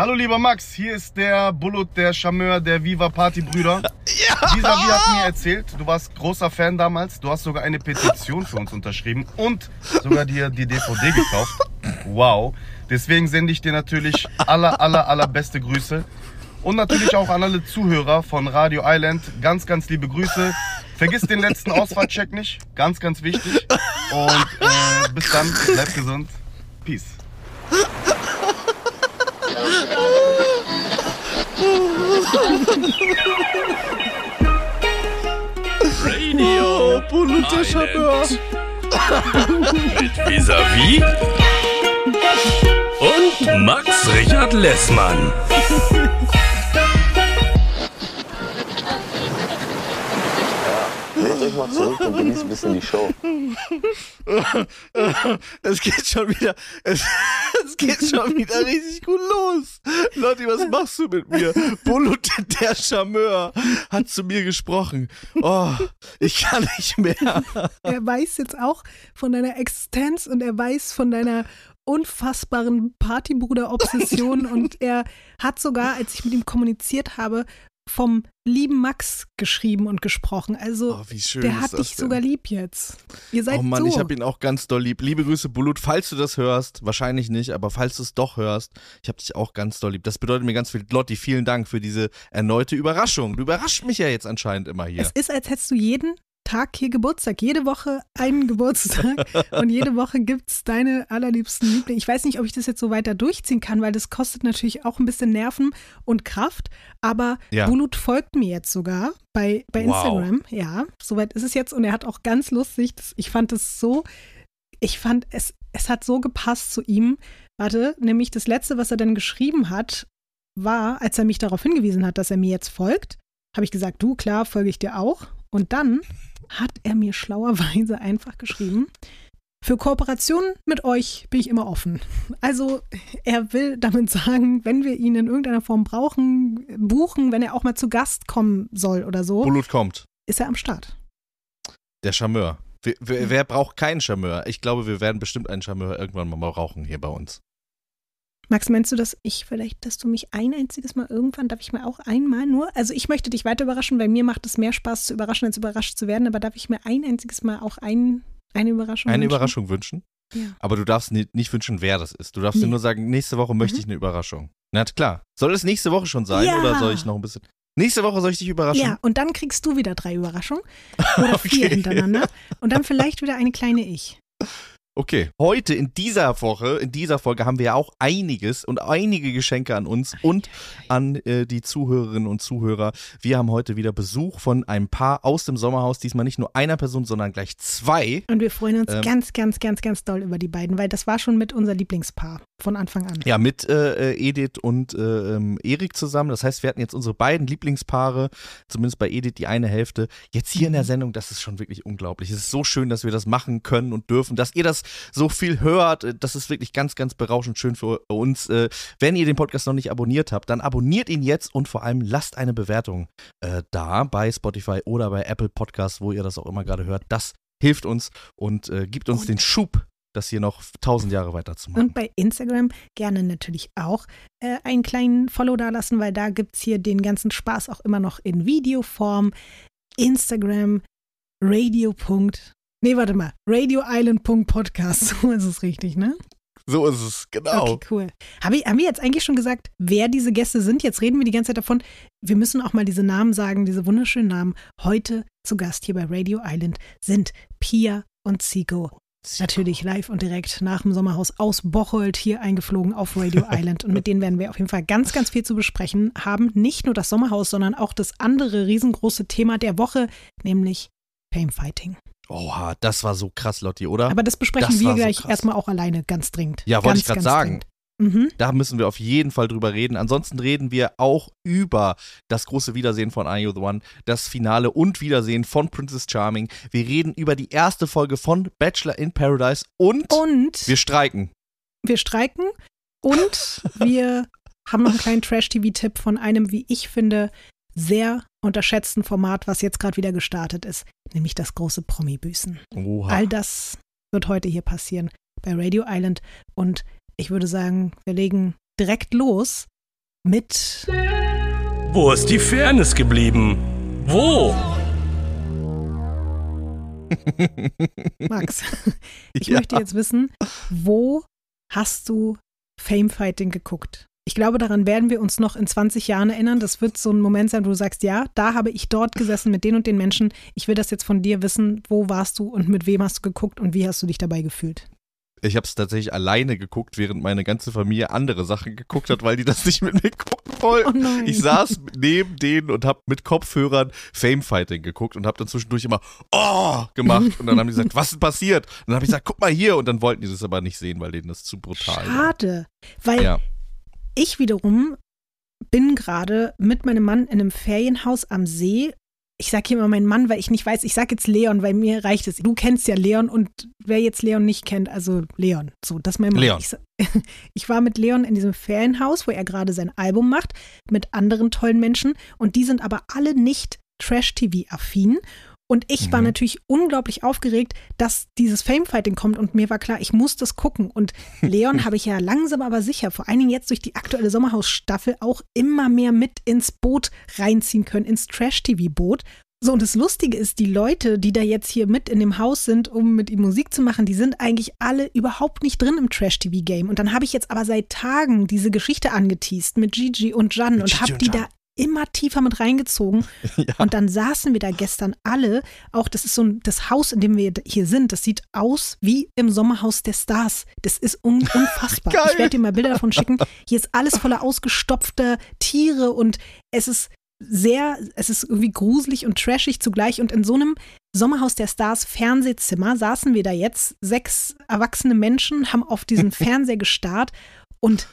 Hallo lieber Max, hier ist der Bullet, der Charmeur, der Viva Party Brüder. Ja. Dieser Wie hat mir erzählt, du warst großer Fan damals, du hast sogar eine Petition für uns unterschrieben und sogar dir die DVD gekauft. Wow. Deswegen sende ich dir natürlich aller, aller, allerbeste Grüße. Und natürlich auch an alle Zuhörer von Radio Island. Ganz, ganz liebe Grüße. Vergiss den letzten Ausfahrtcheck nicht. Ganz, ganz wichtig. Und äh, bis dann. Bleib gesund. Peace. Radio Bulute Chabeur. mit Visavi und Max Richard Lessmann. Lehnt euch mal zurück und genießt ein bisschen die Show. Es geht schon wieder, es, es geht schon wieder richtig gut los. Lotti, was machst du mit mir? Bulut, der Charmeur, hat zu mir gesprochen. Oh, ich kann nicht mehr. Er weiß jetzt auch von deiner Existenz und er weiß von deiner unfassbaren Partybruder-Obsession und er hat sogar, als ich mit ihm kommuniziert habe, vom lieben Max geschrieben und gesprochen. Also Oh, wie schön der hat dich denn? sogar lieb jetzt. Ihr seid Oh Mann, so. ich habe ihn auch ganz doll lieb. Liebe Grüße, Bulut, falls du das hörst, wahrscheinlich nicht, aber falls du es doch hörst, ich habe dich auch ganz doll lieb. Das bedeutet mir ganz viel. Lotti, vielen Dank für diese erneute Überraschung. Du überrascht mich ja jetzt anscheinend immer hier. Es ist, als hättest du jeden Tag hier Geburtstag, jede Woche einen Geburtstag und jede Woche gibt's deine allerliebsten Lieblinge. Ich weiß nicht, ob ich das jetzt so weiter durchziehen kann, weil das kostet natürlich auch ein bisschen Nerven und Kraft, aber Ja. Bulut folgt mir jetzt sogar bei, bei Wow. Instagram. Ja, soweit ist es jetzt und er hat auch ganz lustig, das, ich fand es so, ich fand es, es hat so gepasst zu ihm. Warte, nämlich das letzte, was er dann geschrieben hat, war, als er mich darauf hingewiesen hat, dass er mir jetzt folgt, habe ich gesagt, du, klar, folge ich dir auch. Und dann hat er mir schlauerweise einfach geschrieben, für Kooperationen mit euch bin ich immer offen. Also er will damit sagen, wenn wir ihn in irgendeiner Form brauchen, buchen, wenn er auch mal zu Gast kommen soll oder so, Bulut kommt. ist er am Start. Der Charmeur. Wer, wer, wer braucht keinen Charmeur? Ich glaube, wir werden bestimmt einen Charmeur irgendwann mal brauchen hier bei uns. Max, meinst du, dass ich vielleicht, dass du mich ein einziges Mal irgendwann, darf ich mir auch einmal nur, also ich möchte dich weiter überraschen, weil mir macht es mehr Spaß zu überraschen, als überrascht zu werden, aber darf ich mir ein einziges Mal auch ein, eine Überraschung Eine wünschen? Überraschung wünschen? Ja. Aber du darfst ni- nicht wünschen, wer das ist. Du darfst dir Nee. nur sagen, nächste Woche möchte Mhm. ich eine Überraschung. Na klar. Soll es nächste Woche schon sein Ja. oder soll ich noch ein bisschen. Nächste Woche soll ich dich überraschen? Ja, und dann kriegst du wieder drei Überraschungen oder vier Okay. hintereinander und dann vielleicht wieder eine kleine Ich. Okay. Heute in dieser Woche, in dieser Folge haben wir ja auch einiges und einige Geschenke an uns und an äh, die Zuhörerinnen und Zuhörer. Wir haben heute wieder Besuch von einem Paar aus dem Sommerhaus. Diesmal nicht nur einer Person, sondern gleich zwei. Und wir freuen uns Ähm. ganz, ganz, ganz, ganz doll über die beiden, weil das war schon mit unser Lieblingspaar von Anfang an. Ja, mit äh, äh, Edith und äh, ähm, Erik zusammen. Das heißt, wir hatten jetzt unsere beiden Lieblingspaare, zumindest bei Edith die eine Hälfte. Jetzt hier in der Sendung, das ist schon wirklich unglaublich. Es ist so schön, dass wir das machen können und dürfen, dass ihr das so viel hört. Äh, Das ist wirklich ganz, ganz berauschend schön für uns. Äh, wenn ihr den Podcast noch nicht abonniert habt, dann abonniert ihn jetzt und vor allem lasst eine Bewertung äh, da bei Spotify oder bei Apple Podcasts, wo ihr das auch immer gerade hört. Das hilft uns und äh, gibt uns Und- den Schub, das hier noch tausend Jahre weiterzumachen. Und bei Instagram gerne natürlich auch äh, einen kleinen Follow dalassen, weil da gibt es hier den ganzen Spaß auch immer noch in Videoform. Instagram, Radio. Nee, warte mal. radioisland.podcast. So ist es richtig, ne? So ist es, genau. Okay, cool. Hab ich, haben wir jetzt eigentlich schon gesagt, wer diese Gäste sind? Jetzt reden wir die ganze Zeit davon. Wir müssen auch mal diese Namen sagen, diese wunderschönen Namen. Heute zu Gast hier bei Radio Island sind Pia und Zico. Natürlich live und direkt nach dem Sommerhaus aus Bocholt hier eingeflogen auf Radio Island. Und mit denen werden wir auf jeden Fall ganz, ganz viel zu besprechen haben. Nicht nur das Sommerhaus, sondern auch das andere riesengroße Thema der Woche, nämlich Famefighting. Oha, das war so krass, Lotti, oder? Aber das besprechen Das wir so gleich krass. erstmal auch alleine ganz dringend. Ja, wollte ich gerade sagen. Mhm. Da müssen wir auf jeden Fall drüber reden. Ansonsten reden wir auch über das große Wiedersehen von Are You the One, das Finale und Wiedersehen von Princess Charming. Wir reden über die erste Folge von Bachelor in Paradise und, Und wir streiken. wir streiken und wir haben noch einen kleinen Trash-TV-Tipp von einem, wie ich finde, sehr unterschätzten Format, was jetzt gerade wieder gestartet ist, nämlich das große Promi-Büßen. All das wird heute hier passieren bei Radio Island und ich würde sagen, wir legen direkt los mit Wo ist die Fairness geblieben? Wo? Max. Ich Ja. möchte jetzt wissen, wo hast du Famefighting geguckt? Ich glaube, daran werden wir uns noch in 20 Jahren erinnern. Das wird so ein Moment sein, wo du sagst, ja, da habe ich dort gesessen mit den und den Menschen. Ich will das jetzt von dir wissen. Wo warst du und mit wem hast du geguckt und wie hast du dich dabei gefühlt? Ich habe es tatsächlich alleine geguckt, während meine ganze Familie andere Sachen geguckt hat, weil die das nicht mit mir gucken wollten. Oh. Ich saß neben denen und habe mit Kopfhörern Famefighting geguckt und habe dann zwischendurch immer Oh gemacht und dann haben die gesagt, was ist passiert? Und dann habe ich gesagt, guck mal hier und dann wollten die das aber nicht sehen, weil denen das zu brutal war. Schade, weil Ja. Ich wiederum bin gerade mit meinem Mann in einem Ferienhaus am See. Ich sage hier immer meinen Mann, weil ich nicht weiß, ich sage jetzt Leon, weil mir reicht es. Du kennst ja Leon und wer jetzt Leon nicht kennt, also Leon. So, das ist mein Mann. Leon. Ich, ich war mit Leon in diesem Ferienhaus, wo er gerade sein Album macht, mit anderen tollen Menschen und die sind aber alle nicht Trash-TV-affin. Und ich war Mhm. natürlich unglaublich aufgeregt, dass dieses Famefighting kommt und mir war klar, ich muss das gucken. Und Leon habe ich ja langsam aber sicher, vor allen Dingen jetzt durch die aktuelle Sommerhausstaffel, auch immer mehr mit ins Boot reinziehen können, ins Trash-TV-Boot. So, und das Lustige ist, die Leute, die da jetzt hier mit in dem Haus sind, um mit ihm Musik zu machen, die sind eigentlich alle überhaupt nicht drin im Trash-TV-Game. Und dann habe ich jetzt aber seit Tagen diese Geschichte angeteased mit Gigi und Jan Mit und habe die Jan. da immer tiefer mit reingezogen. Ja. Und dann saßen wir da gestern alle, auch das ist so ein, das Haus, in dem wir hier sind, das sieht aus wie im Sommerhaus der Stars. Das ist un, unfassbar. Geil. Ich werde dir mal Bilder davon schicken. Hier ist alles voller ausgestopfter Tiere und es ist sehr, es ist irgendwie gruselig und trashig zugleich. Und in so einem Sommerhaus der Stars Fernsehzimmer saßen wir da jetzt, sechs erwachsene Menschen, haben auf diesen Fernseher gestarrt und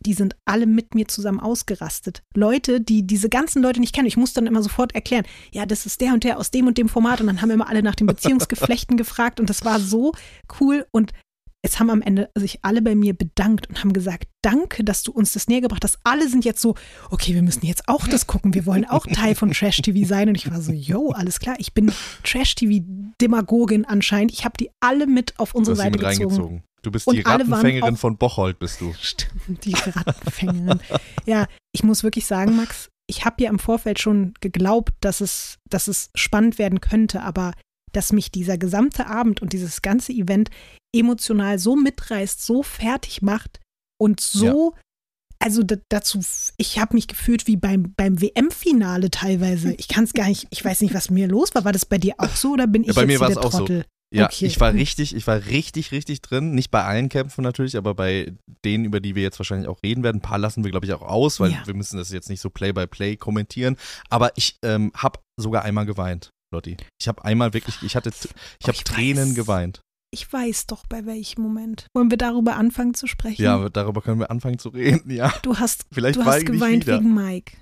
die sind alle mit mir zusammen ausgerastet. Leute, die diese ganzen Leute nicht kennen. Ich muss dann immer sofort erklären, ja, das ist der und der aus dem und dem Format. Und dann haben immer alle nach den Beziehungsgeflechten gefragt. Und das war so cool. Und es haben am Ende sich alle bei mir bedankt und haben gesagt, danke, dass du uns das näher gebracht hast. Alle sind jetzt so, okay, wir müssen jetzt auch das gucken. Wir wollen auch Teil von Trash TV sein. Und ich war so, yo, alles klar. Ich bin Trash TV Demagogin anscheinend. Ich habe die alle mit auf unsere Seite mit gezogen. reingezogen. Du bist Und die Rattenfängerin von Bocholt, bist du. Stimmt, die Rattenfängerin. ja, ich muss wirklich sagen, Max, ich habe ja im Vorfeld schon geglaubt, dass es, dass es spannend werden könnte, aber dass mich dieser gesamte Abend und dieses ganze Event emotional so mitreißt, so fertig macht und so, also da, dazu, ich habe mich gefühlt wie beim, beim WM-Finale teilweise. Ich kann es gar nicht, ich weiß nicht, was mir los war. War das bei dir auch so oder bin Ja, ich bei jetzt mir war's der auch so. Trottel? Ja, Okay. ich war richtig, ich war richtig, richtig drin. Nicht bei allen Kämpfen natürlich, aber bei denen, über die wir jetzt wahrscheinlich auch reden werden. Ein paar lassen wir, glaube ich, auch aus, weil Ja. wir müssen das jetzt nicht so Play-by-Play kommentieren. Aber ich ähm, habe sogar einmal geweint, Lotti. Ich habe einmal wirklich, ich hatte, ich habe Tränen weiß. geweint. Ich weiß doch, bei welchem Moment. Wollen wir darüber anfangen zu sprechen? Ja, darüber können wir anfangen zu reden. Ja, Du hast, vielleicht du hast geweint wegen Mike.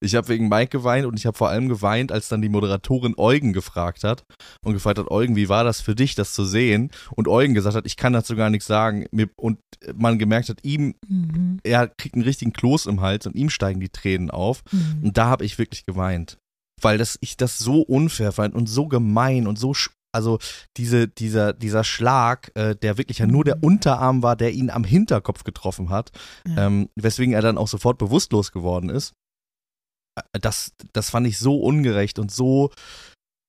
Ich habe wegen Mike geweint und ich habe vor allem geweint, als dann die Moderatorin Eugen gefragt hat und gefragt hat, Eugen, wie war das für dich, das zu sehen? Und Eugen gesagt hat, ich kann dazu gar nichts sagen. Und man gemerkt hat, ihm, Mhm. er kriegt einen richtigen Kloß im Hals und ihm steigen die Tränen auf. Mhm. Und da habe ich wirklich geweint. Weil das, ich das so unfair fand und so gemein und so, also diese, dieser, dieser Schlag, äh, der wirklich ja nur der Mhm. Unterarm war, der ihn am Hinterkopf getroffen hat, Ja. ähm, weswegen er dann auch sofort bewusstlos geworden ist. Äh, Das, das fand ich so ungerecht und so,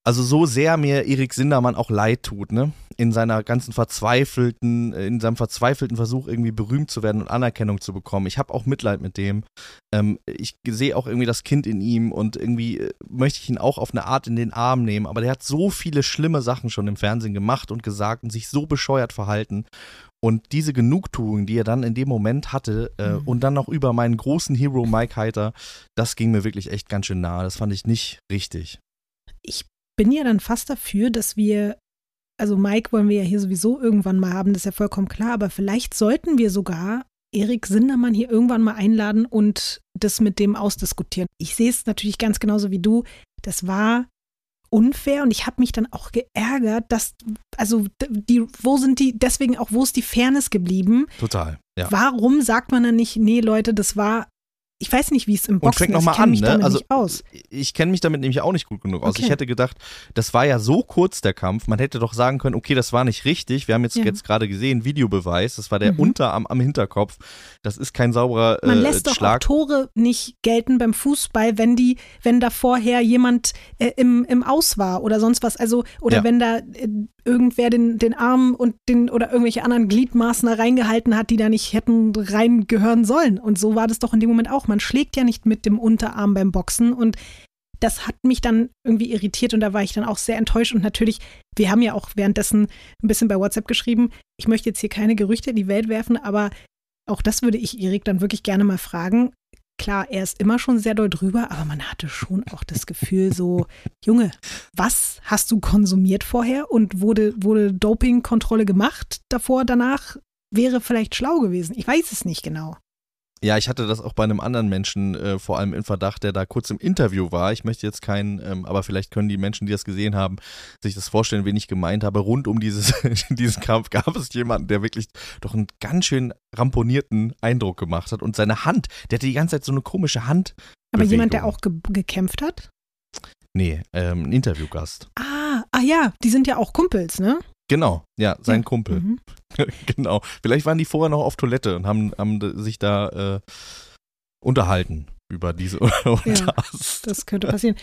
also so sehr mir Erik Sindermann auch leid tut, ne? In seiner ganzen verzweifelten, in seinem verzweifelten Versuch, irgendwie berühmt zu werden und Anerkennung zu bekommen. Ich habe auch Mitleid mit dem. Ähm, ich sehe auch irgendwie das Kind in ihm und irgendwie äh, möchte ich ihn auch auf eine Art in den Arm nehmen. Aber der hat so viele schlimme Sachen schon im Fernsehen gemacht und gesagt und sich so bescheuert verhalten. Und diese Genugtuung, die er dann in dem Moment hatte äh, Mhm. und dann noch über meinen großen Hero Mike Heiter, das ging mir wirklich echt ganz schön nahe. Das fand ich nicht richtig. Ich bin ja dann fast dafür, dass wir, also Mike wollen wir ja hier sowieso irgendwann mal haben, das ist ja vollkommen klar, aber vielleicht sollten wir sogar Erik Sindermann hier irgendwann mal einladen und das mit dem ausdiskutieren. Ich sehe es natürlich ganz genauso wie du. Das war unfair und ich habe mich dann auch geärgert, dass, also die, wo sind die, deswegen auch, wo ist die Fairness geblieben? Total. Ja. Warum sagt man dann nicht, nee, Leute, das war ich weiß nicht, wie es im Und Boxen ist. nochmal ich kenn an, mich ne? damit Also nicht aus. ich kenne mich damit nämlich auch nicht gut genug aus. Okay. Ich hätte gedacht, das war ja so kurz der Kampf, man hätte doch sagen können, okay, das war nicht richtig. Wir haben jetzt, Ja. jetzt gerade gesehen, Videobeweis, das war der Mhm. Unterarm am Hinterkopf. Das ist kein sauberer Man äh, lässt doch auch Schlag. Tore nicht gelten beim Fußball, wenn die, wenn da vorher jemand äh, im, im Aus war oder sonst was. Also, oder Ja. wenn da äh, irgendwer den, den Arm und den oder irgendwelche anderen Gliedmaßen da reingehalten hat, die da nicht hätten reingehören sollen. Und so war das doch in dem Moment auch. Man schlägt ja nicht mit dem Unterarm beim Boxen und das hat mich dann irgendwie irritiert und da war ich dann auch sehr enttäuscht. Und natürlich, wir haben ja auch währenddessen ein bisschen bei WhatsApp geschrieben, ich möchte jetzt hier keine Gerüchte in die Welt werfen, aber auch das würde ich Erik dann wirklich gerne mal fragen. Klar, er ist immer schon sehr doll drüber, aber man hatte schon auch das Gefühl so, Junge, was hast du konsumiert vorher und wurde, wurde Dopingkontrolle gemacht davor, danach? Wäre vielleicht schlau gewesen. Ich weiß es nicht genau. Ja, ich hatte das auch bei einem anderen Menschen äh, vor allem in Verdacht, der da kurz im Interview war. Ich möchte jetzt keinen, ähm, aber vielleicht können die Menschen, die das gesehen haben, sich das vorstellen, wen ich gemeint habe. Rund um dieses, diesen Kampf gab es jemanden, der wirklich doch einen ganz schön ramponierten Eindruck gemacht hat. Und seine Hand, der hatte die ganze Zeit so eine komische Hand. Aber jemand, der auch ge gekämpft hat? Nee, ähm, ein Interviewgast. Ah, ah ja, die sind ja auch Kumpels, ne? Genau, ja, sein Ja. Kumpel. Mhm. genau. Vielleicht waren die vorher noch auf Toilette und haben, haben sich da äh, unterhalten über diese und das. Das könnte passieren.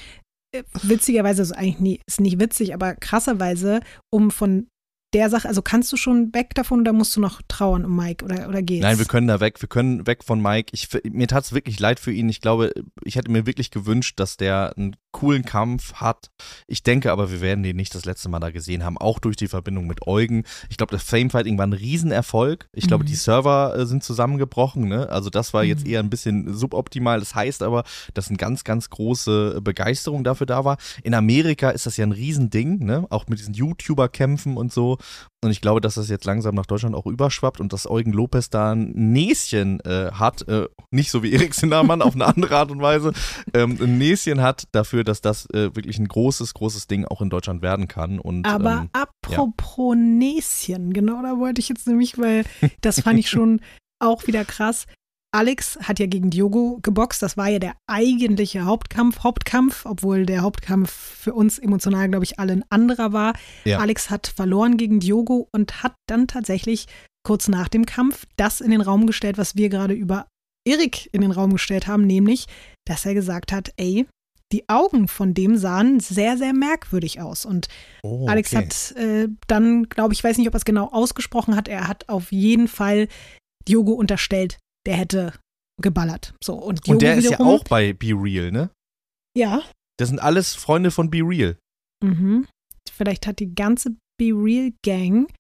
Äh, Witzigerweise ist eigentlich nie, ist nicht witzig, aber krasserweise, um von der Sache, also kannst du schon weg davon oder musst du noch trauern um Mike oder, oder geht's? Nein, wir können da weg. Wir können weg von Mike. Ich, mir tat es wirklich leid für ihn. Ich glaube, ich hätte mir wirklich gewünscht, dass der einen coolen Kampf hat. Ich denke aber, wir werden den nicht das letzte Mal da gesehen haben, auch durch die Verbindung mit Eugen. Ich glaube, das Famefighting war ein Riesenerfolg. Ich glaube, Mhm. die Server äh, sind zusammengebrochen. Ne? Also das war jetzt Mhm. eher ein bisschen suboptimal. Das heißt aber, dass eine ganz, ganz große Begeisterung dafür da war. In Amerika ist das ja ein Riesending, ne? auch mit diesen YouTuber-Kämpfen und so. Und ich glaube, dass das jetzt langsam nach Deutschland auch überschwappt und dass Eugen Lopez da ein Näschen äh, hat, äh, nicht so wie Erik Sindermann auf eine andere Art und Weise, ähm, ein Näschen hat dafür, dass das äh, wirklich ein großes, großes Ding auch in Deutschland werden kann. Und, Aber ähm, apropos Näschen, genau da wollte ich jetzt nämlich, weil das fand ich schon auch wieder krass. Alex hat ja gegen Diogo geboxt. Das war ja der eigentliche Hauptkampf, Hauptkampf, obwohl der Hauptkampf für uns emotional, glaube ich, alle ein anderer war. Ja. Alex hat verloren gegen Diogo und hat dann tatsächlich kurz nach dem Kampf das in den Raum gestellt, was wir gerade über Erik in den Raum gestellt haben, nämlich, dass er gesagt hat, ey, die Augen von dem sahen sehr, sehr merkwürdig aus. Und oh, Alex okay. hat äh, dann, glaube ich, weiß nicht, ob er es genau ausgesprochen hat, er hat auf jeden Fall Diogo unterstellt, der hätte geballert. So, und Und der ist ja wiederum, auch bei Be Real, ne? Ja. Das sind alles Freunde von Be Real. Mhm. Vielleicht hat die ganze Be Real Gang.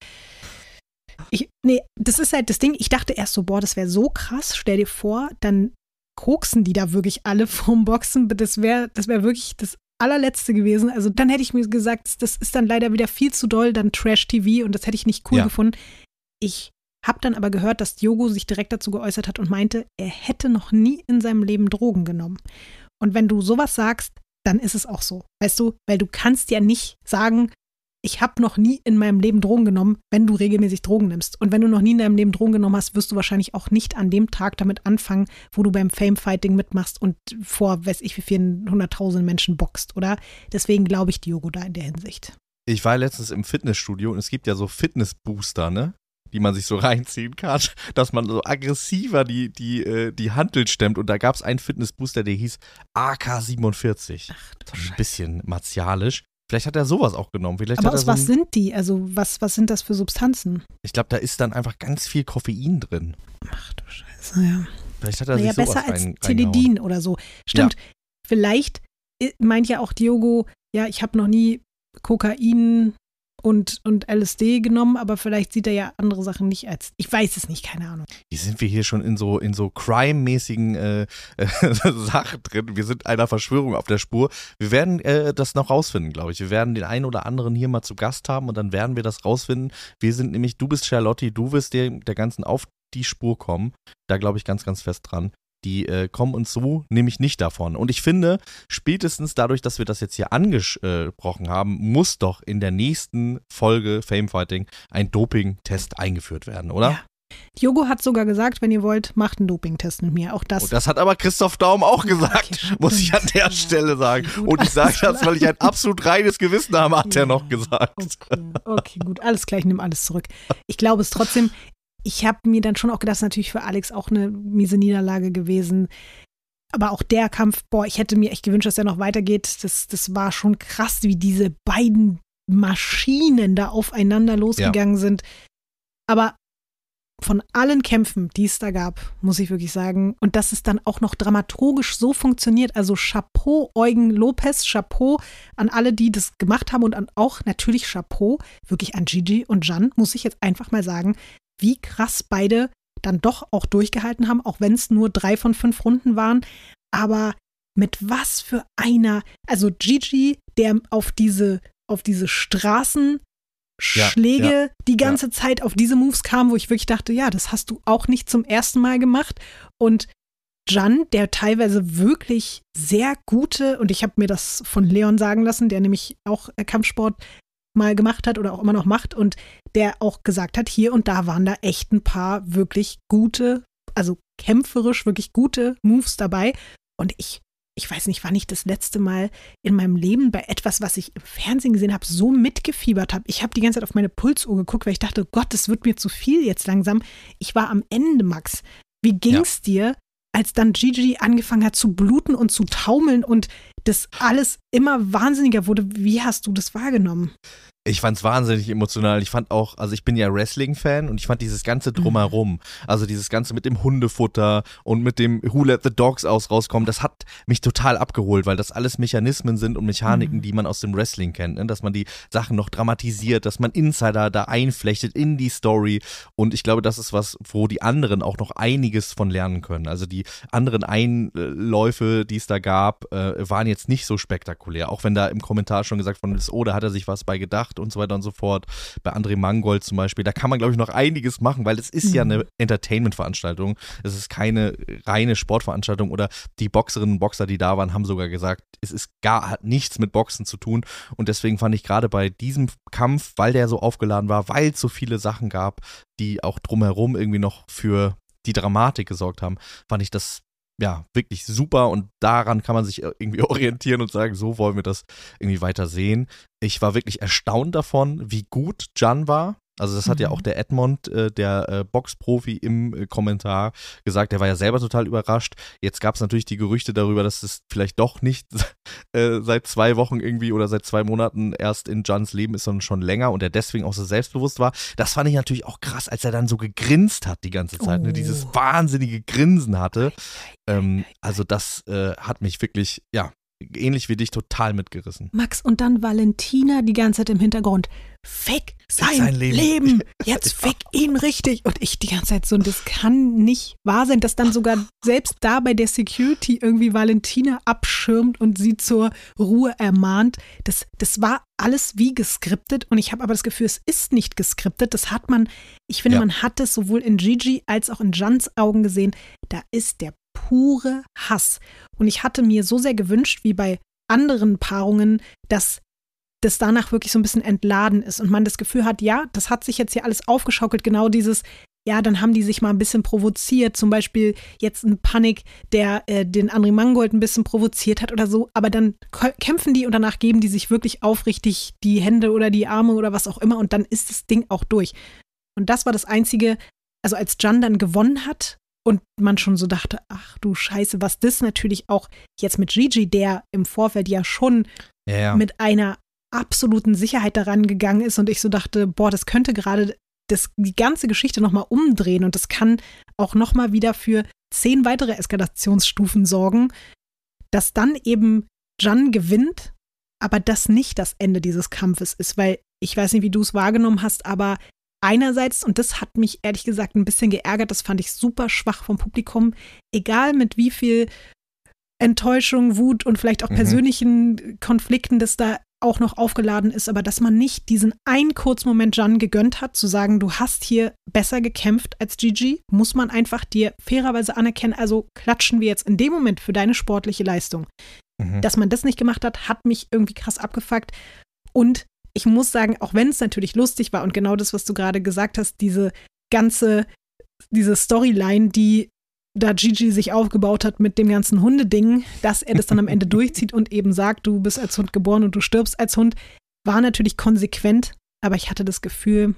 Ich, nee, das ist halt das Ding. Ich dachte erst so, boah, das wäre so krass. Stell dir vor, dann koksen die da wirklich alle vom Boxen. Das wäre das wär wirklich das allerletzte gewesen. Also dann hätte ich mir gesagt, das ist dann leider wieder viel zu doll, dann Trash-TV und das hätte ich nicht cool Ja. gefunden. Ich habe dann aber gehört, dass Diogo sich direkt dazu geäußert hat und meinte, er hätte noch nie in seinem Leben Drogen genommen. Und wenn du sowas sagst, dann ist es auch so. Weißt du, weil du kannst ja nicht sagen, ich habe noch nie in meinem Leben Drogen genommen, wenn du regelmäßig Drogen nimmst. Und wenn du noch nie in deinem Leben Drogen genommen hast, wirst du wahrscheinlich auch nicht an dem Tag damit anfangen, wo du beim Fame-Fighting mitmachst und vor, weiß ich wie vielen hunderttausenden Menschen boxt, oder? Deswegen glaube ich Diogo da in der Hinsicht. Ich war letztens im Fitnessstudio und es gibt ja so Fitnessbooster, ne? Die man sich so reinziehen kann, dass man so aggressiver die, die, äh, die Hantel stemmt. Und da gab es einen Fitnessbooster, der hieß AK47. Ach du Ein bisschen martialisch. Vielleicht hat er sowas auch genommen. Vielleicht Aber hat er aus so was sind die? Also was, was sind das für Substanzen? Ich glaube, da ist dann einfach ganz viel Koffein drin. Ach du Scheiße, ja. Vielleicht hat er Naja, sich sowas besser als rein. Teledin oder so. Stimmt. Vielleicht äh, meint ja auch Diogo, ja, ich habe noch nie Kokain und, und LSD genommen, aber vielleicht sieht er ja andere Sachen nicht als. Ich weiß es nicht, keine Ahnung. Wie sind wir hier schon in so, in so crime-mäßigen äh, äh, Sachen drin? Wir sind einer Verschwörung auf der Spur. Wir werden äh, das noch rausfinden, glaube ich. Wir werden den einen oder anderen hier mal zu Gast haben und dann werden wir das rausfinden. Wir sind nämlich, du bist Charlotte, du wirst der, der ganzen auf die Spur kommen. Da glaube ich ganz, ganz fest dran. Die äh, kommen uns so nämlich nicht davon. Und ich finde, spätestens dadurch, dass wir das jetzt hier angesprochen haben, muss doch in der nächsten Folge Famefighting ein Doping-Test eingeführt werden, oder? Ja. Jogo hat sogar gesagt, wenn ihr wollt, macht einen Dopingtest mit mir. Auch das. Und das hat aber Christoph Daum auch gesagt, muss ich an der Ja, Stelle sagen. gut, Und ich sage das, weil ich ein absolut reines Gewissen habe, hat er noch gesagt. Okay, okay, gut, alles klar, ich nehme alles zurück. Ich glaube es trotzdem, ich habe mir dann schon auch gedacht, das ist natürlich für Alex auch eine miese Niederlage gewesen. Aber auch der Kampf, boah, ich hätte mir echt gewünscht, dass er noch weitergeht. Das, das war schon krass, wie diese beiden Maschinen da aufeinander losgegangen sind. Aber von allen Kämpfen, die es da gab, muss ich wirklich sagen, und dass es dann auch noch dramaturgisch so funktioniert, also Chapeau Eugen Lopez, Chapeau an alle, die das gemacht haben und an auch natürlich Chapeau wirklich an Gigi und Jan, muss ich jetzt einfach mal sagen, wie krass beide dann doch auch durchgehalten haben, auch wenn es nur drei von fünf Runden waren. Aber mit was für einer, also Gigi, der auf diese, auf diese Straßen Schläge Ja, ja, die ganze Zeit auf diese Moves kam, wo ich wirklich dachte, ja, das hast du auch nicht zum ersten Mal gemacht. Und Jan, der teilweise wirklich sehr gute, und ich habe mir das von Leon sagen lassen, der nämlich auch Kampfsport mal gemacht hat oder auch immer noch macht und der auch gesagt hat, hier und da waren da echt ein paar wirklich gute, also kämpferisch wirklich gute Moves dabei. Und ich, ich weiß nicht, wann ich das letzte Mal in meinem Leben bei etwas, was ich im Fernsehen gesehen habe, so mitgefiebert habe. Ich habe die ganze Zeit auf meine Pulsuhr geguckt, weil ich dachte, Gott, das wird mir zu viel jetzt langsam. Ich war am Ende, Max. Wie ging's dir, als dann Gigi angefangen hat zu bluten und zu taumeln und das alles immer wahnsinniger wurde? Wie hast du das wahrgenommen? Ich fand's wahnsinnig emotional. Ich fand auch, also ich bin ja Wrestling-Fan und ich fand dieses ganze drumherum, also dieses ganze mit dem Hundefutter und mit dem Who Let the Dogs aus rauskommen, das hat mich total abgeholt, weil das alles Mechanismen sind und Mechaniken, Mhm. die man aus dem Wrestling kennt, ne? dass man die Sachen noch dramatisiert, dass man Insider da einflechtet in die Story und ich glaube, das ist was, wo die anderen auch noch einiges von lernen können. Also die anderen Einläufe, die es da gab, äh, waren jetzt nicht so spektakulär, auch wenn da im Kommentar schon gesagt ist, oh, da hat er sich was bei gedacht und so weiter und so fort. Bei André Mangold zum Beispiel, da kann man, glaube ich, noch einiges machen, weil es ist ja Mhm. eine Entertainment-Veranstaltung. Es ist keine reine Sportveranstaltung oder die Boxerinnen und Boxer, die da waren, haben sogar gesagt, es ist gar, hat nichts mit Boxen zu tun. Und deswegen fand ich gerade bei diesem Kampf, weil der so aufgeladen war, weil es so viele Sachen gab, die auch drumherum irgendwie noch für die Dramatik gesorgt haben, fand ich das ja wirklich super und daran kann man sich irgendwie orientieren und sagen, so wollen wir das irgendwie weiter sehen. Ich war wirklich erstaunt davon, wie gut Jan war. Also das hat ja Mhm. auch der Edmond, äh, der äh, Boxprofi im äh, Kommentar gesagt, der war ja selber total überrascht. Jetzt gab es natürlich die Gerüchte darüber, dass es vielleicht doch nicht äh, seit zwei Wochen irgendwie oder seit zwei Monaten erst in Jans Leben ist, sondern schon länger und er deswegen auch so selbstbewusst war. Das fand ich natürlich auch krass, als er dann so gegrinst hat die ganze Zeit, ne? Oh. dieses wahnsinnige Grinsen hatte. Ähm, also das äh, hat mich wirklich, ja, ähnlich wie dich total mitgerissen. Max und dann Valentina die ganze Zeit im Hintergrund. Fick sein, sein Leben. Leben. Jetzt fick ihn richtig. Und ich die ganze Zeit so, und das kann nicht wahr sein, dass dann sogar selbst da bei der Security irgendwie Valentina abschirmt und sie zur Ruhe ermahnt. Das, das war alles wie geskriptet und ich habe aber das Gefühl, es ist nicht geskriptet. Das hat man, ich finde, Ja. man hat es sowohl in Gigi als auch in Jans Augen gesehen. Da ist der pure Hass. Und ich hatte mir so sehr gewünscht, wie bei anderen Paarungen, dass das danach wirklich so ein bisschen entladen ist und man das Gefühl hat, ja, das hat sich jetzt hier alles aufgeschaukelt, genau dieses, ja, dann haben die sich mal ein bisschen provoziert, zum Beispiel jetzt ein Panik, der äh, den André Mangold ein bisschen provoziert hat oder so, aber dann kä- kämpfen die und danach geben die sich wirklich aufrichtig die Hände oder die Arme oder was auch immer und dann ist das Ding auch durch. Und das war das Einzige, also als Jan dann gewonnen hat und man schon so dachte, ach du Scheiße, was das natürlich auch jetzt mit Gigi, der im Vorfeld ja schon Ja, ja. mit einer absoluten Sicherheit daran gegangen ist und ich so dachte, boah, das könnte gerade das, die ganze Geschichte nochmal umdrehen und das kann auch nochmal wieder für zehn weitere Eskalationsstufen sorgen, dass dann eben Jan gewinnt, aber das nicht das Ende dieses Kampfes ist, weil ich weiß nicht, wie du es wahrgenommen hast, aber einerseits, und das hat mich ehrlich gesagt ein bisschen geärgert, das fand ich super schwach vom Publikum, egal mit wie viel Enttäuschung, Wut und vielleicht auch Mhm. persönlichen Konflikten, das da auch noch aufgeladen ist, aber dass man nicht diesen einen Kurzmoment Jan gegönnt hat, zu sagen, du hast hier besser gekämpft als Gigi, muss man einfach dir fairerweise anerkennen, also klatschen wir jetzt in dem Moment für deine sportliche Leistung. Mhm. Dass man das nicht gemacht hat, hat mich irgendwie krass abgefuckt. Und ich muss sagen, auch wenn es natürlich lustig war und genau das, was du gerade gesagt hast, diese ganze diese Storyline, die da Gigi sich aufgebaut hat mit dem ganzen Hundeding, dass er das dann am Ende durchzieht und eben sagt, du bist als Hund geboren und du stirbst als Hund, war natürlich konsequent, aber ich hatte das Gefühl,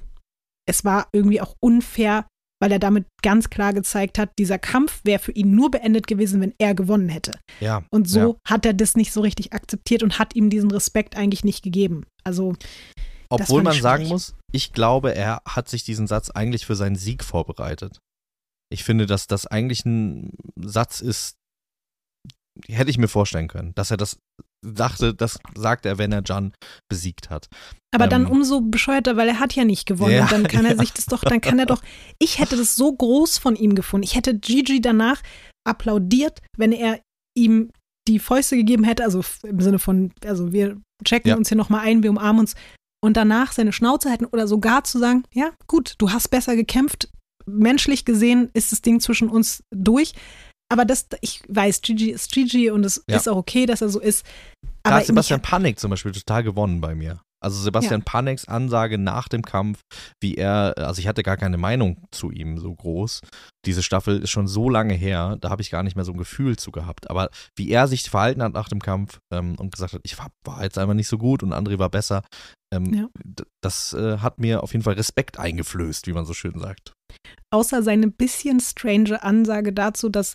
es war irgendwie auch unfair, weil er damit ganz klar gezeigt hat, dieser Kampf wäre für ihn nur beendet gewesen, wenn er gewonnen hätte. Ja. Und so ja. hat er das nicht so richtig akzeptiert und hat ihm diesen Respekt eigentlich nicht gegeben. Also Obwohl man sagen muss, ich glaube, er hat sich diesen Satz eigentlich für seinen Sieg vorbereitet. Ich finde, dass das eigentlich ein Satz ist, hätte ich mir vorstellen können, dass er das dachte, das sagt er, wenn er Jan besiegt hat. Aber dann Ähm, umso bescheuerter, weil er hat ja nicht gewonnen. Ja, dann kann er ja. sich das doch, dann kann er doch, ich hätte das so groß von ihm gefunden. Ich hätte Gigi danach applaudiert, wenn er ihm die Fäuste gegeben hätte, also im Sinne von, also wir checken Ja. uns hier nochmal ein, wir umarmen uns und danach seine Schnauze halten oder sogar zu sagen, ja, gut, du hast besser gekämpft. Menschlich gesehen ist das Ding zwischen uns durch. Aber das, ich weiß, Gigi ist Gigi und es Ja. ist auch okay, dass er so ist. Da hat Sebastian mich- Panik zum Beispiel total gewonnen bei mir. Also Sebastian Paniks Ansage nach dem Kampf, wie er, also ich hatte gar keine Meinung zu ihm so groß. Diese Staffel ist schon so lange her, da habe ich gar nicht mehr so ein Gefühl zu gehabt. Aber wie er sich verhalten hat nach dem Kampf ähm, und gesagt hat, ich war, war jetzt einfach nicht so gut und André war besser, ähm, Ja. das äh, hat mir auf jeden Fall Respekt eingeflößt, wie man so schön sagt. außer seine bisschen strange Ansage dazu, dass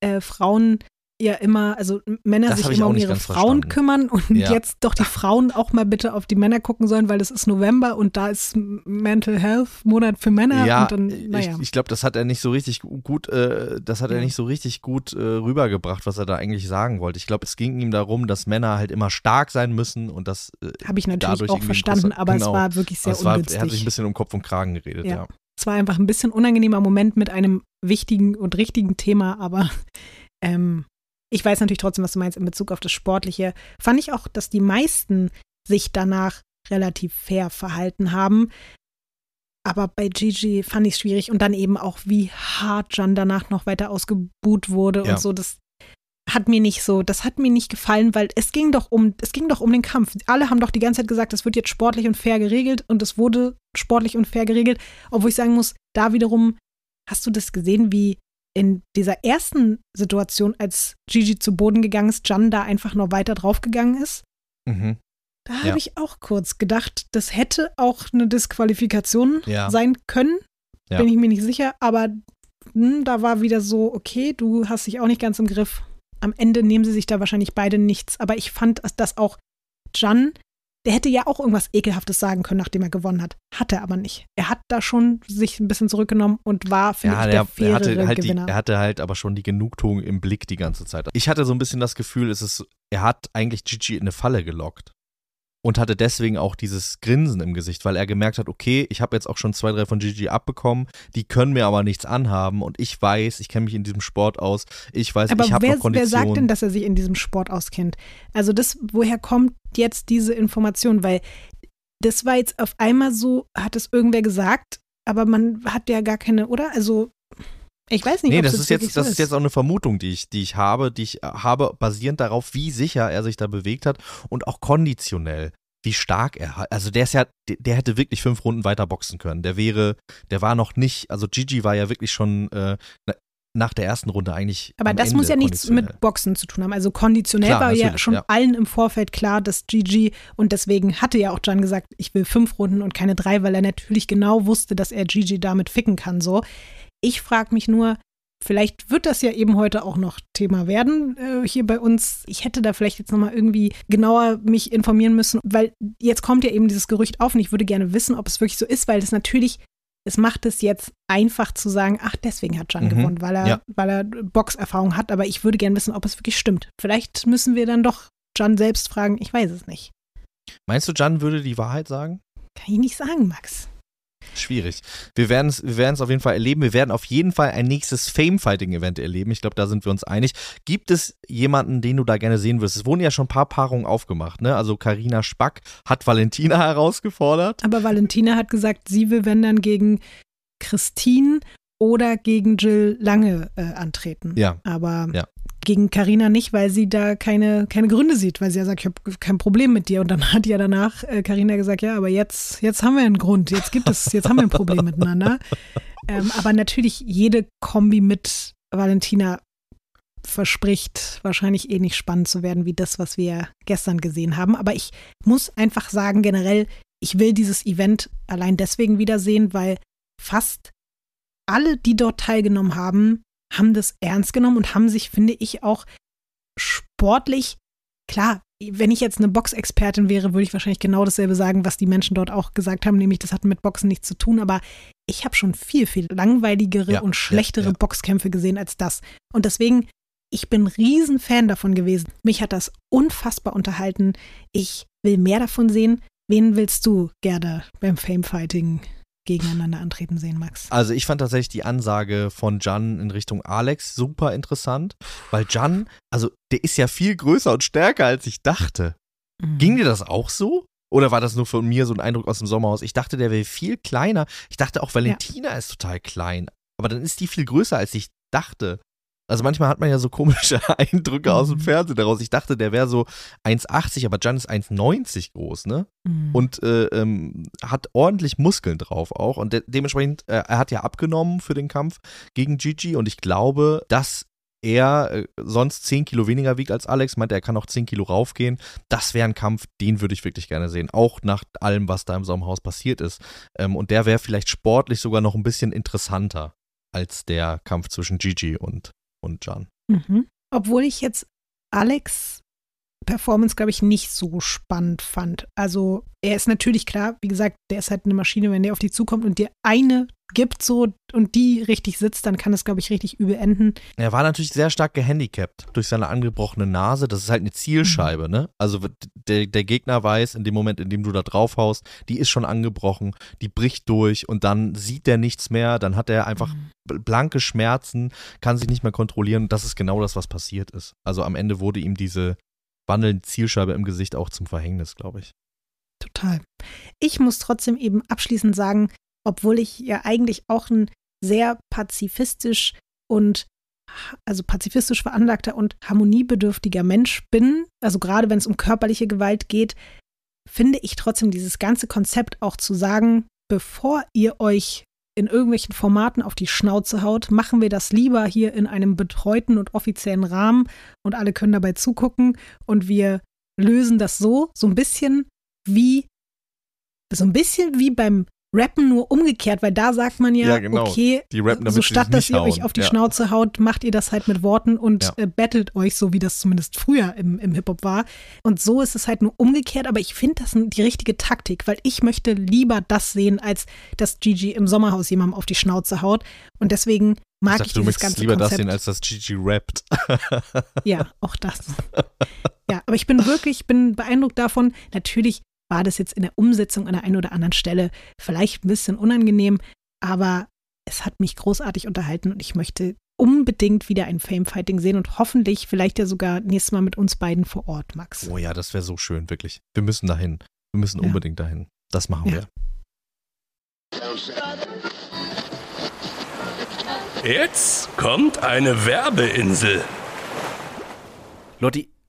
äh, Frauen ja immer, also Männer Das sich immer um ihre Frauen verstanden. kümmern und Ja. jetzt doch die Frauen auch mal bitte auf die Männer gucken sollen, weil es ist November und da ist Mental Health Monat für Männer ja, und dann, naja. ich, ich glaube, das hat er nicht so richtig gu- gut, äh, das hat er nicht so richtig gut äh, rübergebracht, was er da eigentlich sagen wollte. Ich glaube, es ging ihm darum, dass Männer halt immer stark sein müssen und das äh, Habe ich natürlich auch verstanden, interessant- aber genau. es war wirklich sehr es war, er hat sich ein bisschen um Kopf und Kragen geredet, Ja. ja. Es war einfach ein bisschen unangenehmer Moment mit einem wichtigen und richtigen Thema, aber ähm, ich weiß natürlich trotzdem, was du meinst in Bezug auf das Sportliche. Fand ich auch, dass die meisten sich danach relativ fair verhalten haben. Aber bei Gigi fand ich es schwierig und dann eben auch, wie hart Jan danach noch weiter ausgebuht wurde Ja. und so. Das hat mir nicht so, das hat mir nicht gefallen, weil es ging doch um, es ging doch um den Kampf. Alle haben doch die ganze Zeit gesagt, es wird jetzt sportlich und fair geregelt und es wurde sportlich und fair geregelt. Obwohl ich sagen muss, da wiederum, hast du das gesehen, wie in dieser ersten Situation, als Gigi zu Boden gegangen ist, Jan da einfach noch weiter draufgegangen ist? Mhm. Da Ja. habe ich auch kurz gedacht, das hätte auch eine Disqualifikation Ja. sein können. Ja. Bin ich mir nicht sicher, aber hm, da war wieder so, okay, du hast dich auch nicht ganz im Griff. Am Ende nehmen sie sich da wahrscheinlich beide nichts. Aber ich fand, dass das auch Jan, der hätte ja auch irgendwas Ekelhaftes sagen können, nachdem er gewonnen hat. Hat er aber nicht. Er hat da schon sich ein bisschen zurückgenommen und war, finde Ja, ich, der, der er, hatte halt die, Gewinner. er hatte halt aber schon die Genugtuung im Blick die ganze Zeit. Ich hatte so ein bisschen das Gefühl, es ist, er hat eigentlich Gigi in eine Falle gelockt. Und hatte deswegen auch dieses Grinsen im Gesicht, weil er gemerkt hat, okay, ich habe jetzt auch schon zwei, drei von Gigi abbekommen, die können mir aber nichts anhaben und ich weiß, ich kenne mich in diesem Sport aus, ich weiß, Aber ich habe wer, noch Konditionen. wer sagt denn, dass er sich in diesem Sport auskennt? Also das, woher kommt jetzt diese Information? Weil das war jetzt auf einmal so, hat es irgendwer gesagt, aber man hat ja gar keine, oder? Also ich weiß nicht, Nee, ob das es ist jetzt, so das ist jetzt auch eine Vermutung, die ich, die ich habe, die ich äh, habe, basierend darauf, wie sicher er sich da bewegt hat und auch konditionell, wie stark er hat. Also der ist ja, der, hätte wirklich fünf Runden weiter boxen können. Der wäre, der war noch nicht, also Gigi war ja wirklich schon äh, na- nach der ersten Runde eigentlich. Aber das Ende muss ja nichts mit Boxen zu tun haben. Also konditionell Klar, war ja schon ja. allen im Vorfeld klar, dass Gigi, und deswegen hatte ja auch Jan gesagt, ich will fünf Runden und keine drei, weil er natürlich genau wusste, dass er Gigi damit ficken kann. So. Ich frage mich nur, vielleicht wird das ja eben heute auch noch Thema werden äh, hier bei uns. Ich hätte da vielleicht jetzt nochmal irgendwie genauer mich informieren müssen, weil jetzt kommt ja eben dieses Gerücht auf und ich würde gerne wissen, ob es wirklich so ist, weil das natürlich es macht es jetzt einfach zu sagen, ach, deswegen hat Jan Mhm. gewonnen, weil er, Ja. weil er Boxerfahrung hat, aber ich würde gerne wissen, ob es wirklich stimmt. Vielleicht müssen wir dann doch Jan selbst fragen, ich weiß es nicht. Meinst du, Jan würde die Wahrheit sagen? Kann ich nicht sagen, Max. Schwierig. Wir werden es wir auf jeden Fall erleben. Wir werden auf jeden Fall ein nächstes Fame-Fighting-Event erleben. Ich glaube, da sind wir uns einig. Gibt es jemanden, den du da gerne sehen wirst? Es wurden ja schon ein paar Paarungen aufgemacht. Ne? Also Karina Spack hat Valentina herausgefordert. Aber Valentina hat gesagt, sie will, wenn dann gegen Christine oder gegen Jill Lange äh, antreten. Ja. Aber Ja. gegen Karina nicht, weil sie da keine, keine Gründe sieht, weil sie ja sagt, ich habe kein Problem mit dir. Und dann hat ja danach Karina äh, gesagt, ja, aber jetzt, jetzt haben wir einen Grund, jetzt gibt es, jetzt haben wir ein Problem miteinander. Ähm, aber natürlich jede Kombi mit Valentina verspricht wahrscheinlich eh nicht spannend zu werden wie das, was wir gestern gesehen haben. Aber ich muss einfach sagen, generell, ich will dieses Event allein deswegen wiedersehen, weil fast alle, die dort teilgenommen haben, haben das ernst genommen und haben sich, finde ich, auch sportlich, klar, wenn ich jetzt eine Boxexpertin wäre, würde ich wahrscheinlich genau dasselbe sagen, was die Menschen dort auch gesagt haben, nämlich das hat mit Boxen nichts zu tun, aber ich habe schon viel, viel langweiligere ja, und schlechtere ja, ja. Boxkämpfe gesehen als das. Und deswegen, ich bin riesen Fan davon gewesen. Mich hat das unfassbar unterhalten. Ich will mehr davon sehen. Wen willst du, Gerda, beim Famefighting gegeneinander antreten sehen, Max? Also ich fand tatsächlich die Ansage von Jan in Richtung Alex super interessant, weil Jan, also der ist ja viel größer und stärker, als ich dachte. Mhm. Ging dir das auch so? Oder war das nur von mir so ein Eindruck aus dem Sommerhaus? Ich dachte, der wäre viel kleiner. Ich dachte auch, Valentina ja. ist total klein. Aber dann ist die viel größer, als ich dachte. Also manchmal hat man ja so komische Eindrücke aus dem mhm. Fernsehen daraus. Ich dachte, der wäre so 1,80, aber Jan ist 1,90 groß, ne? Mhm. Und äh, ähm, hat ordentlich Muskeln drauf auch. Und de dementsprechend, äh, er hat ja abgenommen für den Kampf gegen Gigi. Und ich glaube, dass er äh, sonst 10 Kilo weniger wiegt als Alex, meint er kann noch 10 Kilo raufgehen. Das wäre ein Kampf, den würde ich wirklich gerne sehen. Auch nach allem, was da im Sommerhaus passiert ist. Ähm, und der wäre vielleicht sportlich sogar noch ein bisschen interessanter als der Kampf zwischen Gigi und und Jan. Mhm. Obwohl ich jetzt Alex Performance, glaube ich, nicht so spannend fand. Also er ist natürlich klar, wie gesagt, der ist halt eine Maschine, wenn der auf die zukommt und dir eine gibt so und die richtig sitzt, dann kann es, glaube ich, richtig übel enden. Er war natürlich sehr stark gehandicapt durch seine angebrochene Nase. Das ist halt eine Zielscheibe, mhm. ne? Also der, der Gegner weiß, in dem Moment, in dem du da draufhaust, die ist schon angebrochen, die bricht durch und dann sieht der nichts mehr, dann hat er einfach mhm. blanke Schmerzen, kann sich nicht mehr kontrollieren. Das ist genau das, was passiert ist. Also am Ende wurde ihm diese wandelnde Zielscheibe im Gesicht auch zum Verhängnis, glaube ich. Total. Ich muss trotzdem eben abschließend sagen, obwohl ich ja eigentlich auch ein sehr pazifistisch und also pazifistisch veranlagter und harmoniebedürftiger Mensch bin, also gerade wenn es um körperliche Gewalt geht, finde ich trotzdem dieses ganze Konzept auch zu sagen, bevor ihr euch in irgendwelchen Formaten auf die Schnauze haut, machen wir das lieber hier in einem betreuten und offiziellen Rahmen und alle können dabei zugucken und wir lösen das so, so ein bisschen wie, so ein bisschen wie beim Rappen nur umgekehrt, weil da sagt man ja, ja genau. okay, die rappen, so statt dass ihr hauen. euch auf die ja. Schnauze haut, macht ihr das halt mit Worten und ja. äh, battelt euch, so wie das zumindest früher im, im Hip-Hop war. Und so ist es halt nur umgekehrt, aber ich finde das die richtige Taktik, weil ich möchte lieber das sehen, als dass Gigi im Sommerhaus jemandem auf die Schnauze haut. Und deswegen mag ich, dachte, ich dieses du ganze lieber Konzept. das sehen, als dass Gigi rappt. ja, auch das. Ja, aber ich bin wirklich, bin beeindruckt davon. Natürlich war das jetzt in der Umsetzung an der einen oder anderen Stelle vielleicht ein bisschen unangenehm, aber es hat mich großartig unterhalten und ich möchte unbedingt wieder ein Famefighting sehen und hoffentlich vielleicht ja sogar nächstes Mal mit uns beiden vor Ort, Max. Oh ja, das wäre so schön, wirklich. Wir müssen dahin. Wir müssen ja. unbedingt dahin. Das machen ja. wir. Jetzt kommt eine Werbeinsel. Lotti,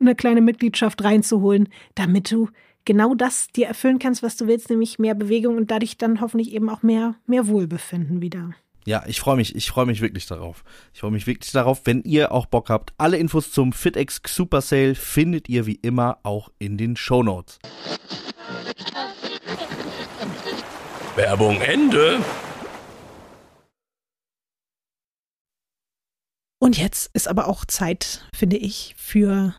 eine kleine Mitgliedschaft reinzuholen, damit du genau das dir erfüllen kannst, was du willst, nämlich mehr Bewegung und dadurch dann hoffentlich eben auch mehr, mehr Wohlbefinden wieder. Ja, ich freue mich, ich freue mich wirklich darauf. Ich freue mich wirklich darauf, wenn ihr auch Bock habt. Alle Infos zum FitX Super Sale findet ihr wie immer auch in den Shownotes. Werbung Ende. Und jetzt ist aber auch Zeit, finde ich, für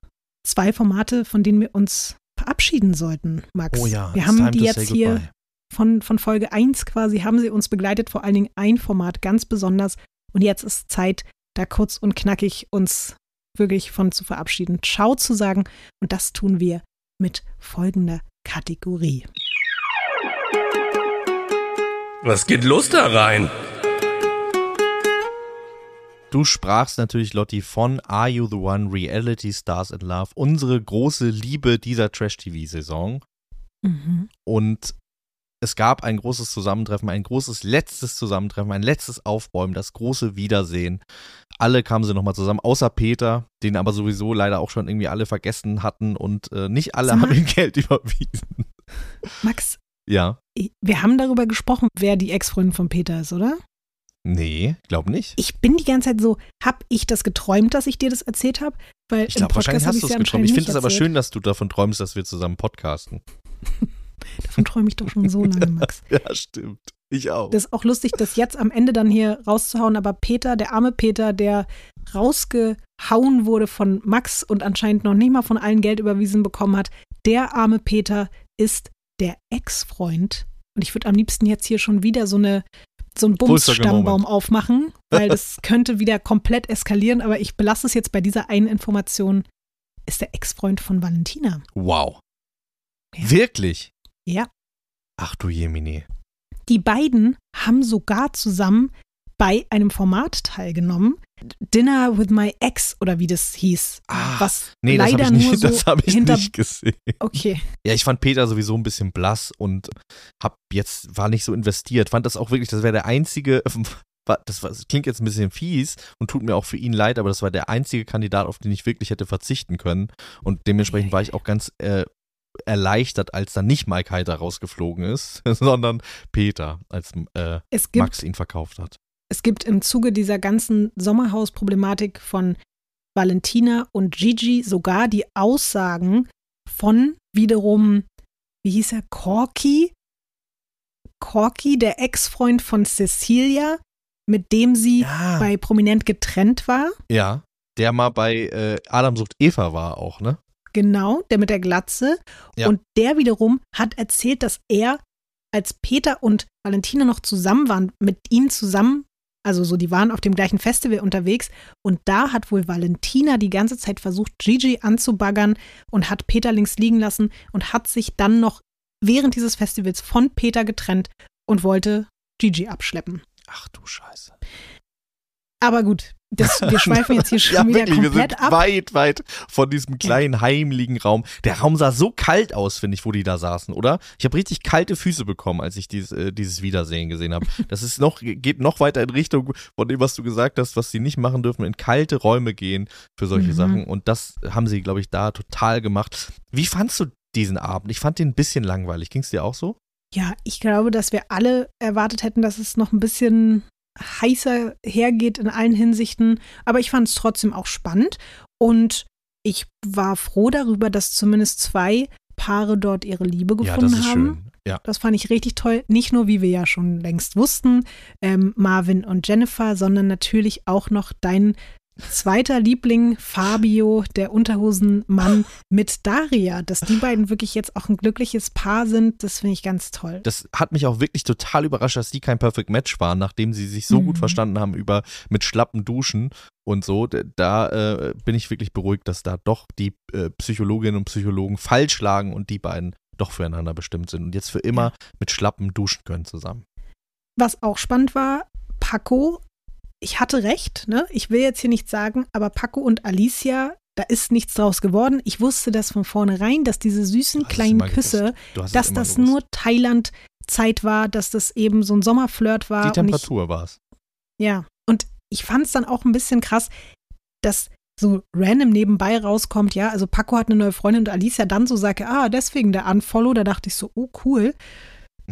zwei Formate, von denen wir uns verabschieden sollten, Max. Oh ja, wir haben die jetzt hier von, von Folge 1 quasi, haben sie uns begleitet, vor allen Dingen ein Format ganz besonders. Und jetzt ist Zeit, da kurz und knackig uns wirklich von zu verabschieden. Ciao zu sagen. Und das tun wir mit folgender Kategorie. Was geht los da rein? Du sprachst natürlich, Lotti, von Are You the One Reality Stars in Love, unsere große Liebe dieser Trash-TV-Saison. Mhm. Und es gab ein großes Zusammentreffen, ein großes letztes Zusammentreffen, ein letztes Aufbäumen, das große Wiedersehen. Alle kamen sie nochmal zusammen, außer Peter, den aber sowieso leider auch schon irgendwie alle vergessen hatten und äh, nicht alle Sag haben ihm Geld überwiesen. Max, Ja. wir haben darüber gesprochen, wer die Ex-Freundin von Peter ist, oder? Nee, glaub nicht. Ich bin die ganze Zeit so, hab ich das geträumt, dass ich dir das erzählt habe? Weil Ich glaube, wahrscheinlich hast du es ja geträumt. Ich finde es aber schön, dass du davon träumst, dass wir zusammen podcasten. Davon träume ich doch schon so lange, Max. Ja, stimmt. Ich auch. Das ist auch lustig, das jetzt am Ende dann hier rauszuhauen, aber Peter, der arme Peter, der rausgehauen wurde von Max und anscheinend noch nicht mal von allen Geld überwiesen bekommen hat, der arme Peter ist der Ex-Freund. Und ich würde am liebsten jetzt hier schon wieder so eine so einen Bums-Stammbaum aufmachen, weil das könnte wieder komplett eskalieren, aber ich belasse es jetzt bei dieser einen Information. Ist der Ex-Freund von Valentina. wow. Ja. Wirklich? Ja. Ach du Jemini. Die beiden haben sogar zusammen bei einem Format teilgenommen. Dinner with my ex oder wie das hieß. Ah, was Nee, das leider habe ich, nur nicht, so das hab ich hinter. nicht gesehen. Okay. Ja, ich fand Peter sowieso ein bisschen blass und hab jetzt, war nicht so investiert. Fand das auch wirklich, das wäre der einzige, das, war, das klingt jetzt ein bisschen fies und tut mir auch für ihn leid, aber das war der einzige Kandidat, auf den ich wirklich hätte verzichten können. Und dementsprechend war ich auch ganz äh, erleichtert, als dann nicht Mike Heiter rausgeflogen ist, sondern Peter, als äh, Max ihn verkauft hat. Es gibt im Zuge dieser ganzen Sommerhaus-Problematik von Valentina und Gigi sogar die Aussagen von wiederum, wie hieß er, Corky? Corky, der Ex-Freund von Cecilia, mit dem sie Ja. bei Prominent getrennt war. Ja, der mal bei äh, Adam sucht Eva war auch, ne? Genau, der mit der Glatze. Ja. Und der wiederum hat erzählt, dass er, als Peter und Valentina noch zusammen waren, mit ihnen zusammen, also so, die waren auf dem gleichen Festival unterwegs. Und da hat wohl Valentina die ganze Zeit versucht, Gigi anzubaggern und hat Peter links liegen lassen und hat sich dann noch während dieses Festivals von Peter getrennt und wollte Gigi abschleppen. Ach du Scheiße. Aber gut, das, wir schweifen jetzt hier schon ja, wieder wirklich, wir komplett sind ab. weit, weit von diesem kleinen heimlichen Raum. Der Raum sah so kalt aus, finde ich, wo die da saßen, oder? Ich habe richtig kalte Füße bekommen, als ich dieses, äh, dieses Wiedersehen gesehen habe. Das ist noch, geht noch weiter in Richtung von dem, was du gesagt hast, was sie nicht machen dürfen, in kalte Räume gehen für solche Mhm. Sachen. Und das haben sie, glaube ich, da total gemacht. Wie fandst du diesen Abend? Ich fand den ein bisschen langweilig. Ging es dir auch so? Ja, ich glaube, dass wir alle erwartet hätten, dass es noch ein bisschen heißer hergeht in allen Hinsichten. Aber ich fand es trotzdem auch spannend. Und ich war froh darüber, dass zumindest zwei Paare dort ihre Liebe ja, gefunden ist haben. schön. Ja. Das fand ich richtig toll. Nicht nur, wie wir ja schon längst wussten, ähm, Marvin und Jennifer, sondern natürlich auch noch dein zweiter Liebling, Fabio, der Unterhosenmann mit Daria. Dass die beiden wirklich jetzt auch ein glückliches Paar sind, das finde ich ganz toll. Das hat mich auch wirklich total überrascht, dass die kein Perfect Match waren, nachdem sie sich so Mhm. gut verstanden haben über mit schlappen Duschen und so. Da äh, bin ich wirklich beruhigt, dass da doch die äh, Psychologinnen und Psychologen falsch lagen und die beiden doch füreinander bestimmt sind und jetzt für immer mit schlappen duschen können zusammen. Was auch spannend war, Paco, ich hatte recht, ne? Ich will jetzt hier nichts sagen, aber Paco und Alicia, da ist nichts draus geworden. Ich wusste das von vornherein, dass diese süßen kleinen Küsse, dass das gewusst. nur Thailand-Zeit war, dass das eben so ein Sommerflirt war. die Temperatur war es. ja, und ich fand es dann auch ein bisschen krass, dass so random nebenbei rauskommt, ja, also Paco hat eine neue Freundin und Alicia dann so sagt, ah, deswegen der Unfollow, da dachte ich so, oh cool,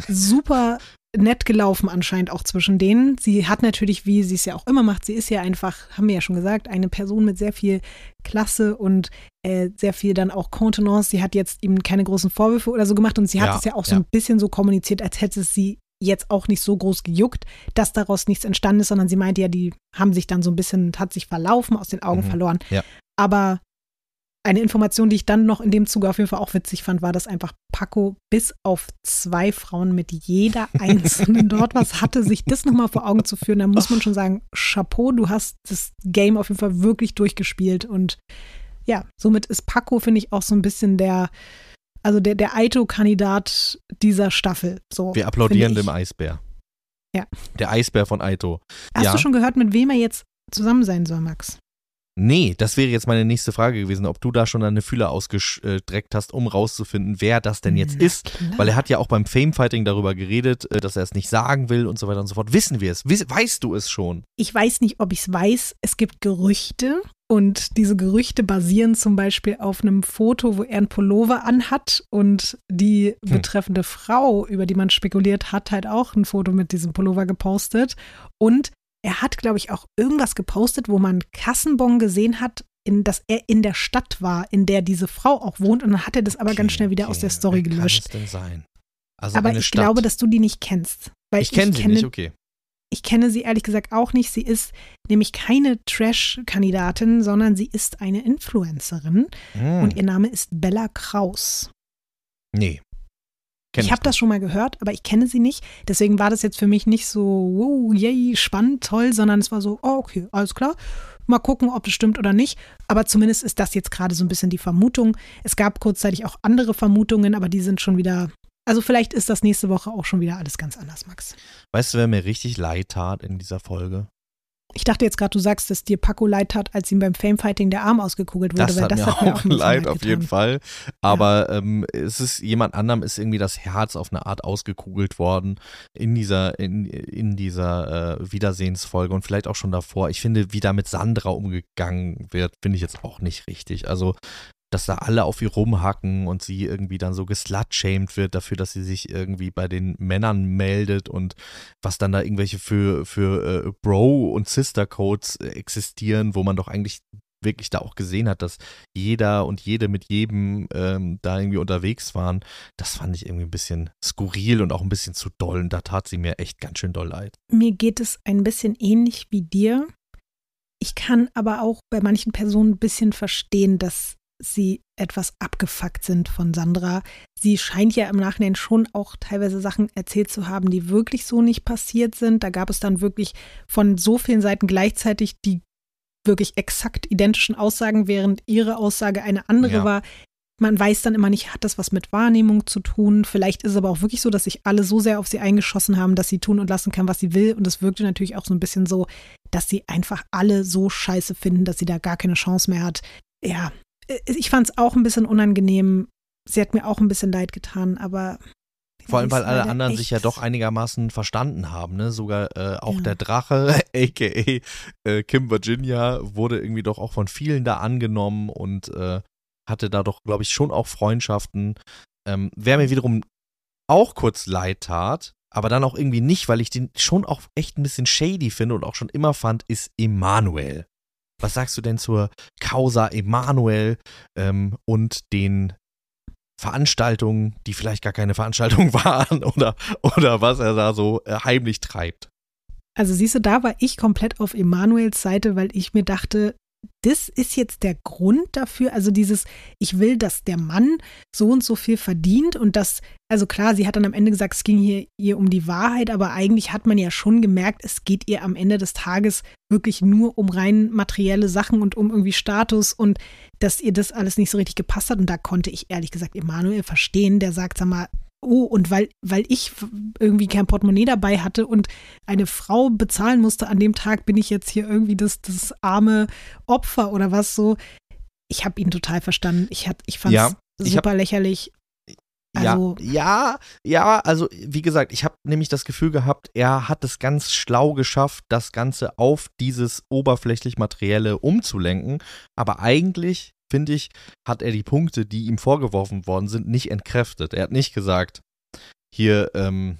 super nett gelaufen anscheinend auch zwischen denen. Sie hat natürlich, wie sie es ja auch immer macht, sie ist ja einfach, haben wir ja schon gesagt, eine Person mit sehr viel Klasse und äh, sehr viel dann auch Kontenance. Sie hat jetzt ihm keine großen Vorwürfe oder so gemacht und sie hat Ja, es ja auch so ja. ein bisschen so kommuniziert, als hätte es sie jetzt auch nicht so groß gejuckt, dass daraus nichts entstanden ist, sondern sie meinte ja, die haben sich dann so ein bisschen, hat sich verlaufen, aus den Augen Mhm, verloren. ja. Aber eine Information, die ich dann noch in dem Zuge auf jeden Fall auch witzig fand, war, dass einfach Paco bis auf zwei Frauen mit jeder einzelnen dort was hatte, sich das nochmal vor Augen zu führen. Da muss man schon sagen, Chapeau, du hast das Game auf jeden Fall wirklich durchgespielt. Und ja, somit ist Paco, finde ich, auch so ein bisschen der, also der, der Aito-Kandidat dieser Staffel. So, Wir applaudieren dem. Eisbär. Ja. Der Eisbär von Aito. Hast ja. du schon gehört, mit wem er jetzt zusammen sein soll, Max? Nee, das wäre jetzt meine nächste Frage gewesen, ob du da schon deine Fühler ausgestreckt hast, um rauszufinden, wer das denn jetzt Na ist. klar. Weil er hat ja auch beim Famefighting darüber geredet, äh, dass er es nicht sagen will und so weiter und so fort. Wissen wir es? Weißt du es schon? Ich weiß nicht, ob ich es weiß. Es gibt Gerüchte und diese Gerüchte basieren zum Beispiel auf einem Foto, wo er einen Pullover anhat und die Hm. betreffende Frau, über die man spekuliert, hat halt auch ein Foto mit diesem Pullover gepostet. Und er hat, glaube ich, auch irgendwas gepostet, wo man Kassenbon gesehen hat, in, dass er in der Stadt war, in der diese Frau auch wohnt. Und dann hat er das aber ganz Okay, schnell wieder okay. aus der Story Wer gelöscht. Kann es denn sein? Also aber ich Stadt. glaube, dass du die nicht kennst. Weil ich kenne sie kenne nicht, okay. ich kenne sie ehrlich gesagt auch nicht. Sie ist nämlich keine Trash-Kandidatin, sondern sie ist eine Influencerin Hm, und ihr Name ist Bella Kraus. nee. Ich habe das schon mal gehört, aber ich kenne sie nicht. Deswegen war das jetzt für mich nicht so, wow, yay, spannend, toll, sondern es war so, oh, okay, alles klar. Mal gucken, ob das stimmt oder nicht. Aber zumindest ist das jetzt gerade so ein bisschen die Vermutung. Es gab kurzzeitig auch andere Vermutungen, aber die sind schon wieder. Also vielleicht ist das nächste Woche auch schon wieder alles ganz anders, Max. Weißt du, wer mir richtig leid tat in dieser Folge? Ich dachte jetzt gerade, du sagst, dass dir Paco leid tat, als ihm beim Famefighting der Arm ausgekugelt wurde. Das weil hat das mir hat mir auch ein bisschen leid, auf jeden. Fall. Aber ähm, es ist jemand anderem ist irgendwie das Herz auf eine Art ausgekugelt worden in dieser, in, in dieser äh, Wiedersehensfolge und vielleicht auch schon davor. Ich finde, wie da mit Sandra umgegangen wird, finde ich jetzt auch nicht richtig. Also, dass da alle auf ihr rumhacken und sie irgendwie dann so geslutshamed wird dafür, dass sie sich irgendwie bei den Männern meldet und was dann da irgendwelche für, für äh, Bro- und Sister-Codes äh, existieren, wo man doch eigentlich wirklich da auch gesehen hat, dass jeder und jede mit jedem ähm, da irgendwie unterwegs waren, das fand ich irgendwie ein bisschen skurril und auch ein bisschen zu doll. Und da tat sie mir echt ganz schön doll leid. Mir geht es ein bisschen ähnlich wie dir. Ich kann aber auch bei manchen Personen ein bisschen verstehen, dass sie etwas abgefuckt sind von Sandra. Sie scheint ja im Nachhinein schon auch teilweise Sachen erzählt zu haben, die wirklich so nicht passiert sind. Da gab es dann wirklich von so vielen Seiten gleichzeitig die wirklich exakt identischen Aussagen, während ihre Aussage eine andere Ja. war. man weiß dann immer nicht, hat das was mit Wahrnehmung zu tun? Vielleicht ist es aber auch wirklich so, dass sich alle so sehr auf sie eingeschossen haben, dass sie tun und lassen kann, was sie will. Und es wirkte natürlich auch so ein bisschen so, dass sie einfach alle so scheiße finden, dass sie da gar keine Chance mehr hat. Ja, ich fand es auch ein bisschen unangenehm. Sie hat mir auch ein bisschen leid getan, aber Vor allem, weil alle anderen sich ja doch einigermaßen verstanden haben. Ne? Sogar äh, auch Ja. der Drache, a.k.a. Äh, Kim Virginia, wurde irgendwie doch auch von vielen da angenommen und äh, hatte da doch, glaube ich, schon auch Freundschaften. Ähm, wer mir wiederum auch kurz leid tat, aber dann auch irgendwie nicht, weil ich den schon auch echt ein bisschen shady finde und auch schon immer fand, ist Emanuel. Was sagst du denn zur Causa Emanuel ähm, und den Veranstaltungen, die vielleicht gar keine Veranstaltungen waren oder, oder was er da so äh, heimlich treibt. Also siehst du, da war ich komplett auf Emanuels Seite, weil ich mir dachte, das ist jetzt der Grund dafür, also dieses, ich will, dass der Mann so und so viel verdient und das, also klar, sie hat dann am Ende gesagt, es ging hier ihr um die Wahrheit, aber eigentlich hat man ja schon gemerkt, es geht ihr am Ende des Tages wirklich nur um rein materielle Sachen und um irgendwie Status und dass ihr das alles nicht so richtig gepasst hat. Und da konnte ich ehrlich gesagt Emanuel verstehen, der sagt, sag mal, oh, und weil, weil ich irgendwie kein Portemonnaie dabei hatte und eine Frau bezahlen musste an dem Tag, bin ich jetzt hier irgendwie das, das arme Opfer oder was so. Ich habe ihn total verstanden. Ich, hat- ich fand es Ja, ich hab- super lächerlich. Also, ja, ja, ja, also wie gesagt, ich habe nämlich das Gefühl gehabt, er hat es ganz schlau geschafft, das Ganze auf dieses oberflächlich Materielle umzulenken. Aber eigentlich, finde ich, hat er die Punkte, die ihm vorgeworfen worden sind, nicht entkräftet. Er hat nicht gesagt, hier, ähm,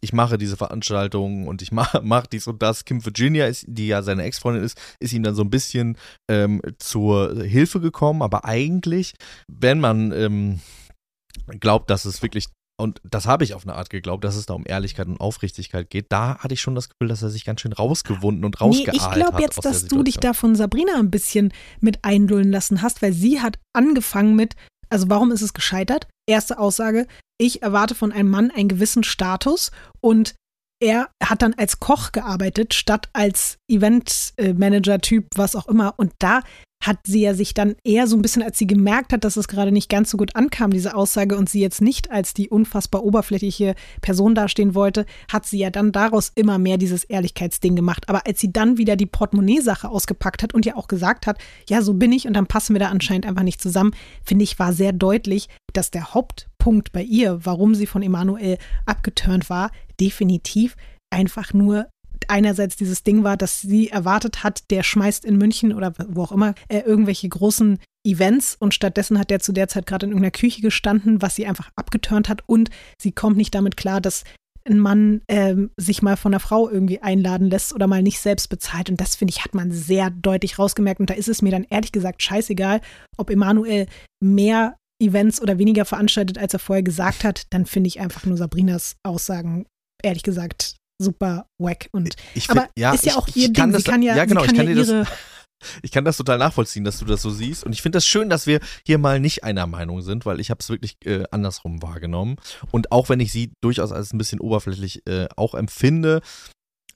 ich mache diese Veranstaltung und ich mache mach dies und das. Kim Virginia, ist, die ja seine Ex-Freundin ist, ist ihm dann so ein bisschen ähm, zur Hilfe gekommen. Aber eigentlich, wenn man ähm, glaubt, dass es wirklich, und das habe ich auf eine Art geglaubt, dass es da um Ehrlichkeit und Aufrichtigkeit geht, da hatte ich schon das Gefühl, dass er sich ganz schön rausgewunden und nee, rausgeahlt ich hat. glaube jetzt, dass du dich da von Sabrina ein bisschen mit eindullen lassen hast, weil sie hat angefangen mit, also warum ist es gescheitert? Erste Aussage, ich erwarte von einem Mann einen gewissen Status und er hat dann als Koch gearbeitet, statt als Eventmanager-Typ, was auch immer. Und da hat sie ja sich dann eher so ein bisschen, als sie gemerkt hat, dass es gerade nicht ganz so gut ankam, diese Aussage, und sie jetzt nicht als die unfassbar oberflächliche Person dastehen wollte, hat sie ja dann daraus immer mehr dieses Ehrlichkeitsding gemacht. Aber als sie dann wieder die Portemonnaie-Sache ausgepackt hat und ja auch gesagt hat, ja, so bin ich und dann passen wir da anscheinend einfach nicht zusammen, finde ich, war sehr deutlich, dass der Hauptpunkt bei ihr, warum sie von Emanuel abgeturnt war, definitiv einfach nur einerseits dieses Ding war, dass sie erwartet hat, der schmeißt in München oder wo auch immer äh, irgendwelche großen Events und stattdessen hat der zu der Zeit gerade in irgendeiner Küche gestanden, was sie einfach abgeturnt hat und sie kommt nicht damit klar, dass ein Mann ähm, sich mal von einer Frau irgendwie einladen lässt oder mal nicht selbst bezahlt. Und das, finde ich, hat man sehr deutlich rausgemerkt. Und da ist es mir dann ehrlich gesagt scheißegal, ob Emanuel mehr Events oder weniger veranstaltet, als er vorher gesagt hat. Dann finde ich einfach nur Sabrinas Aussagen, ehrlich gesagt, super wack. Und Ich aber find- ja, ist ja ich- auch ich ihr kann Ding. das- sie kann ja, ja, genau, ich kann ja ihre. das- Ich kann das total nachvollziehen, dass du das so siehst. Und ich finde das schön, dass wir hier mal nicht einer Meinung sind, weil ich habe es wirklich äh, andersrum wahrgenommen. Und auch wenn ich sie durchaus als ein bisschen oberflächlich äh, auch empfinde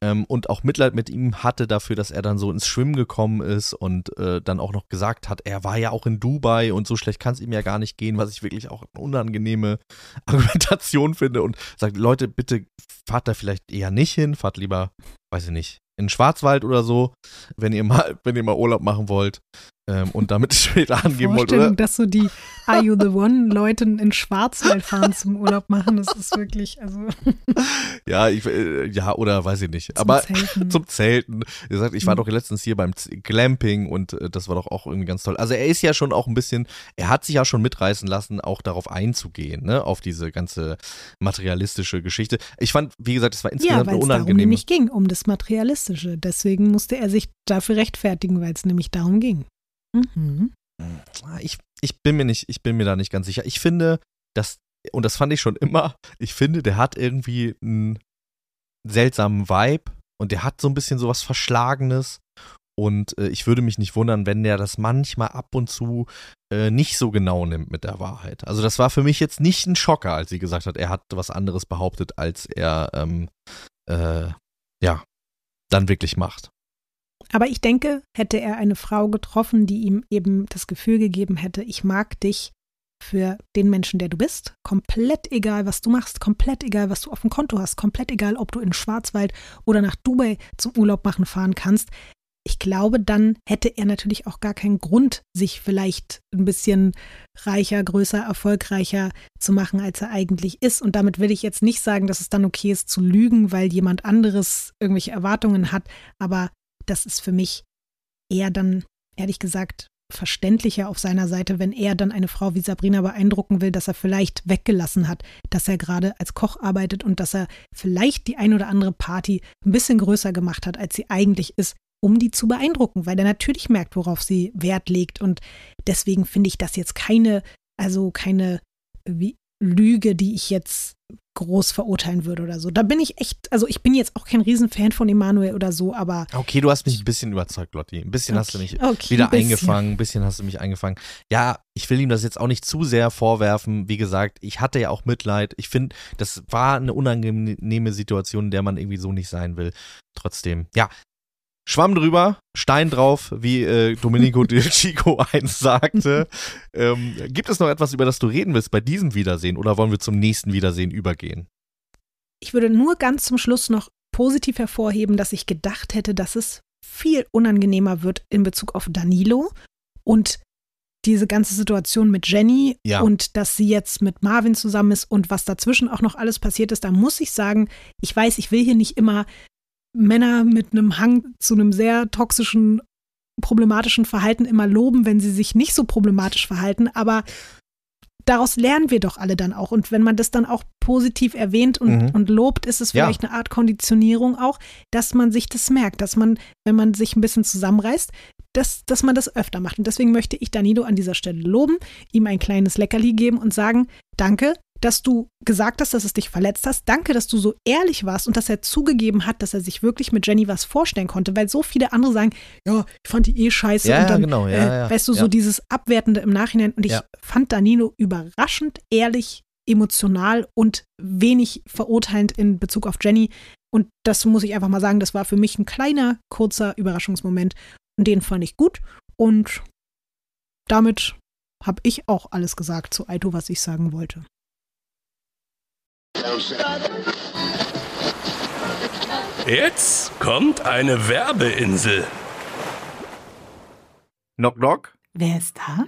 ähm, und auch Mitleid mit ihm hatte dafür, dass er dann so ins Schwimmen gekommen ist und äh, dann auch noch gesagt hat, er war ja auch in Dubai und so schlecht kann es ihm ja gar nicht gehen, was ich wirklich auch eine unangenehme Argumentation finde und sagt, Leute, bitte fahrt da vielleicht eher nicht hin, fahrt lieber, weiß ich nicht, in Schwarzwald oder so, wenn ihr mal, wenn ihr mal Urlaub machen wollt ähm, und damit später angeben wollt, oder? dass so die Are You the One Leute in Schwarzwald fahren zum Urlaub machen, das ist wirklich, also Ja, ich, äh, ja, oder weiß ich nicht. zum Aber Zelten. zum Zelten. Ihr sagt, ich war Mhm. doch letztens hier beim Glamping und äh, das war doch auch irgendwie ganz toll. Also er ist ja schon auch ein bisschen, er hat sich ja schon mitreißen lassen, auch darauf einzugehen, ne, auf diese ganze materialistische Geschichte. Ich fand, wie gesagt, es war ja, insgesamt weil eine es darum unangenehme. nämlich ging, um das Materialistische. Deswegen musste er sich dafür rechtfertigen, weil es nämlich darum ging. Mhm. Ah, Ich, ich bin mir nicht, ich bin mir da nicht ganz sicher. Ich finde, dass, und das fand ich schon immer, ich finde, der hat irgendwie einen seltsamen Vibe und der hat so ein bisschen sowas Verschlagenes. Und äh, ich würde mich nicht wundern, wenn der das manchmal ab und zu äh, nicht so genau nimmt mit der Wahrheit. Also das war für mich jetzt nicht ein Schocker, als sie gesagt hat, er hat was anderes behauptet, als er ähm, äh, ja dann wirklich macht. Aber ich denke, hätte er eine Frau getroffen, die ihm eben das Gefühl gegeben hätte, ich mag dich für den Menschen, der du bist. Komplett egal, was du machst, komplett egal, was du auf dem Konto hast, komplett egal, ob du in Schwarzwald oder nach Dubai zum Urlaub machen fahren kannst. Ich glaube, dann hätte er natürlich auch gar keinen Grund, sich vielleicht ein bisschen reicher, größer, erfolgreicher zu machen, als er eigentlich ist. Und damit will ich jetzt nicht sagen, dass es dann okay ist zu lügen, weil jemand anderes irgendwelche Erwartungen hat. Aber das ist für mich eher dann, ehrlich gesagt, verständlicher auf seiner Seite, wenn er dann eine Frau wie Sabrina beeindrucken will, dass er vielleicht weggelassen hat, dass er gerade als Koch arbeitet und dass er vielleicht die ein oder andere Party ein bisschen größer gemacht hat, als sie eigentlich ist, um die zu beeindrucken, weil er natürlich merkt, worauf sie Wert legt. Und deswegen finde ich das jetzt keine, also keine Lüge, die ich jetzt groß verurteilen würde oder so. Da bin ich echt, also ich bin jetzt auch kein Riesenfan von Emanuel oder so, aber. Okay, du hast mich ein bisschen überzeugt, Lotti. Ein bisschen okay, hast du mich okay, wieder ein eingefangen, ein bisschen hast du mich eingefangen. Ja, ich will ihm das jetzt auch nicht zu sehr vorwerfen. Wie gesagt, ich hatte ja auch Mitleid. Ich finde, das war eine unangenehme Situation, in der man irgendwie so nicht sein will. Trotzdem, ja, Schwamm drüber, Stein drauf, wie äh, Domenico Del Chico eins sagte. Ähm, gibt es noch etwas, über das du reden willst bei diesem Wiedersehen oder wollen wir zum nächsten Wiedersehen übergehen? Ich würde nur ganz zum Schluss noch positiv hervorheben, dass ich gedacht hätte, dass es viel unangenehmer wird in Bezug auf Danilo und diese ganze Situation mit Jenny ja. und dass sie jetzt mit Marvin zusammen ist und was dazwischen auch noch alles passiert ist, da muss ich sagen, ich weiß, ich will hier nicht immer Männer mit einem Hang zu einem sehr toxischen, problematischen Verhalten immer loben, wenn sie sich nicht so problematisch verhalten, aber daraus lernen wir doch alle dann auch. Und wenn man das dann auch positiv erwähnt und, mhm. und lobt, ist es vielleicht ja. eine Art Konditionierung auch, dass man sich das merkt, dass man, wenn man sich ein bisschen zusammenreißt, dass, dass man das öfter macht. Und deswegen möchte ich Danilo an dieser Stelle loben, ihm ein kleines Leckerli geben und sagen, danke, dass du gesagt hast, dass es dich verletzt hast. Danke, dass du so ehrlich warst und dass er zugegeben hat, dass er sich wirklich mit Jenny was vorstellen konnte, weil so viele andere sagen, ja, ich fand die eh scheiße ja, und dann, genau, ja, äh, ja, weißt du, so dieses Abwertende im Nachhinein. Und ich fand Danilo überraschend ehrlich, emotional und wenig verurteilend in Bezug auf Jenny. Und das muss ich einfach mal sagen, das war für mich ein kleiner, kurzer Überraschungsmoment. Und den fand ich gut. Und damit habe ich auch alles gesagt zu Aito, was ich sagen wollte. Jetzt kommt eine Werbeinsel. Knock, knock. Wer ist da?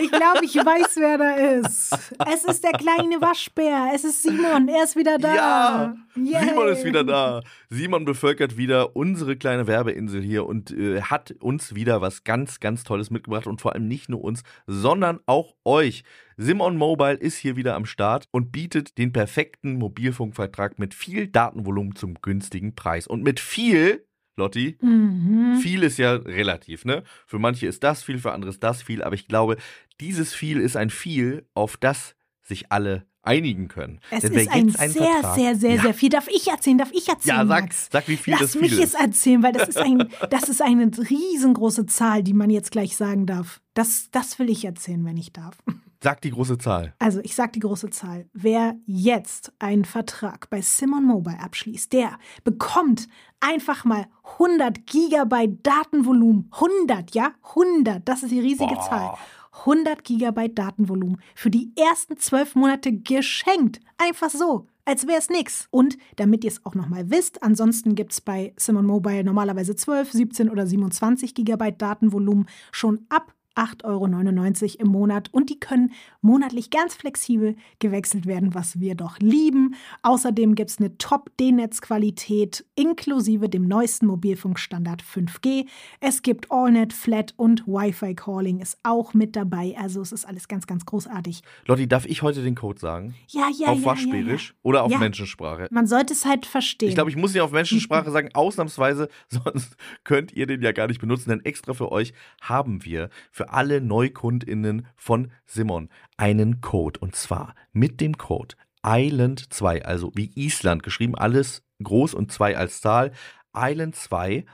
Ich glaube, ich weiß, wer da ist. Es ist der kleine Waschbär. Es ist Simon. Er ist wieder da. Ja, Yay. Simon ist wieder da. Simon bevölkert wieder unsere kleine Werbeinsel hier und äh, hat uns wieder was ganz, ganz Tolles mitgebracht und vor allem nicht nur uns, sondern auch euch. Simon Mobile ist hier wieder am Start und bietet den perfekten Mobilfunkvertrag mit viel Datenvolumen zum günstigen Preis. Und mit viel Lotti. Mhm. Viel ist ja relativ, ne? Für manche ist das viel, für andere ist das viel, aber ich glaube, dieses viel ist ein viel, auf das sich alle einigen können. Es Denn ist ein sehr, Vertrag, sehr, sehr, ja. sehr viel. Darf ich erzählen? Darf ich erzählen? Ja, sag, sag wie viel Lass das viel mich ist. jetzt erzählen, weil das ist, ein, das ist eine riesengroße Zahl, die man jetzt gleich sagen darf. Das, das will ich erzählen, wenn ich darf. Sag die große Zahl. Also, ich sag die große Zahl. Wer jetzt einen Vertrag bei Simon Mobile abschließt, der bekommt einfach mal 100 Gigabyte Datenvolumen. 100, ja? 100. Das ist die riesige Boah. Zahl. 100 Gigabyte Datenvolumen für die ersten zwölf Monate geschenkt. Einfach so als wäre es nichts. Und damit ihr es auch nochmal wisst, ansonsten gibt es bei Simon Mobile normalerweise 12, 17 oder 27 Gigabyte Datenvolumen schon ab 8,99 Euro im Monat und die können monatlich ganz flexibel gewechselt werden, was wir doch lieben. Außerdem gibt es eine Top-D-Netz-Qualität inklusive dem neuesten Mobilfunkstandard 5G. Es gibt AllNet, Flat und Wi-Fi-Calling ist auch mit dabei. Also es ist alles ganz, ganz großartig. Lotti, darf ich heute den Code sagen? Ja, ja, auf ja. Auf Waschbärisch ja, ja. oder auf ja. Menschensprache? Man sollte es halt verstehen. Ich glaube, ich muss ihn auf Menschensprache sagen, ausnahmsweise, sonst könnt ihr den ja gar nicht benutzen, denn extra für euch haben wir für für alle NeukundInnen von Simon einen Code. Und zwar mit dem Code Island2, also wie Island geschrieben, alles groß und 2 als Zahl. Island2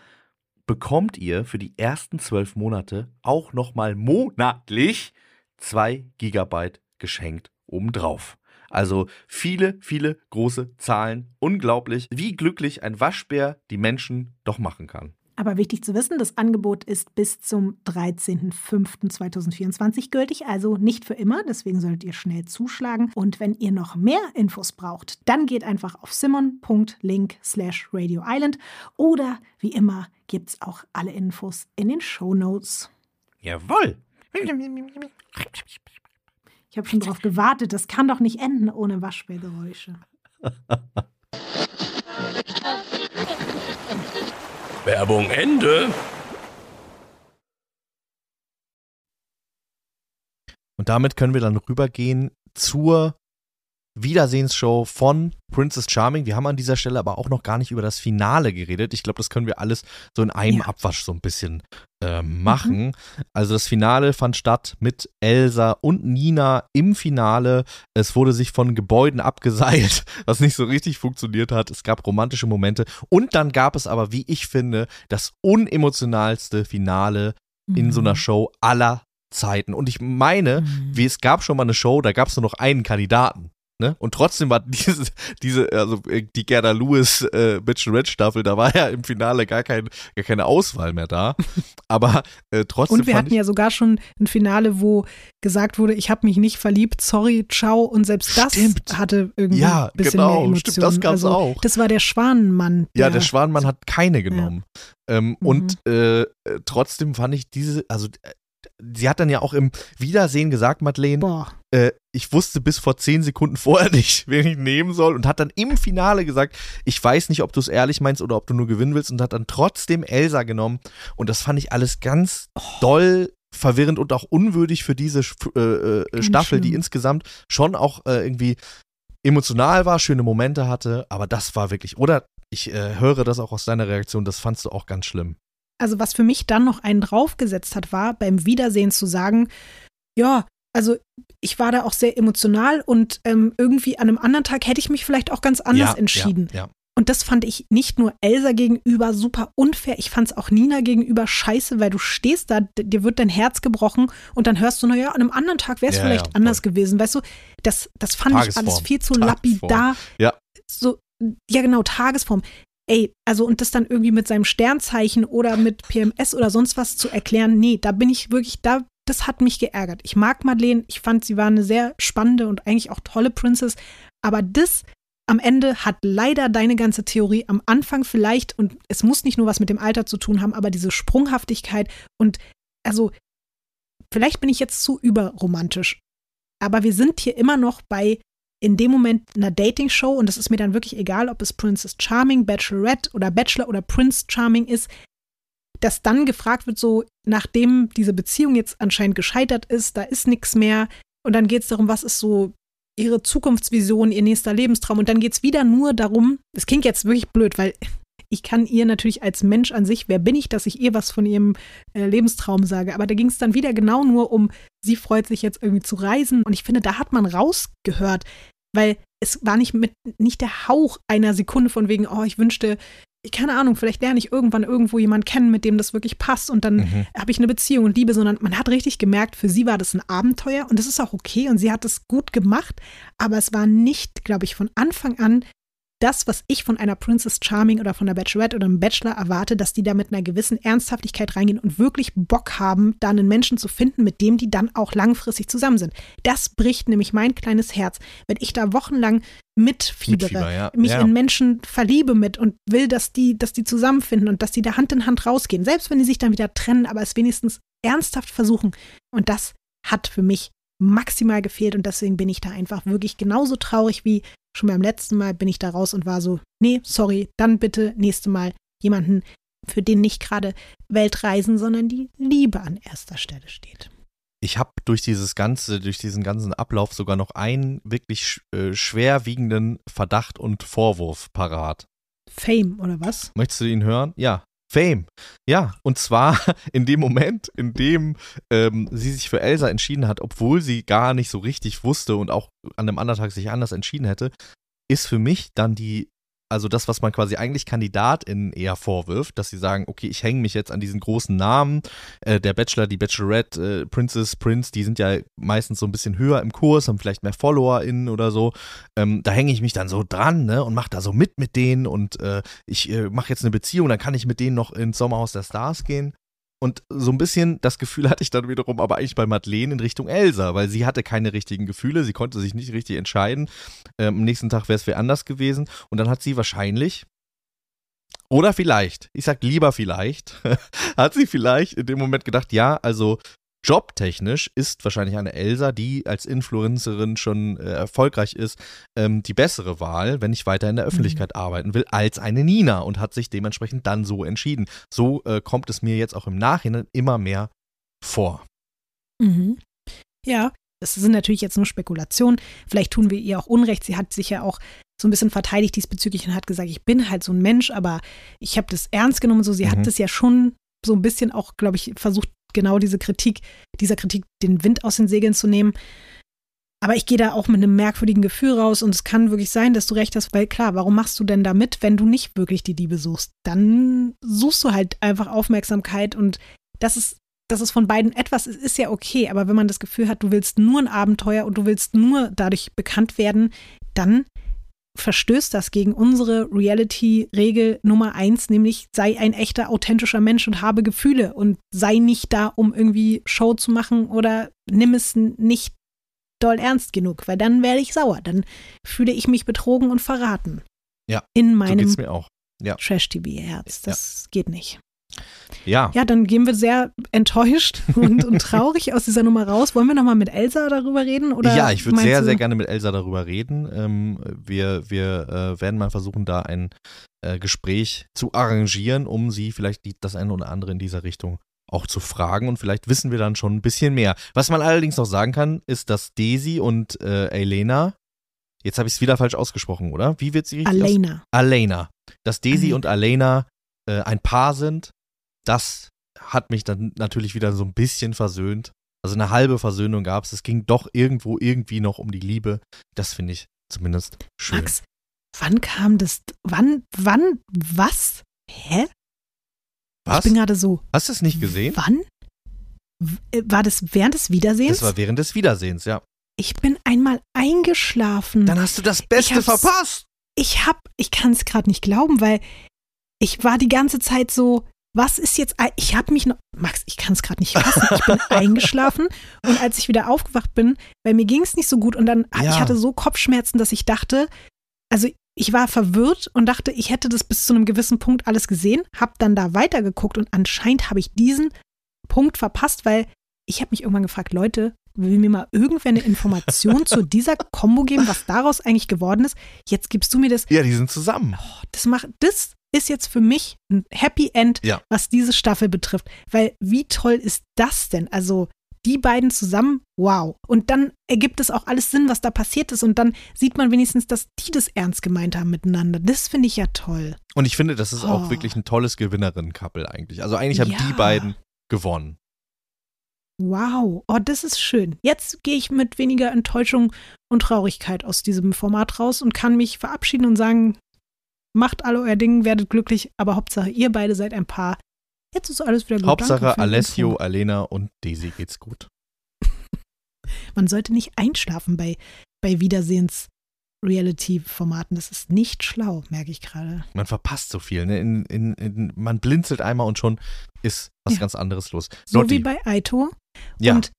bekommt ihr für die ersten zwölf Monate auch nochmal monatlich 2 Gigabyte geschenkt obendrauf. Also viele, viele große Zahlen. Unglaublich, wie glücklich ein Waschbär die Menschen doch machen kann. Aber wichtig zu wissen, das Angebot ist bis zum 13.05.2024 gültig, also nicht für immer. Deswegen solltet ihr schnell zuschlagen. Und wenn ihr noch mehr Infos braucht, dann geht einfach auf simon.link slash Radio Island oder wie immer gibt es auch alle Infos in den Show Notes. Jawohl. Ich habe schon darauf gewartet, das kann doch nicht enden ohne Waschbärgeräusche. Werbung Ende. Und damit können wir dann rübergehen zur Wiedersehensshow von Princess Charming. Wir haben an dieser Stelle aber auch noch gar nicht über das Finale geredet. Ich glaube, das können wir alles so in einem Ja. Abwasch so ein bisschen äh, machen. Also das Finale fand statt mit Elsa und Nina im Finale. Es wurde sich von Gebäuden abgeseilt, was nicht so richtig funktioniert hat. Es gab romantische Momente. Und dann gab es aber, wie ich finde, das unemotionalste Finale in so einer Show aller Zeiten. Und ich meine, Mhm. wie es gab schon mal eine Show, da gab es nur noch einen Kandidaten. Ne? Und trotzdem war diese, diese, also äh, die Gerda Lewis äh, Bachelorette Staffel, da war ja im Finale gar, kein, gar keine Auswahl mehr da. Aber äh, trotzdem Und wir hatten ja sogar schon ein Finale, wo gesagt wurde, ich habe mich nicht verliebt, sorry, ciao. Und selbst das Stimmt. hatte irgendwie Ja, ein bisschen genau, mehr Emotionen. stimmt, das gab's also, auch. Das war der Schwanenmann. Ja, der Schwanmann hat keine genommen. Ähm, Mhm. Und äh, äh, trotzdem fand ich diese, also äh, sie hat dann ja auch im Wiedersehen gesagt, Madeleine, äh, ich wusste bis vor zehn Sekunden vorher nicht, wen ich nehmen soll und hat dann im Finale gesagt, ich weiß nicht, ob du es ehrlich meinst oder ob du nur gewinnen willst und hat dann trotzdem Elsa genommen und das fand ich alles ganz Oh. doll verwirrend und auch unwürdig für diese äh, äh, Staffel, die schlimm. insgesamt schon auch äh, irgendwie emotional war, schöne Momente hatte, aber das war wirklich, oder ich äh, höre das auch aus deiner Reaktion, das fandst du auch ganz schlimm. Also was für mich dann noch einen draufgesetzt hat, war beim Wiedersehen zu sagen, ja, also ich war da auch sehr emotional und ähm, irgendwie an einem anderen Tag hätte ich mich vielleicht auch ganz anders ja, entschieden. Ja, ja. Und das fand ich nicht nur Elsa gegenüber super unfair, ich fand es auch Nina gegenüber scheiße, weil du stehst da, dir wird dein Herz gebrochen und dann hörst du, naja, an einem anderen Tag wäre es vielleicht anders voll. gewesen. Weißt du, das, das fand ich alles Tagesform. viel zu Tagesform. lapidar. Ja. So, ja genau, Tagesform. Ey, also und das dann irgendwie mit seinem Sternzeichen oder mit PMS oder sonst was zu erklären, nee, da bin ich wirklich, da, das hat mich geärgert. Ich mag Madeleine, ich fand, sie war eine sehr spannende und eigentlich auch tolle Princess, aber das am Ende hat leider deine ganze Theorie am Anfang vielleicht, und es muss nicht nur was mit dem Alter zu tun haben, aber diese Sprunghaftigkeit und also, vielleicht bin ich jetzt zu überromantisch, aber wir sind hier immer noch bei in dem Moment einer Dating-Show und das ist mir dann wirklich egal, ob es Princess Charming, Bachelorette oder Bachelor oder Prince Charming ist, dass dann gefragt wird, so nachdem diese Beziehung jetzt anscheinend gescheitert ist, da ist nichts mehr und dann geht es darum, was ist so ihre Zukunftsvision, ihr nächster Lebenstraum und dann geht es wieder nur darum, das klingt jetzt wirklich blöd, weil ich kann ihr natürlich als Mensch an sich, wer bin ich, dass ich ihr was von ihrem äh, Lebenstraum sage, aber da ging es dann wieder genau nur um, sie freut sich jetzt irgendwie zu reisen und ich finde, da hat man rausgehört, weil es war nicht mit nicht der Hauch einer Sekunde von wegen, oh, ich wünschte, keine Ahnung, vielleicht lerne ich irgendwann irgendwo jemanden kennen, mit dem das wirklich passt und dann Mhm. habe ich eine Beziehung und Liebe, sondern man hat richtig gemerkt, für sie war das ein Abenteuer und das ist auch okay und sie hat es gut gemacht, aber es war nicht, glaube ich, von Anfang an das, was ich von einer Princess Charming oder von einer Bachelorette oder einem Bachelor erwarte, dass die da mit einer gewissen Ernsthaftigkeit reingehen und wirklich Bock haben, da einen Menschen zu finden, mit dem die dann auch langfristig zusammen sind. Das bricht nämlich mein kleines Herz, wenn ich da wochenlang mitfiebere, Mitfieber, ja. mich Ja. in Menschen verliebe mit und will, dass die, dass die zusammenfinden und dass die da Hand in Hand rausgehen, selbst wenn die sich dann wieder trennen, aber es wenigstens ernsthaft versuchen. Und das hat für mich maximal gefehlt und deswegen bin ich da einfach wirklich genauso traurig wie schon beim letzten Mal bin ich da raus und war so, nee, sorry, dann bitte nächste Mal jemanden, für den nicht gerade Weltreisen, sondern die Liebe an erster Stelle steht. ich habe durch dieses ganze, durch diesen ganzen Ablauf sogar noch einen wirklich sch äh, schwerwiegenden Verdacht und Vorwurf parat. Fame oder was? Möchtest du ihn hören? Ja. Fame. Ja, und zwar in dem Moment, in dem ähm, sie sich für Elsa entschieden hat, obwohl sie gar nicht so richtig wusste und auch an dem anderen Tag sich anders entschieden hätte, ist für mich dann die also das, was man quasi eigentlich KandidatInnen eher vorwirft, dass sie sagen, okay, ich hänge mich jetzt an diesen großen Namen, äh, der Bachelor, die Bachelorette, äh, Princess, Prince, die sind ja meistens so ein bisschen höher im Kurs, haben vielleicht mehr FollowerInnen oder so. Ähm, da hänge ich mich dann so dran, ne, und mache da so mit mit denen und äh, ich äh, mache jetzt eine Beziehung, dann kann ich mit denen noch ins Sommerhaus der Stars gehen. Und so ein bisschen das Gefühl hatte ich dann wiederum aber eigentlich bei Madeleine in Richtung Elsa, weil sie hatte keine richtigen Gefühle, sie konnte sich nicht richtig entscheiden. Ähm, am nächsten Tag wäre es wer anders gewesen. Und dann hat sie wahrscheinlich, oder vielleicht, ich sag lieber vielleicht, hat sie vielleicht in dem Moment gedacht, ja, also jobtechnisch ist wahrscheinlich eine Elsa, die als Influencerin schon äh, erfolgreich ist, ähm, die bessere Wahl, wenn ich weiter in der Öffentlichkeit mhm. arbeiten will, als eine Nina und hat sich dementsprechend dann so entschieden. So äh, kommt es mir jetzt auch im Nachhinein immer mehr vor. Mhm. Ja, das sind natürlich jetzt nur Spekulationen. Vielleicht tun wir ihr auch Unrecht. Sie hat sich ja auch so ein bisschen verteidigt diesbezüglich und hat gesagt, ich bin halt so ein Mensch, aber ich habe das ernst genommen. So, sie mhm. hat das ja schon so ein bisschen auch, glaube ich, versucht genau diese Kritik, dieser Kritik den Wind aus den Segeln zu nehmen. Aber ich gehe da auch mit einem merkwürdigen Gefühl raus und es kann wirklich sein, dass du recht hast, weil klar, warum machst du denn da mit, wenn du nicht wirklich die Liebe suchst? Dann suchst du halt einfach Aufmerksamkeit und das ist, das ist von beiden etwas, es ist ja okay, aber wenn man das Gefühl hat, du willst nur ein Abenteuer und du willst nur dadurch bekannt werden, dann verstößt das gegen unsere Reality-Regel Nummer eins, nämlich sei ein echter, authentischer Mensch und habe Gefühle und sei nicht da, um irgendwie Show zu machen oder nimm es nicht doll ernst genug, weil dann werde ich sauer. Dann fühle ich mich betrogen und verraten. Ja. In meinem so mir auch. Ja. Trash-TV-Herz. Das ja. geht nicht. Ja. Ja, dann gehen wir sehr enttäuscht und, und traurig aus dieser Nummer raus. Wollen wir nochmal mit Elsa darüber reden? Oder ja, ich würde sehr, sehr gerne mit Elsa darüber reden. Ähm, wir wir äh, werden mal versuchen, da ein äh, Gespräch zu arrangieren, um sie vielleicht die, das eine oder andere in dieser Richtung auch zu fragen und vielleicht wissen wir dann schon ein bisschen mehr. Was man allerdings noch sagen kann, ist, dass Daisy und äh, Elena, jetzt habe ich es wieder falsch ausgesprochen, oder? Wie wird sie richtig Alena. Alena. Dass Daisy Alena. und Alena äh, ein Paar sind, das hat mich dann natürlich wieder so ein bisschen versöhnt. Also eine halbe Versöhnung gab es. Es ging doch irgendwo irgendwie noch um die Liebe. Das finde ich zumindest schön. Max, wann kam das? Wann, wann, was? Hä? Was? Ich bin gerade so. Hast du es nicht gesehen? Wann? Äh, war das während des Wiedersehens? Das war während des Wiedersehens, ja. Ich bin einmal eingeschlafen. Dann hast du das Beste verpasst. Ich hab, ich kann es gerade nicht glauben, weil ich war die ganze Zeit so, was ist jetzt, ich habe mich noch, Max, ich kann es gerade nicht fassen, ich bin eingeschlafen und als ich wieder aufgewacht bin, weil mir ging es nicht so gut und dann, ja. ich hatte so Kopfschmerzen, dass ich dachte, also ich war verwirrt und dachte, ich hätte das bis zu einem gewissen Punkt alles gesehen, habe dann da weitergeguckt und anscheinend habe ich diesen Punkt verpasst, weil ich habe mich irgendwann gefragt, Leute, will mir mal irgendwer eine Information zu dieser Combo geben, was daraus eigentlich geworden ist? Jetzt gibst du mir das. Ja, die sind zusammen. Oh, das macht, das ist jetzt für mich ein Happy End, ja. was diese Staffel betrifft. Weil wie toll ist das denn? Also die beiden zusammen, wow. Und dann ergibt es auch alles Sinn, was da passiert ist. Und dann sieht man wenigstens, dass die das ernst gemeint haben miteinander. Das finde ich ja toll. Und ich finde, das ist oh. auch wirklich ein tolles Gewinnerinnen-Couple eigentlich. Also eigentlich haben ja. die beiden gewonnen. Wow, oh, das ist schön. Jetzt gehe ich mit weniger Enttäuschung und Traurigkeit aus diesem Format raus und kann mich verabschieden und sagen, macht alle euer Ding, werdet glücklich, aber Hauptsache ihr beide seid ein Paar. Jetzt ist alles wieder gut. Hauptsache Alessio, Alena und Daisy geht's gut. Man sollte nicht einschlafen bei, bei Wiedersehens. Reality-Formaten. Das ist nicht schlau, merke ich gerade. Man verpasst so viel. Ne? In, in, in, man blinzelt einmal und schon ist was ja. ganz anderes los. So Lotti. wie bei Aito. Ja. Und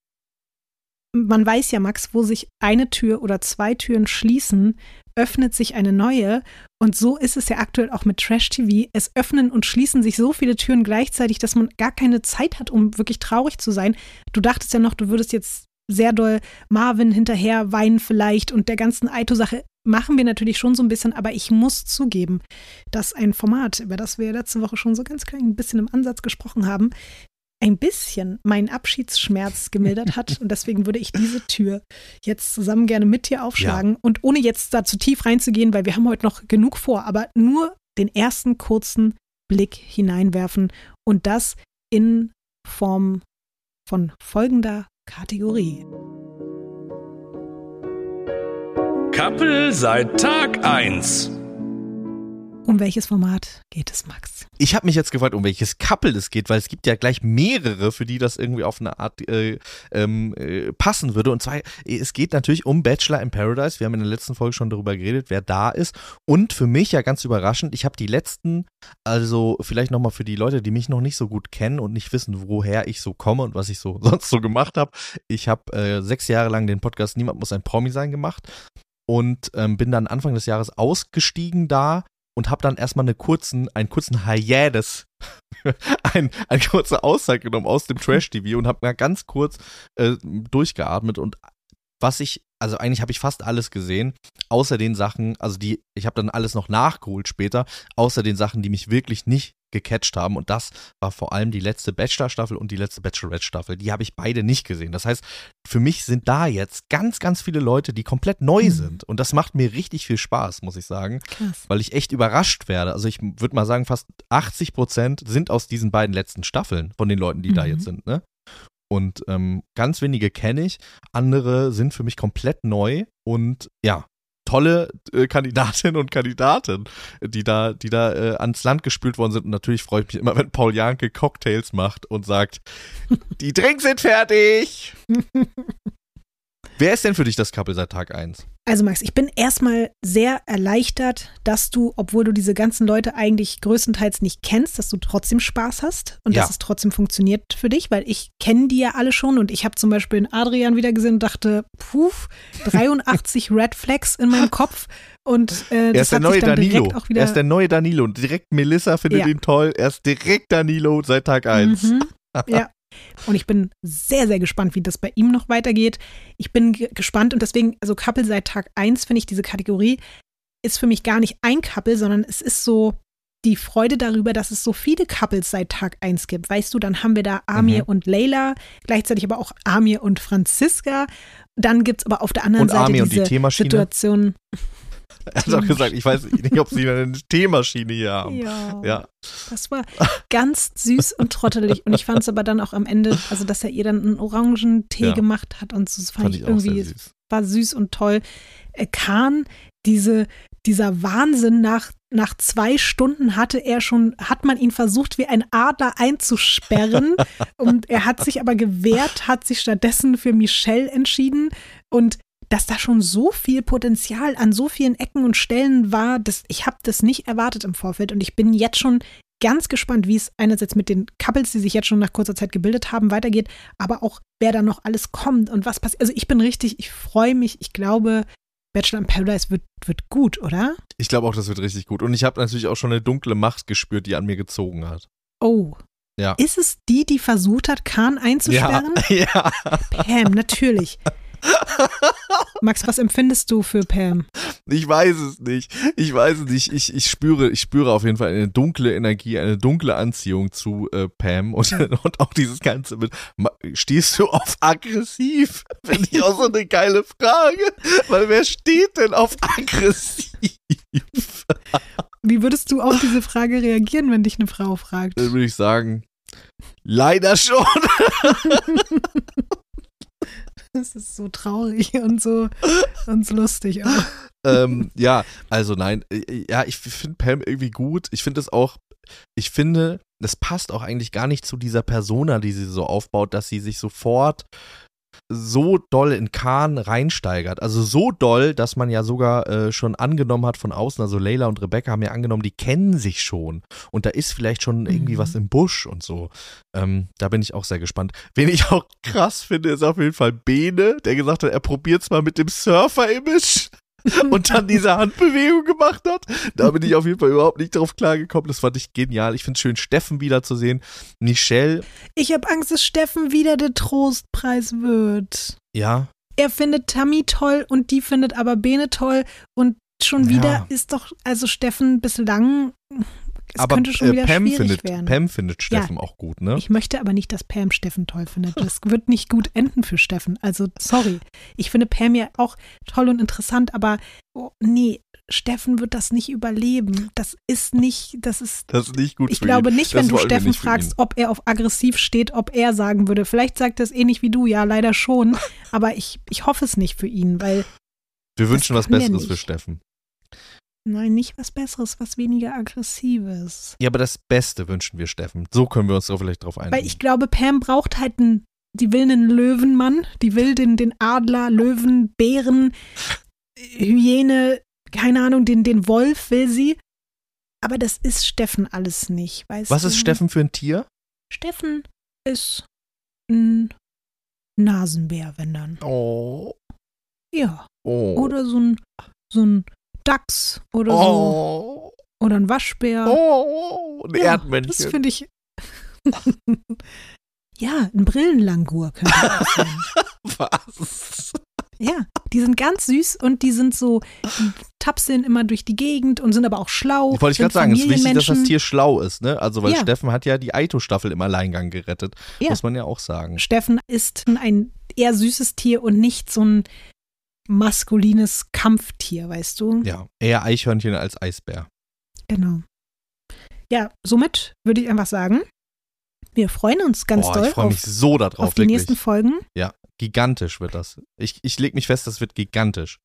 man weiß ja, Max, wo sich eine Tür oder zwei Türen schließen, öffnet sich eine neue. Und so ist es ja aktuell auch mit Trash TV. Es öffnen und schließen sich so viele Türen gleichzeitig, dass man gar keine Zeit hat, um wirklich traurig zu sein. Du dachtest ja noch, du würdest jetzt sehr doll Marvin hinterher weinen vielleicht und der ganzen Aito-Sache machen wir natürlich schon so ein bisschen, aber ich muss zugeben, dass ein Format, über das wir letzte Woche schon so ganz klein ein bisschen im Ansatz gesprochen haben, ein bisschen meinen Abschiedsschmerz gemildert hat. Und deswegen würde ich diese Tür jetzt zusammen gerne mit dir aufschlagen. Ja. Und ohne jetzt da zu tief reinzugehen, weil wir haben heute noch genug vor, aber nur den ersten kurzen Blick hineinwerfen und das in Form von folgender Kategorie. Kappel seit Tag 1. Um welches Format geht es, Max? Ich habe mich jetzt gefragt, um welches Couple es geht, weil es gibt ja gleich mehrere, für die das irgendwie auf eine Art äh, ähm, äh, passen würde. Und zwar, es geht natürlich um Bachelor in Paradise. Wir haben in der letzten Folge schon darüber geredet, wer da ist. Und für mich ja ganz überraschend, ich habe die letzten, also vielleicht nochmal für die Leute, die mich noch nicht so gut kennen und nicht wissen, woher ich so komme und was ich so sonst so gemacht habe. Ich habe äh, sechs Jahre lang den Podcast Niemand muss ein Promi sein gemacht und ähm, bin dann Anfang des Jahres ausgestiegen da und habe dann erstmal eine kurzen, einen kurzen Hiatus, ein, eine kurze Auszeit genommen aus dem Trash-TV und habe mal ganz kurz äh, durchgeatmet und was ich, also eigentlich habe ich fast alles gesehen, außer den Sachen, also die, ich habe dann alles noch nachgeholt später, außer den Sachen, die mich wirklich nicht gecatcht haben. Und das war vor allem die letzte Bachelor-Staffel und die letzte Bachelorette-Staffel. Die habe ich beide nicht gesehen. Das heißt, für mich sind da jetzt ganz, ganz viele Leute, die komplett neu Mhm. sind. Und das macht mir richtig viel Spaß, muss ich sagen, Krass. weil ich echt überrascht werde. Also ich würde mal sagen, fast 80 Prozent sind aus diesen beiden letzten Staffeln von den Leuten, die da Mhm. jetzt sind. Ne? Und ähm, ganz wenige kenne ich, andere sind für mich komplett neu und ja, tolle äh, Kandidatinnen und Kandidaten, die da, die da äh, ans Land gespült worden sind. Und natürlich freue ich mich immer, wenn Paul Janke Cocktails macht und sagt, die Drinks sind fertig. Wer ist denn für dich das Couple seit Tag 1? Also Max, ich bin erstmal sehr erleichtert, dass du, obwohl du diese ganzen Leute eigentlich größtenteils nicht kennst, dass du trotzdem Spaß hast und Ja. dass es trotzdem funktioniert für dich, weil ich kenne die ja alle schon und ich habe zum Beispiel den Adrian wieder gesehen und dachte, puh, 83 Red Flags in meinem Kopf und äh, Er das ist der hat neue sich dann Danilo. direkt auch wieder Er ist der neue Danilo. Und direkt Melissa findet Ja. ihn toll. Er ist direkt Danilo seit Tag 1. Mhm. Ja. Und ich bin sehr, sehr gespannt, wie das bei ihm noch weitergeht. Ich bin ge- gespannt und deswegen, also Couple seit Tag 1 finde ich diese Kategorie ist für mich gar nicht ein Couple, sondern es ist so die Freude darüber, dass es so viele Couples seit Tag 1 gibt. Weißt du, dann haben wir da Amir Mhm. und Leila, gleichzeitig aber auch Amir und Franziska. Dann gibt es aber auf der anderen Und Seite Amir die diese Teemaschine. Situation. Er hat auch gesagt, ich weiß nicht, ob sie eine Teemaschine hier haben. Ja. Ja. Das war ganz süß und trottelig. Und ich fand es aber dann auch am Ende, also dass er ihr dann einen Orangentee Ja. gemacht hat und so, das fand, Fand ich irgendwie, süß. war süß und toll. Äh, Kahn, diese, dieser Wahnsinn, nach, nach zwei Stunden hatte er schon, hat man ihn versucht, wie ein Adler einzusperren. und er hat sich aber gewehrt, hat sich stattdessen für Michelle entschieden. Und dass da schon so viel Potenzial an so vielen Ecken und Stellen war, das, ich habe das nicht erwartet im Vorfeld. Und ich bin jetzt schon ganz gespannt, wie es einerseits mit den Couples, die sich jetzt schon nach kurzer Zeit gebildet haben, weitergeht, aber auch wer da noch alles kommt und was passiert. Also ich bin richtig, ich freue mich. Ich glaube, Bachelor in Paradise wird, wird gut, oder? Ich glaube auch, das wird richtig gut. Und ich habe natürlich auch schon eine dunkle Macht gespürt, die an mir gezogen hat. Oh. Ja. Ist es die, die versucht hat, Kahn einzusperren? Ja. Pam, natürlich. Max, was empfindest du für Pam? Ich weiß es nicht. Ich weiß es nicht. Ich, ich, spüre, ich spüre auf jeden Fall eine dunkle Energie, eine dunkle Anziehung zu äh, Pam und, und auch dieses Ganze mit, stehst du auf aggressiv? Finde ich auch so eine geile Frage. Weil wer steht denn auf aggressiv? Wie würdest du auf diese Frage reagieren, wenn dich eine Frau fragt? Dann würde ich sagen, leider schon. Das ist so traurig und so, und so lustig. Ähm, ja, also nein, äh, ja, ich finde Pam irgendwie gut. Ich finde es auch, ich finde, das passt auch eigentlich gar nicht zu dieser Persona, die sie so aufbaut, dass sie sich sofort so doll in Kahn reinsteigert. Also so doll, dass man ja sogar äh, schon angenommen hat von außen, also Leila und Rebecca haben ja angenommen, die kennen sich schon. Und da ist vielleicht schon irgendwie Mhm. was im Busch und so. Ähm, da bin ich auch sehr gespannt. Wen ich auch krass finde, ist auf jeden Fall Bene, der gesagt hat, er probiert es mal mit dem Surfer-Image und dann diese Handbewegung gemacht hat. Da bin ich auf jeden Fall überhaupt nicht drauf klargekommen. Das fand ich genial. Ich finde es schön, Steffen wiederzusehen. Michelle, Ich habe Angst, dass Steffen wieder der Trostpreis wird. ja, Er findet Tammy toll und die findet aber Bene toll und schon Ja. wieder ist doch, also Steffen bislang, es aber könnte schon äh, wieder Pam, schwierig findet, werden. Pam findet Steffen auch gut, ne? Ich möchte aber nicht, dass Pam Steffen toll findet. Das wird nicht gut enden für Steffen. Also, sorry. Ich finde Pam ja auch toll und interessant, aber oh, nee, Steffen wird das nicht überleben. Das ist nicht, das ist. das ist nicht gut Ich glaube ihn. nicht, Das wenn du wollen wir Steffen fragst, ob er auf aggressiv steht, ob er sagen würde. Vielleicht sagt er es ähnlich wie du, ja, leider schon. Aber ich, ich hoffe es nicht für ihn, weil Wir wünschen was Besseres für. Steffen. Nein, nicht was Besseres, was weniger Aggressives. Ja, aber das Beste wünschen wir Steffen. So können wir uns da vielleicht drauf einigen. Weil ich glaube, Pam braucht halt einen, die will einen Löwenmann, die will den, den Adler, Löwen, Bären, Hyäne, keine Ahnung, den, den Wolf will sie. Aber das ist Steffen alles nicht, weißt Was du? ist Steffen für ein Tier? Steffen ist ein Nasenbär, wenn dann. Oh. Ja. Oh. Oder so ein, so ein Dachs oder so. oh. Oder ein Waschbär. Oh. Ein Ja, Erdmännchen. Das finde ich. ja, ein Brillenlangur könnte das sein. Was? Ja, die sind ganz süß und die sind so, die tapseln immer durch die Gegend und sind aber auch schlau. Wollte ich gerade sagen, es ist wichtig, dass das. Tier schlau ist, ne? Also, weil Ja. Steffen hat ja die Aito-Staffel im Alleingang gerettet. Ja. Muss man ja auch sagen. Steffen ist ein eher süßes Tier und nicht so ein maskulines Kampftier, weißt du? Ja, eher Eichhörnchen als Eisbär. Genau. Ja, somit würde ich einfach sagen, wir freuen uns ganz Boah, doll ich freue mich auf, so darauf, auf die wirklich. nächsten Folgen. Gigantisch wird das. Ich, ich lege mich fest, das wird gigantisch.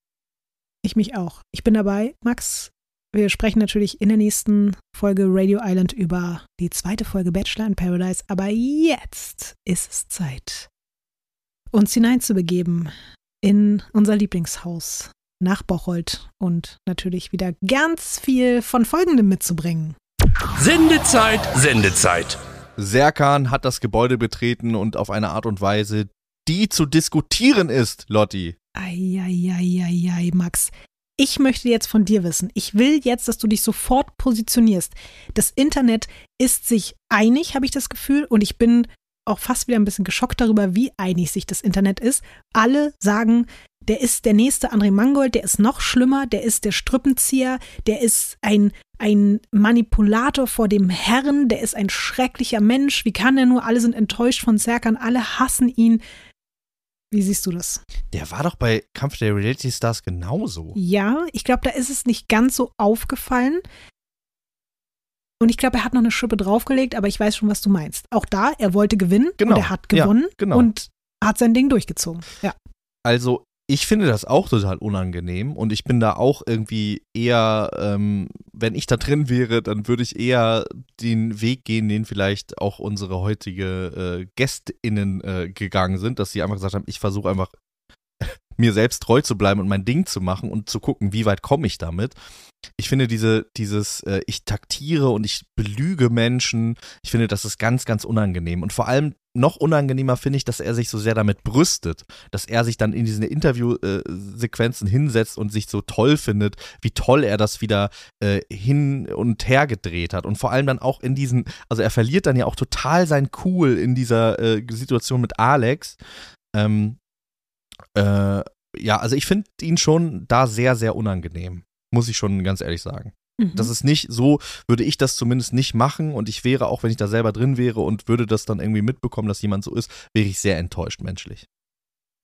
Ich mich auch. Ich bin dabei. Max, wir sprechen natürlich in der nächsten Folge Radio Island über die zweite Folge Bachelor in Paradise. Aber jetzt ist es Zeit, uns hineinzubegeben in unser Lieblingshaus nach Bocholt und natürlich wieder ganz viel von Folgendem mitzubringen. Sendezeit, Sendezeit. Serkan hat das Gebäude betreten und auf eine Art und Weise, die zu diskutieren ist, Lotti. Eieieiei, Max. Ich möchte jetzt von dir wissen. Ich will jetzt, dass du dich sofort positionierst. Das Internet ist sich einig, habe ich das Gefühl, und ich bin auch fast wieder ein bisschen geschockt darüber, wie einig sich das Internet ist. Alle sagen, der ist der nächste André Mangold, der ist noch schlimmer, der ist der Strippenzieher, der ist ein, ein Manipulator vor dem Herrn, der ist ein schrecklicher Mensch. Wie kann er nur? Alle sind enttäuscht von Serkan, alle hassen ihn. Wie siehst du das? Der war doch bei Kampf der Reality Stars genauso. Ja, ich glaube, da ist es nicht ganz so aufgefallen. Und ich glaube, er hat noch eine Schippe draufgelegt, aber ich weiß schon, was du meinst. Auch da, er wollte gewinnen Genau, und er hat ja, gewonnen genau. und hat sein Ding durchgezogen. Ja. Also, ich finde das auch total unangenehm und ich bin da auch irgendwie eher, ähm, wenn ich da drin wäre, dann würde ich eher den Weg gehen, den vielleicht auch unsere heutige äh, GästInnen äh, gegangen sind, dass sie einfach gesagt haben, ich versuche einfach mir selbst treu zu bleiben und mein Ding zu machen und zu gucken, wie weit komme ich damit. Ich finde diese, dieses, äh, ich taktiere und ich belüge Menschen, ich finde, das ist ganz, ganz unangenehm. Und vor allem noch unangenehmer finde ich, dass er sich so sehr damit brüstet, dass er sich dann in diesen Interviewsequenzen hinsetzt und sich so toll findet, wie toll er das wieder äh, hin und her gedreht hat. Und vor allem dann auch in diesen, also er verliert dann ja auch total sein Cool in dieser äh, Situation mit Alex. Ähm, äh, ja, also ich finde ihn schon da sehr, sehr unangenehm. Muss ich schon ganz ehrlich sagen. Mhm. Das ist nicht so, würde ich das zumindest nicht machen und ich wäre, auch wenn ich da selber drin wäre und würde das dann irgendwie mitbekommen, dass jemand so ist, wäre ich sehr enttäuscht menschlich.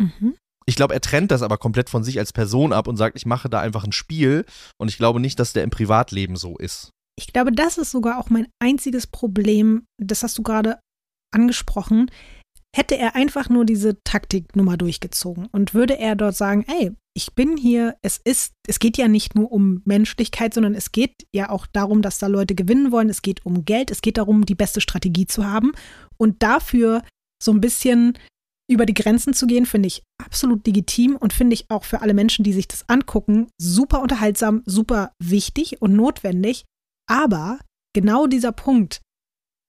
mhm. Ich glaube, er trennt das aber komplett von sich als Person ab und sagt, ich mache da einfach ein Spiel und ich glaube nicht, dass der im Privatleben so ist. Ich glaube, das ist sogar auch mein einziges Problem. Das hast du gerade angesprochen. Hätte er einfach nur diese Taktiknummer durchgezogen und würde er dort sagen, ey, ich bin hier, es ist, es geht ja nicht nur um Menschlichkeit, sondern es geht ja auch darum, dass da Leute gewinnen wollen, es geht um Geld, es geht darum, die beste Strategie zu haben. Und dafür so ein bisschen über die Grenzen zu gehen, finde ich absolut legitim und finde ich auch für alle Menschen, die sich das angucken, super unterhaltsam, super wichtig und notwendig. Aber genau dieser Punkt,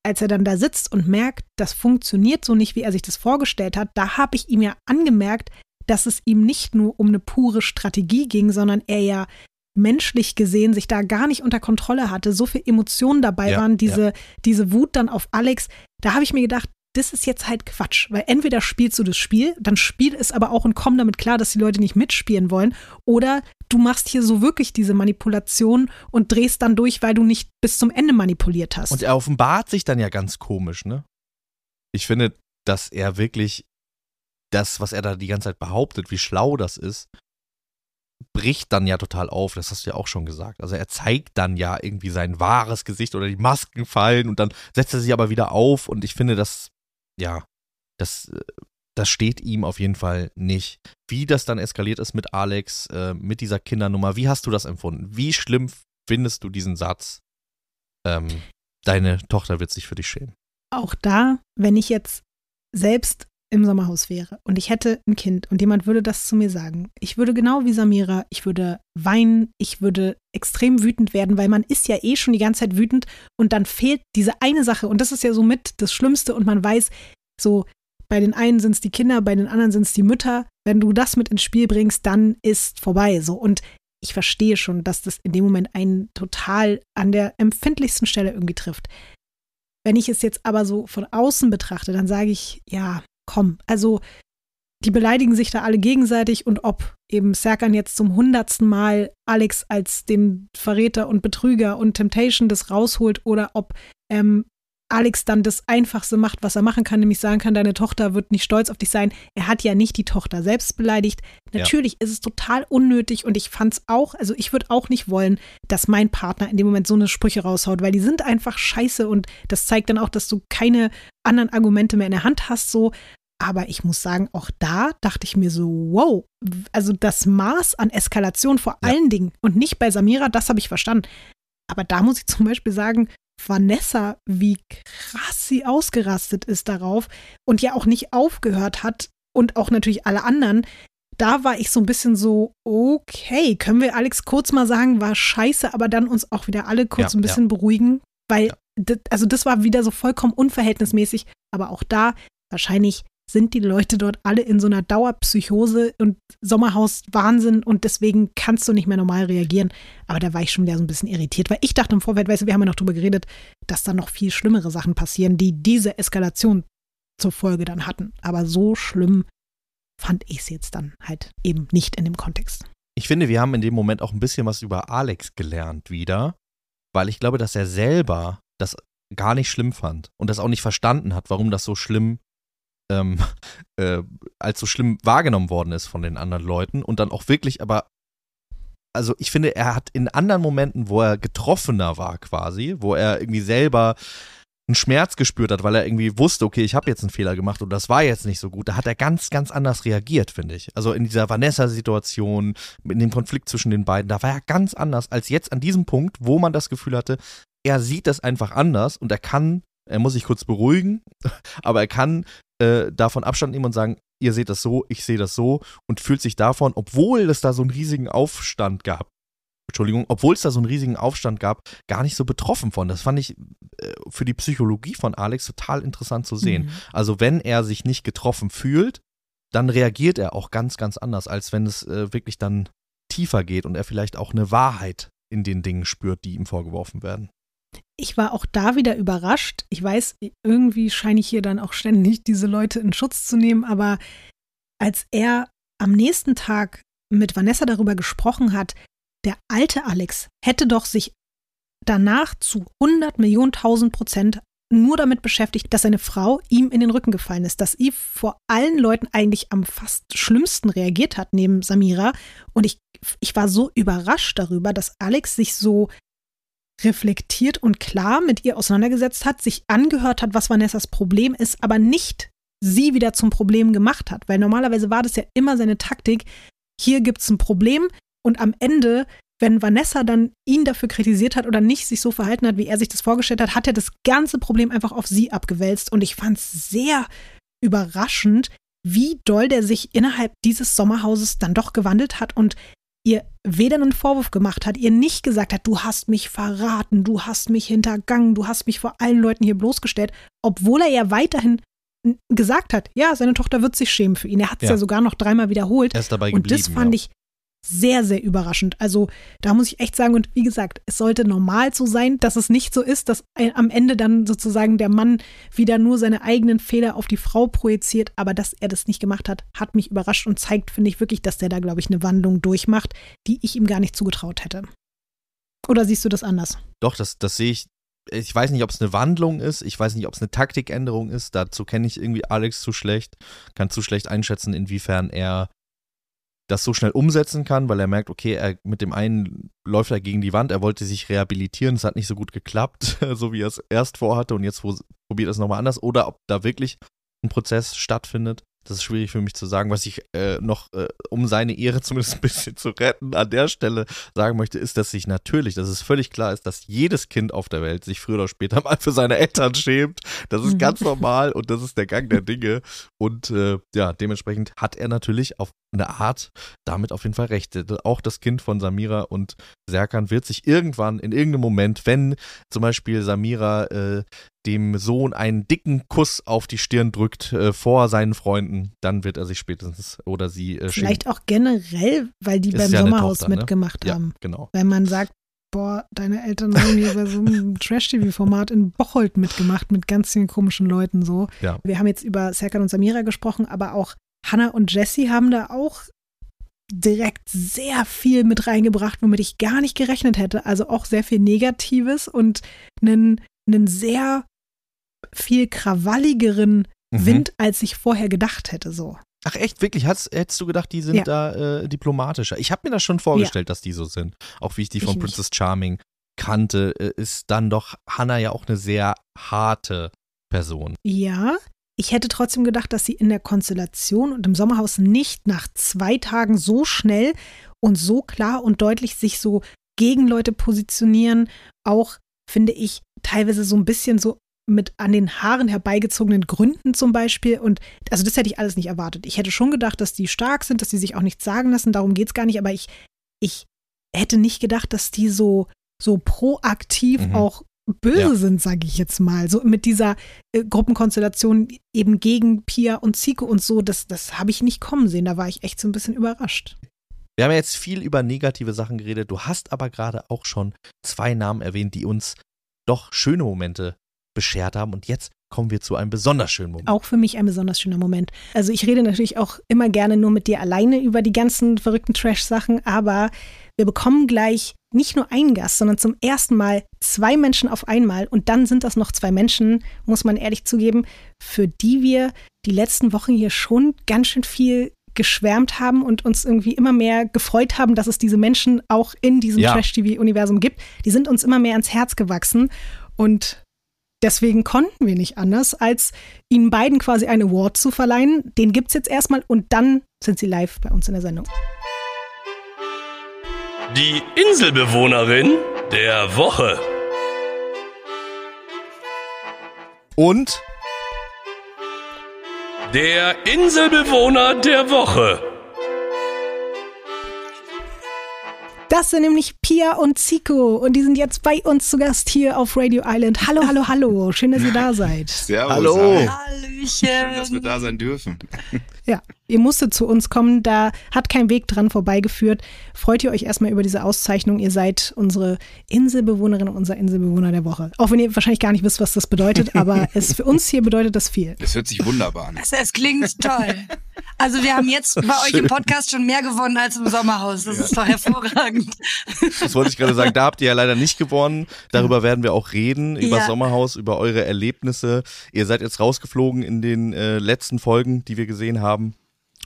als er dann da sitzt und merkt, das funktioniert so nicht, wie er sich das vorgestellt hat, da habe ich ihm ja angemerkt, dass es ihm nicht nur um eine pure Strategie ging, sondern er ja menschlich gesehen sich da gar nicht unter Kontrolle hatte, so viel Emotionen dabei Ja, waren, diese, diese Wut dann auf Alex, da habe ich mir gedacht, das ist jetzt halt Quatsch, weil entweder spielst du das Spiel, dann spiel es aber auch und komm damit klar, dass die Leute nicht mitspielen wollen, oder du machst hier so wirklich diese Manipulation und drehst dann durch, weil du nicht bis zum Ende manipuliert hast. Und er offenbart sich dann ja ganz komisch, ne? Ich finde, dass er wirklich das, was er da die ganze Zeit behauptet, wie schlau das ist, bricht dann ja total auf. Das hast du ja auch schon gesagt. Also er zeigt dann ja irgendwie sein wahres Gesicht oder die Masken fallen und dann setzt er sich aber wieder auf und ich finde, das, ja, das äh, das steht ihm auf jeden Fall nicht. Wie das dann eskaliert ist mit Alex, äh, mit dieser Kindernummer, wie hast du das empfunden? Wie schlimm findest du diesen Satz? Ähm, deine Tochter wird sich für dich schämen. Auch da, wenn ich jetzt selbst im Sommerhaus wäre und ich hätte ein Kind und jemand würde das zu mir sagen, ich würde genau wie Samira, ich würde weinen, ich würde extrem wütend werden, weil man ist ja eh schon die ganze Zeit wütend und dann fehlt diese eine Sache und das ist ja so mit das Schlimmste und man weiß, so bei den einen sind es die Kinder, bei den anderen sind es die Mütter. Wenn du das mit ins Spiel bringst, dann ist vorbei. So und ich verstehe schon, dass das in dem Moment einen total an der empfindlichsten Stelle irgendwie trifft. Wenn ich es jetzt aber so von außen betrachte, dann sage ich, ja, komm, also die beleidigen sich da alle gegenseitig und ob eben Serkan jetzt zum hundertsten Mal Alex als den Verräter und Betrüger und Temptation das rausholt oder ob ähm, Alex dann das Einfachste macht, was er machen kann, nämlich sagen kann, deine Tochter wird nicht stolz auf dich sein. Er hat ja nicht die Tochter selbst beleidigt. Natürlich ja. ist es total unnötig und ich fand es auch, also ich würde auch nicht wollen, dass mein Partner in dem Moment so eine Sprüche raushaut, weil die sind einfach scheiße und das zeigt dann auch, dass du keine anderen Argumente mehr in der Hand hast, so. Aber ich muss sagen, auch da dachte ich mir so, wow, also das Maß an Eskalation vor ja. allen Dingen und nicht bei Samira, das habe ich verstanden. Aber da muss ich zum Beispiel sagen, Vanessa, wie krass sie ausgerastet ist darauf und ja auch nicht aufgehört hat und auch natürlich alle anderen. Da war ich so ein bisschen so, okay, können wir Alex kurz mal sagen, war scheiße, aber dann uns auch wieder alle kurz ja, ein bisschen ja. beruhigen, weil, ja. also das war wieder so vollkommen unverhältnismäßig, aber auch da wahrscheinlich sind die Leute dort alle in so einer Dauerpsychose und Sommerhaus-Wahnsinn und deswegen kannst du nicht mehr normal reagieren. Aber da war ich schon wieder so ein bisschen irritiert, weil ich dachte im Vorfeld, weißt du, wir haben ja noch drüber geredet, dass da noch viel schlimmere Sachen passieren, die diese Eskalation zur Folge dann hatten. Aber so schlimm fand ich es jetzt dann halt eben nicht in dem Kontext. Ich finde, wir haben in dem Moment auch ein bisschen was über Alex gelernt wieder, weil ich glaube, dass er selber das gar nicht schlimm fand und das auch nicht verstanden hat, warum das so schlimm ähm, äh, als so schlimm wahrgenommen worden ist von den anderen Leuten und dann auch wirklich, aber also ich finde, er hat in anderen Momenten, wo er getroffener war quasi, wo er irgendwie selber einen Schmerz gespürt hat, weil er irgendwie wusste, okay, ich habe jetzt einen Fehler gemacht und das war jetzt nicht so gut, da hat er ganz, ganz anders reagiert, finde ich. Also in dieser Vanessa-Situation, in dem Konflikt zwischen den beiden, da war er ganz anders als jetzt an diesem Punkt, wo man das Gefühl hatte, er sieht das einfach anders und er kann, er muss sich kurz beruhigen, aber er kann äh, davon Abstand nehmen und sagen, ihr seht das so, ich sehe das so und fühlt sich davon, obwohl es da so einen riesigen Aufstand gab, Entschuldigung, obwohl es da so einen riesigen Aufstand gab, gar nicht so betroffen von. Das fand ich äh, für die Psychologie von Alex total interessant zu sehen. Mhm. Also wenn er sich nicht getroffen fühlt, dann reagiert er auch ganz, ganz anders, als wenn es äh, wirklich dann tiefer geht und er vielleicht auch eine Wahrheit in den Dingen spürt, die ihm vorgeworfen werden ich war auch da wieder überrascht. Ich weiß, irgendwie scheine ich hier dann auch ständig diese Leute in Schutz zu nehmen, aber als er am nächsten Tag mit Vanessa darüber gesprochen hat, der alte Alex hätte doch sich danach zu 100 Millionen tausend Prozent nur damit beschäftigt, dass seine Frau ihm in den Rücken gefallen ist, dass sie vor allen Leuten eigentlich am fast schlimmsten reagiert hat neben Samira. Und ich, ich war so überrascht darüber, dass Alex sich so reflektiert und klar mit ihr auseinandergesetzt hat, sich angehört hat, was Vanessas Problem ist, aber nicht sie wieder zum Problem gemacht hat. Weil normalerweise war das ja immer seine Taktik, hier gibt es ein Problem und am Ende, wenn Vanessa dann ihn dafür kritisiert hat oder nicht sich so verhalten hat, wie er sich das vorgestellt hat, hat er das ganze Problem einfach auf sie abgewälzt. Und ich fand es sehr überraschend, wie doll der sich innerhalb dieses Sommerhauses dann doch gewandelt hat und ihr weder einen Vorwurf gemacht hat, ihr nicht gesagt hat, du hast mich verraten, du hast mich hintergangen, du hast mich vor allen Leuten hier bloßgestellt, obwohl er ja weiterhin gesagt hat, ja, seine Tochter wird sich schämen für ihn. Er hat es ja. ja. sogar noch dreimal wiederholt. Er ist dabei geblieben. Und das fand ja. ich sehr, sehr überraschend. Also da muss ich echt sagen, und wie gesagt, es sollte normal so sein, dass es nicht so ist, dass am Ende dann sozusagen der Mann wieder nur seine eigenen Fehler auf die Frau projiziert, aber dass er das nicht gemacht hat, hat mich überrascht und zeigt, finde ich wirklich, dass der da, glaube ich, eine Wandlung durchmacht, die ich ihm gar nicht zugetraut hätte. Oder siehst du das anders? Doch, das, das sehe ich. Ich weiß nicht, ob es eine Wandlung ist, ich weiß nicht, ob es eine Taktikänderung ist. Dazu kenne ich irgendwie Alex zu schlecht, kann zu schlecht einschätzen, inwiefern er das so schnell umsetzen kann, weil er merkt, okay, er mit dem einen läuft er gegen die Wand, er wollte sich rehabilitieren, es hat nicht so gut geklappt, so wie er es erst vorhatte und jetzt probiert er es nochmal anders oder ob da wirklich ein Prozess stattfindet. Das ist schwierig für mich zu sagen. Was ich äh, noch, äh, um seine Ehre zumindest ein bisschen zu retten, an der Stelle sagen möchte, ist, dass sich natürlich, dass es völlig klar ist, dass jedes Kind auf der Welt sich früher oder später mal für seine Eltern schämt. Das ist Mhm. ganz normal und das ist der Gang der Dinge. Und äh, ja, dementsprechend hat er natürlich auf eine Art damit auf jeden Fall recht. Auch das Kind von Samira und Serkan wird sich irgendwann in irgendeinem Moment, wenn zum Beispiel Samira äh, dem Sohn einen dicken Kuss auf die Stirn drückt äh, vor seinen Freunden, dann wird er sich spätestens oder sie äh. Vielleicht auch generell, weil die Ist beim ja Sommerhaus Tochter, ne? mitgemacht Ja, haben. genau. Wenn man sagt, boah, deine Eltern haben hier bei so einem Trash-TV-Format in Bocholt mitgemacht mit ganz vielen komischen Leuten so. Ja. Wir haben jetzt über Serkan und Samira gesprochen, aber auch Hannah und Jessie haben da auch direkt sehr viel mit reingebracht, womit ich gar nicht gerechnet hätte. Also auch sehr viel Negatives und einen, einen sehr viel krawalligeren Mhm. Wind, als ich vorher gedacht hätte. So. Ach echt, wirklich? Hast, hättest du gedacht, die sind Ja. da äh, diplomatischer? Ich habe mir das schon vorgestellt, dass die so sind. Auch wie ich die Ich von nicht. Princess Charming kannte, äh, ist dann doch Hannah ja auch eine sehr harte Person. Ja, ich hätte trotzdem gedacht, dass sie in der Konstellation und im Sommerhaus nicht nach zwei Tagen so schnell und so klar und deutlich sich so gegen Leute positionieren, auch finde ich teilweise so ein bisschen so mit an den Haaren herbeigezogenen Gründen zum Beispiel. Und also das hätte ich alles nicht erwartet. Ich hätte schon gedacht, dass die stark sind, dass die sich auch nichts sagen lassen. Darum geht es gar nicht. Aber ich, ich hätte nicht gedacht, dass die so, so proaktiv Mhm. auch böse Ja. sind, sage ich jetzt mal. So mit dieser äh, Gruppenkonstellation eben gegen Pia und Zico und so, das, das habe ich nicht kommen sehen. Da war ich echt so ein bisschen überrascht. Wir haben ja jetzt viel über negative Sachen geredet. Du hast aber gerade auch schon zwei Namen erwähnt, die uns doch schöne Momente beschert haben. Und jetzt kommen wir zu einem besonders schönen Moment. Auch für mich ein besonders schöner Moment. Also ich rede natürlich auch immer gerne nur mit dir alleine über die ganzen verrückten Trash-Sachen, aber wir bekommen gleich nicht nur einen Gast, sondern zum ersten Mal zwei Menschen auf einmal. Und dann sind das noch zwei Menschen, muss man ehrlich zugeben, für die wir die letzten Wochen hier schon ganz schön viel geschwärmt haben und uns irgendwie immer mehr gefreut haben, dass es diese Menschen auch in diesem Ja. Trash-TV-Universum gibt. Die sind uns immer mehr ans Herz gewachsen und deswegen konnten wir nicht anders, als ihnen beiden quasi einen Award zu verleihen. Den gibt's jetzt erstmal und dann sind sie live bei uns in der Sendung. Die Inselbewohnerin der Woche. Und Der Inselbewohner der Woche. Das sind nämlich Pia und Zico und die sind jetzt bei uns zu Gast hier auf Radio Island. Hallo, hallo, hallo. Schön, dass ihr da seid. Servus. Hallo. Hi. Hallöchen. Schön, dass wir da sein dürfen. Ja, ihr musstet zu uns kommen, da hat kein Weg dran vorbeigeführt. Freut ihr euch erstmal über diese Auszeichnung? Ihr seid unsere Inselbewohnerin und unser Inselbewohner der Woche. Auch wenn ihr wahrscheinlich gar nicht wisst, was das bedeutet, aber es für uns hier bedeutet das viel. Das hört sich wunderbar an. Also, es klingt toll. Also wir haben jetzt bei euch im Podcast schon mehr gewonnen als im Sommerhaus. Das ist doch hervorragend. Das wollte ich gerade sagen, da habt ihr ja leider nicht gewonnen. Darüber werden wir auch reden, über Ja. Sommerhaus, über eure Erlebnisse. Ihr seid jetzt rausgeflogen in den äh, letzten Folgen, die wir gesehen haben.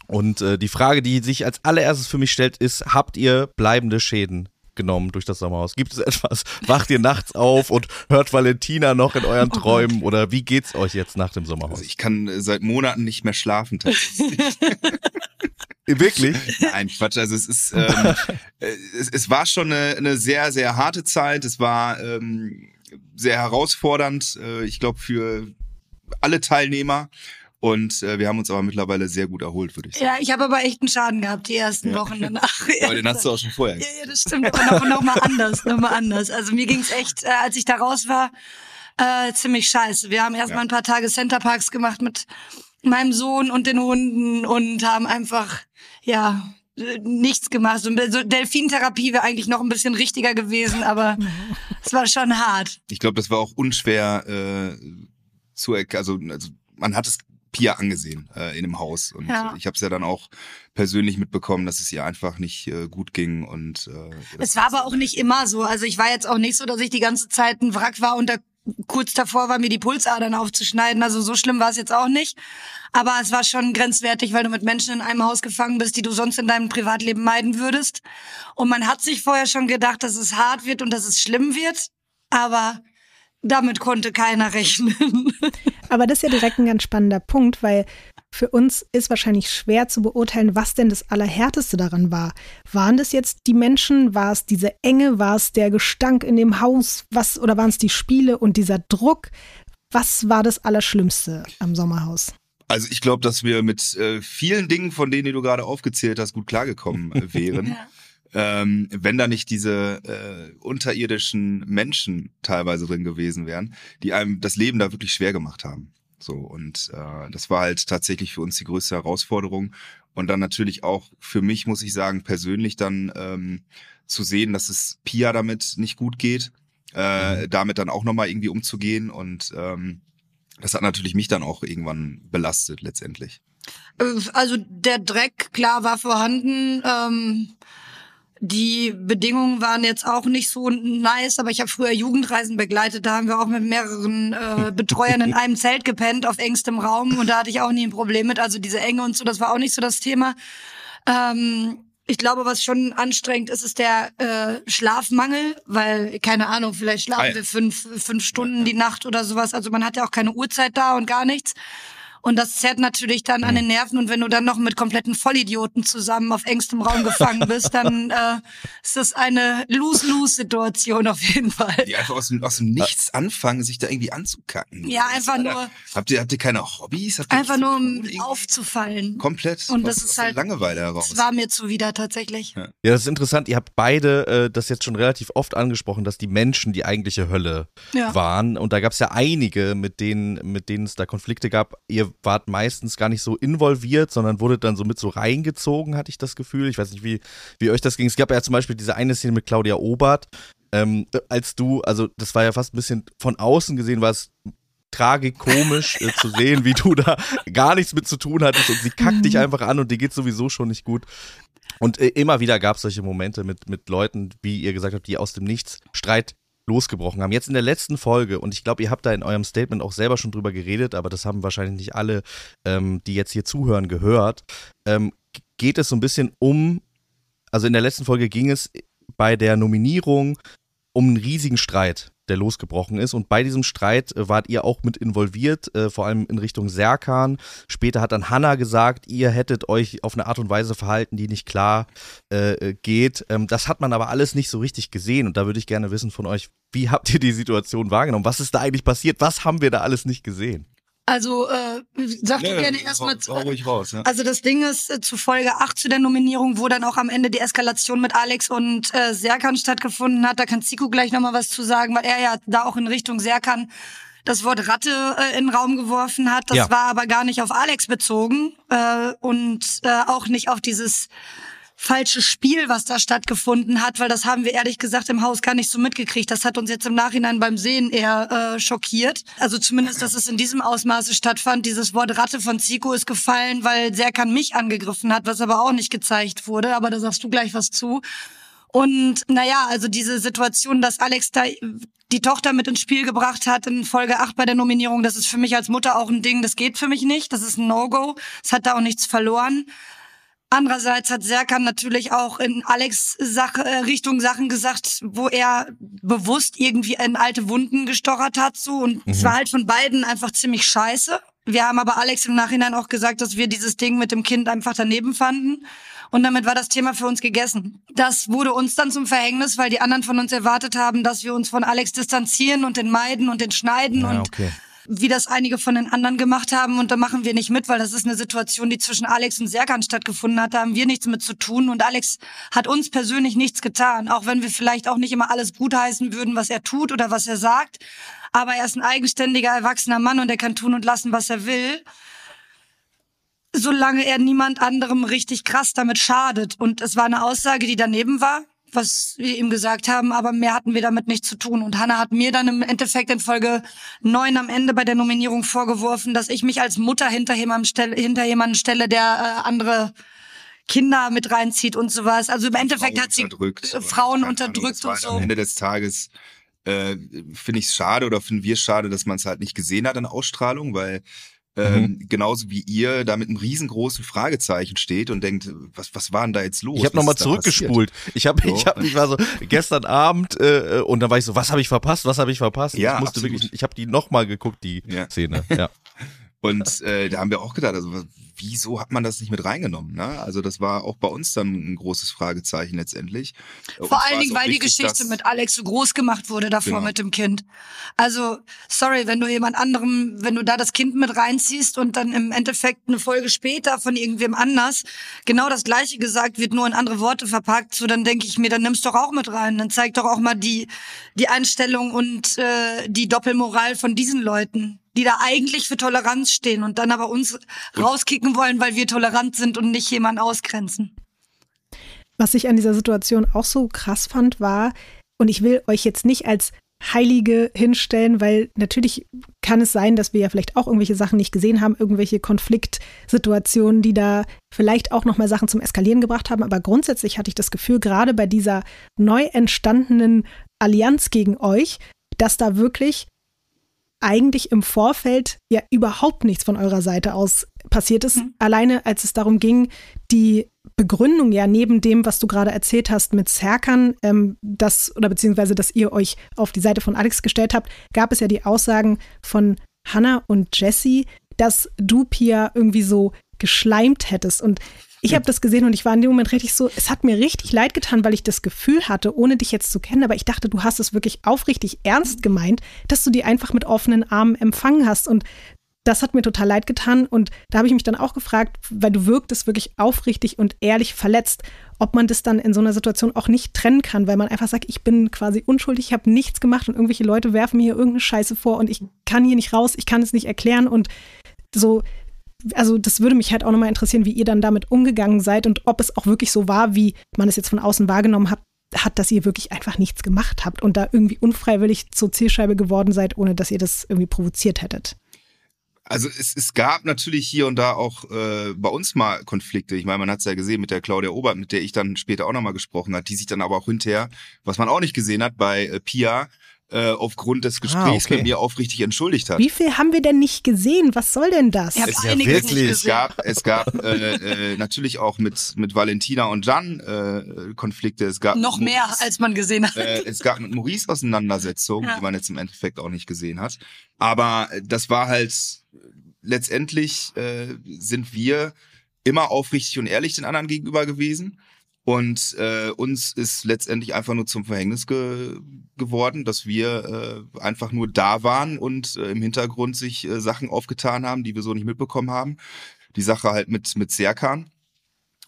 Und äh, die Frage, die sich als allererstes für mich stellt, ist, habt ihr bleibende Schäden genommen durch das Sommerhaus? Gibt es etwas? Wacht ihr nachts auf und hört Valentina noch in euren Träumen? Oder wie geht's euch jetzt nach dem Sommerhaus? Also ich kann äh, seit Monaten nicht mehr schlafen. tatsächlich. Wirklich? Nein, Quatsch. Also es ist, ähm, äh, es, es war schon eine, eine sehr, sehr harte Zeit. Es war ähm, sehr herausfordernd. Äh, ich glaube für alle Teilnehmer. Und äh, wir haben uns aber mittlerweile sehr gut erholt, würde ich sagen. Ja, ich habe aber echt einen Schaden gehabt die ersten Wochen danach. Aber den hast du auch schon vorher. Ja, ja, das stimmt. Aber noch, noch mal anders, noch mal anders. Also mir ging's echt, äh, als ich da raus war, äh, ziemlich scheiße. Wir haben erst mal ein paar Tage Centerparks gemacht mit meinem Sohn und den Hunden und haben einfach, ja, nichts gemacht. So, so Delfintherapie wäre eigentlich noch ein bisschen richtiger gewesen, aber es war schon hart. Ich glaube, das war auch unschwer äh, zu also, also man hat es Pia angesehen äh, in dem Haus und Ja. ich habe es ja dann auch persönlich mitbekommen, dass es ihr einfach nicht äh, gut ging und äh, Es war aber auch nicht immer so. Also ich war jetzt auch nicht so, dass ich die ganze Zeit ein Wrack war und da kurz davor war, mir die Pulsadern aufzuschneiden. Also so schlimm war es jetzt auch nicht. Aber es war schon grenzwertig, weil du mit Menschen in einem Haus gefangen bist, die du sonst in deinem Privatleben meiden würdest. Und man hat sich vorher schon gedacht, dass es hart wird und dass es schlimm wird. Aber damit konnte keiner rechnen. Aber das ist ja direkt ein ganz spannender Punkt, weil für uns ist wahrscheinlich schwer zu beurteilen, was denn das Allerhärteste daran war. Waren das jetzt die Menschen? War es diese Enge? War es der Gestank in dem Haus? Was, oder waren es die Spiele und dieser Druck? Was war das Allerschlimmste am Sommerhaus? Also ich glaube, dass wir mit äh, vielen Dingen, von denen die du gerade aufgezählt hast, gut klargekommen äh, wären. Ja. Ähm, wenn da nicht diese äh, unterirdischen Menschen teilweise drin gewesen wären, die einem das Leben da wirklich schwer gemacht haben. So und äh, das war halt tatsächlich für uns die größte Herausforderung und dann natürlich auch für mich muss ich sagen persönlich dann ähm, zu sehen, dass es Pia damit nicht gut geht, äh, damit dann auch nochmal irgendwie umzugehen und ähm, das hat natürlich mich dann auch irgendwann belastet letztendlich. Äh, Also der Dreck, klar, war vorhanden. Ähm, die Bedingungen waren jetzt auch nicht so nice, aber ich habe früher Jugendreisen begleitet. Da haben wir auch mit mehreren äh, Betreuern in einem Zelt gepennt, auf engstem Raum. Und da hatte ich auch nie ein Problem mit. Also diese Enge und so, das war auch nicht so das Thema. Ähm, ich glaube, was schon anstrengend ist, ist der äh, Schlafmangel, weil, keine Ahnung, vielleicht schlafen wir fünf, fünf Stunden die Nacht oder sowas. Also man hat ja auch keine Uhrzeit da und gar nichts. Und das zerrt natürlich dann an den Nerven. Und wenn du dann noch mit kompletten Vollidioten zusammen auf engstem Raum gefangen bist, dann äh, ist das eine Lose-Lose-Situation auf jeden Fall. Die einfach aus dem, aus dem Nichts anfangen, sich da irgendwie anzukacken. Ja, einfach Alter, nur- Habt ihr, habt ihr keine Hobbys? Habt ihr Einfach nur um aufzufallen. Komplett. Und aus- das ist halt- Langeweile heraus. Das war mir zuwider tatsächlich. Ja, das ist interessant. Ihr habt beide äh, das jetzt schon relativ oft angesprochen, dass die Menschen die eigentliche Hölle Ja. waren. Und da gab es ja einige, mit denen, mit denen es da Konflikte gab. Ihr wart meistens gar nicht so involviert, sondern wurdet dann so mit so reingezogen, hatte ich das Gefühl. Ich weiß nicht, wie, wie euch das ging. Es gab ja zum Beispiel diese eine Szene mit Claudia Obert, ähm, als du, also das war ja fast ein bisschen von außen gesehen, war es tragikomisch äh, zu sehen, wie du da gar nichts mit zu tun hattest und sie kackt dich einfach an und dir geht's sowieso schon nicht gut. Und äh, immer wieder gab es solche Momente mit, mit Leuten, wie ihr gesagt habt, die aus dem Nichts Streit losgebrochen haben. Jetzt in der letzten Folge, und ich glaube, ihr habt da in eurem Statement auch selber schon drüber geredet, aber das haben wahrscheinlich nicht alle, ähm, die jetzt hier zuhören, gehört, ähm, geht es so ein bisschen um, also in der letzten Folge ging es bei der Nominierung um einen riesigen Streit, der losgebrochen ist. Und bei diesem Streit äh, wart ihr auch mit involviert, äh, vor allem in Richtung Serkan. Später hat dann Hannah gesagt, ihr hättet euch auf eine Art und Weise verhalten, die nicht klar äh, äh, geht. Ähm, das hat man aber alles nicht so richtig gesehen. Und da würde ich gerne wissen von euch, wie habt ihr die Situation wahrgenommen? Was ist da eigentlich passiert? Was haben wir da alles nicht gesehen? Also, äh, sag du Nee, gerne hau- erstmal. ruhig raus, ja. Also das Ding ist, äh, zu Folge 8 zu der Nominierung, wo dann auch am Ende die Eskalation mit Alex und äh, Serkan stattgefunden hat. Da kann Zico gleich nochmal was zu sagen, weil er ja da auch in Richtung Serkan das Wort Ratte äh, in den Raum geworfen hat. Das Ja. war aber gar nicht auf Alex bezogen äh, und äh, auch nicht auf dieses falsche Spiel, was da stattgefunden hat, weil das haben wir ehrlich gesagt im Haus gar nicht so mitgekriegt. Das hat uns jetzt im Nachhinein beim Sehen eher äh, schockiert. Also zumindest, dass es in diesem Ausmaße stattfand. Dieses Wort Ratte von Zico ist gefallen, weil Serkan mich angegriffen hat, was aber auch nicht gezeigt wurde. Aber da sagst du gleich was zu. Und naja, also diese Situation, dass Alex da die Tochter mit ins Spiel gebracht hat in Folge 8 bei der Nominierung, das ist für mich als Mutter auch ein Ding, das geht für mich nicht. Das ist ein No-Go. Es hat da auch nichts verloren. Andererseits hat Serkan natürlich auch in Alex Sache, äh, Richtung Sachen gesagt, wo er bewusst irgendwie in alte Wunden gestochert hat, so. Und es war halt von beiden einfach ziemlich scheiße. Wir haben aber Alex im Nachhinein auch gesagt, dass wir dieses Ding mit dem Kind einfach daneben fanden. Und damit war das Thema für uns gegessen. Das wurde uns dann zum Verhängnis, weil die anderen von uns erwartet haben, dass wir uns von Alex distanzieren und den meiden und den schneiden Ja, und okay. Wie das einige von den anderen gemacht haben. Und da machen wir nicht mit, weil das ist eine Situation, die zwischen Alex und Serkan stattgefunden hat. Da haben wir nichts mit zu tun. Und Alex hat uns persönlich nichts getan. Auch wenn wir vielleicht auch nicht immer alles gutheißen würden, was er tut oder was er sagt. Aber er ist ein eigenständiger, erwachsener Mann und er kann tun und lassen, was er will. Solange er niemand anderem richtig krass damit schadet. Und es war eine Aussage, die daneben war, was wir ihm gesagt haben, aber mehr hatten wir damit nichts zu tun. Und Hannah hat mir dann im Endeffekt in Folge 9 am Ende bei der Nominierung vorgeworfen, dass ich mich als Mutter hinter jemandem stelle, hinter jemanden stelle, der äh, andere Kinder mit reinzieht und sowas. Also im Endeffekt hat sie unterdrückt, Frauen unterdrückt und so. Am Ende des Tages äh, finde ich es schade oder finden wir es schade, dass man es halt nicht gesehen hat in Ausstrahlung, weil ähm, Mhm. genauso wie ihr da mit einem riesengroßen Fragezeichen steht und denkt, was, was war denn da jetzt los? Ich habe nochmal da passiert? zurückgespult. Ich habe, So. ich habe, ich war so gestern Abend äh, und dann war ich so, was habe ich verpasst? Was habe ich verpasst? Ja, ich musste absolut. wirklich, ich habe die nochmal geguckt, die Ja. Szene. Ja. Und äh, da haben wir auch gedacht, also was- wieso hat man das nicht mit reingenommen? Ne? Also das war auch bei uns dann ein großes Fragezeichen letztendlich. Uns Vor war allen Dingen, weil die wichtig, Geschichte dass- mit Alex so groß gemacht wurde davor Genau. mit dem Kind. Also, sorry, wenn du jemand anderem, wenn du da das Kind mit reinziehst und dann im Endeffekt eine Folge später von irgendwem anders genau das Gleiche gesagt wird, nur in andere Worte verpackt, so dann denke ich mir, dann nimm's doch auch mit rein. Dann zeig doch auch mal die, die Einstellung und äh, die Doppelmoral von diesen Leuten, die da eigentlich für Toleranz stehen und dann aber uns rauskicken wollen, weil wir tolerant sind und nicht jemanden ausgrenzen. Was ich an dieser Situation auch so krass fand, war, und ich will euch jetzt nicht als Heilige hinstellen, weil natürlich kann es sein, dass wir ja vielleicht auch irgendwelche Sachen nicht gesehen haben, irgendwelche Konfliktsituationen, die da vielleicht auch nochmal Sachen zum Eskalieren gebracht haben. Aber grundsätzlich hatte ich das Gefühl, gerade bei dieser neu entstandenen Allianz gegen euch, dass da wirklich eigentlich im Vorfeld ja überhaupt nichts von eurer Seite aus passiert ist. Alleine als es darum ging, die Begründung ja neben dem, was du gerade erzählt hast mit Serkan, ähm, das oder beziehungsweise, dass ihr euch auf die Seite von Alex gestellt habt, gab es ja die Aussagen von Hannah und Jesse, dass du Pia irgendwie so geschleimt hättest. Und ich habe das gesehen und ich war in dem Moment richtig so, es hat mir richtig leid getan, weil ich das Gefühl hatte, ohne dich jetzt zu kennen, aber ich dachte, du hast es wirklich aufrichtig ernst gemeint, dass du die einfach mit offenen Armen empfangen hast. Und das hat mir total leid getan. Und da habe ich mich dann auch gefragt, weil du wirktest wirklich aufrichtig und ehrlich verletzt, ob man das dann in so einer Situation auch nicht trennen kann, weil man einfach sagt, ich bin quasi unschuldig, ich habe nichts gemacht und irgendwelche Leute werfen mir hier irgendeine Scheiße vor und ich kann hier nicht raus, ich kann es nicht erklären und so, also das würde mich halt auch nochmal interessieren, wie ihr dann damit umgegangen seid und ob es auch wirklich so war, wie man es jetzt von außen wahrgenommen hat, hat, dass ihr wirklich einfach nichts gemacht habt und da irgendwie unfreiwillig zur Zielscheibe geworden seid, ohne dass ihr das irgendwie provoziert hättet. Also es, es gab natürlich hier und da auch äh, bei uns mal Konflikte. Ich meine, man hat es ja gesehen mit der Claudia Obert, mit der ich dann später auch nochmal gesprochen hat, die sich dann aber auch hinterher, was man auch nicht gesehen hat, bei äh, Pia äh, aufgrund des Gesprächs okay. mit mir aufrichtig entschuldigt hat. Wie viel haben wir denn nicht gesehen? Was soll denn das? Ich Es- ja wirklich- nicht Es gab, es gab äh, äh, natürlich auch mit, mit Valentina und Jan äh, Konflikte. Es gab Noch mehr, Maurice, als man gesehen hat. äh, es gab mit Maurice Auseinandersetzungen, Ja. die man jetzt im Endeffekt auch nicht gesehen hat. Aber äh, das war halt letztendlich äh, sind wir immer aufrichtig und ehrlich den anderen gegenüber gewesen. Und äh, uns ist letztendlich einfach nur zum Verhängnis ge geworden, dass wir äh, einfach nur da waren und äh, im Hintergrund sich äh, Sachen aufgetan haben, die wir so nicht mitbekommen haben. Die Sache halt mit, mit Serkan.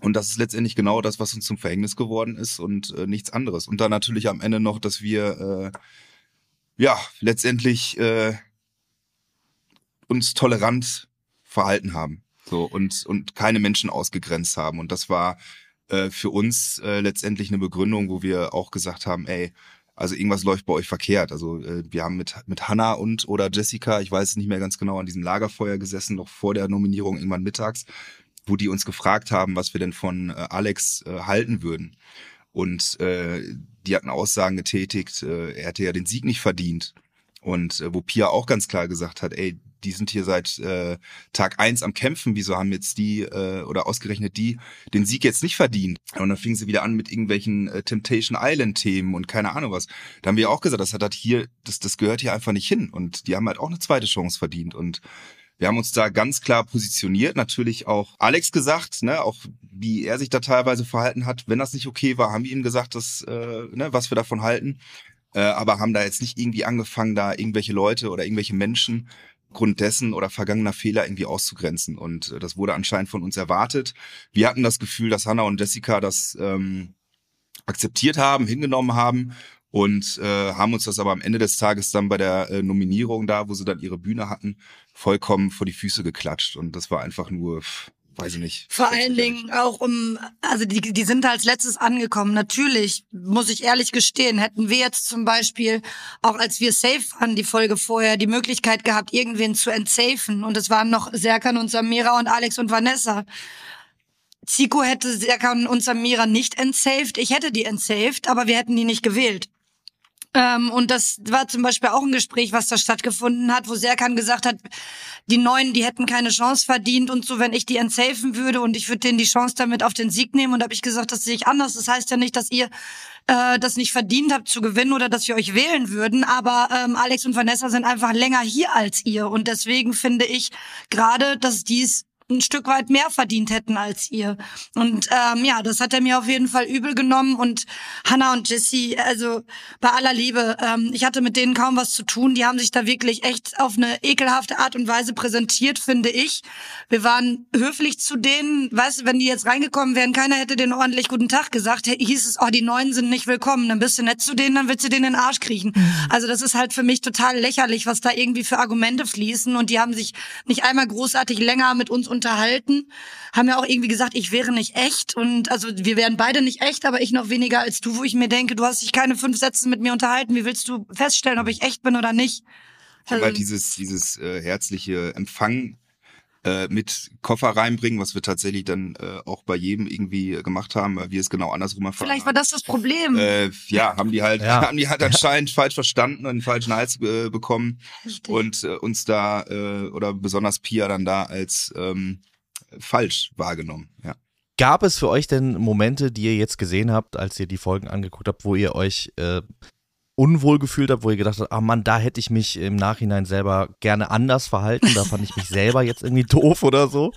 Und das ist letztendlich genau das, was uns zum Verhängnis geworden ist und äh, nichts anderes. Und dann natürlich am Ende noch, dass wir äh, ja letztendlich äh, uns tolerant verhalten haben. So und, und keine Menschen ausgegrenzt haben. Und das war äh, für uns äh, letztendlich eine Begründung, wo wir auch gesagt haben, ey, also irgendwas läuft bei euch verkehrt. Also äh, wir haben mit, mit Hannah und oder Jessica, ich weiß es nicht mehr ganz genau, an diesem Lagerfeuer gesessen, noch vor der Nominierung irgendwann mittags, wo die uns gefragt haben, was wir denn von äh, Alex äh, halten würden. Und äh, die hatten Aussagen getätigt, äh, er hätte ja den Sieg nicht verdient. Und äh, wo Pia auch ganz klar gesagt hat, ey, die sind hier seit äh, Tag eins am Kämpfen, wieso haben jetzt die äh, oder ausgerechnet die den Sieg jetzt nicht verdient? Und dann fingen sie wieder an mit irgendwelchen äh, Temptation Island-Themen und keine Ahnung was. Da haben wir auch gesagt, das hat halt hier, das, das gehört hier einfach nicht hin. Und die haben halt auch eine zweite Chance verdient. Und wir haben uns da ganz klar positioniert, natürlich auch Alex gesagt, ne, auch wie er sich da teilweise verhalten hat. Wenn das nicht okay war, haben wir ihm gesagt, dass, äh, ne, was wir davon halten. Äh, aber haben da jetzt nicht irgendwie angefangen, da irgendwelche Leute oder irgendwelche Menschen Grund dessen oder vergangener Fehler irgendwie auszugrenzen. Und äh, das wurde anscheinend von uns erwartet. Wir hatten das Gefühl, dass Hannah und Jessica das ähm, akzeptiert haben, hingenommen haben und äh, haben uns das aber am Ende des Tages dann bei der äh, Nominierung da, wo sie dann ihre Bühne hatten, vollkommen vor die Füße geklatscht. Und das war einfach nur, pff, weiß ich nicht. Vor allen Dingen auch um, also die, die sind als letztes angekommen. Natürlich, muss ich ehrlich gestehen, hätten wir jetzt zum Beispiel, auch als wir safe waren, die Folge vorher, die Möglichkeit gehabt, irgendwen zu entsafen. Und es waren noch Serkan und Samira und Alex und Vanessa. Zico hätte Serkan und Samira nicht entsaved. Ich hätte die entsaved, aber wir hätten die nicht gewählt. Ähm, und das war zum Beispiel auch ein Gespräch, was da stattgefunden hat, wo Serkan gesagt hat, die Neuen, die hätten keine Chance verdient und so, wenn ich die entsafen würde und ich würde denen die Chance damit auf den Sieg nehmen. Und da habe ich gesagt, das sehe ich anders. Das heißt ja nicht, dass ihr äh, das nicht verdient habt zu gewinnen oder dass wir euch wählen würden. Aber ähm, Alex und Vanessa sind einfach länger hier als ihr. Und deswegen finde ich gerade, dass dies ein Stück weit mehr verdient hätten als ihr. Und ähm, ja, das hat er mir auf jeden Fall übel genommen. Und Hannah und Jessie, also bei aller Liebe, ähm, ich hatte mit denen kaum was zu tun. Die haben sich da wirklich echt auf eine ekelhafte Art und Weise präsentiert, finde ich. Wir waren höflich zu denen. Weißt du, wenn die jetzt reingekommen wären, keiner hätte denen ordentlich guten Tag gesagt, hieß es, oh, die Neuen sind nicht willkommen. Dann bist du nett zu denen, dann willst du denen in den Arsch kriechen. Also das ist halt für mich total lächerlich, was da irgendwie für Argumente fließen. Und die haben sich nicht einmal großartig länger mit uns unterhalten, haben ja auch irgendwie gesagt, ich wäre nicht echt und also wir wären beide nicht echt, aber ich noch weniger als du, wo ich mir denke, du hast dich keine fünf Sätze mit mir unterhalten, wie willst du feststellen, ob ich echt bin oder nicht? Aber Also, dieses, dieses äh, herzliche Empfang äh, mit Koffer reinbringen, was wir tatsächlich dann äh, auch bei jedem irgendwie äh, gemacht haben, weil wir es genau andersrum erfahren vielleicht war das das Problem. Äh, ja, haben die halt, Ja. haben die halt anscheinend falsch verstanden und einen falschen Hals äh, bekommen Richtig. und äh, uns da äh, oder besonders Pia dann da als ähm, falsch wahrgenommen. Ja. Gab es für euch denn Momente, die ihr jetzt gesehen habt, als ihr die Folgen angeguckt habt, wo ihr euch äh, unwohl gefühlt habt, wo ihr gedacht habt, ah Mann, da hätte ich mich im Nachhinein selber gerne anders verhalten, da fand ich mich selber jetzt irgendwie doof oder so?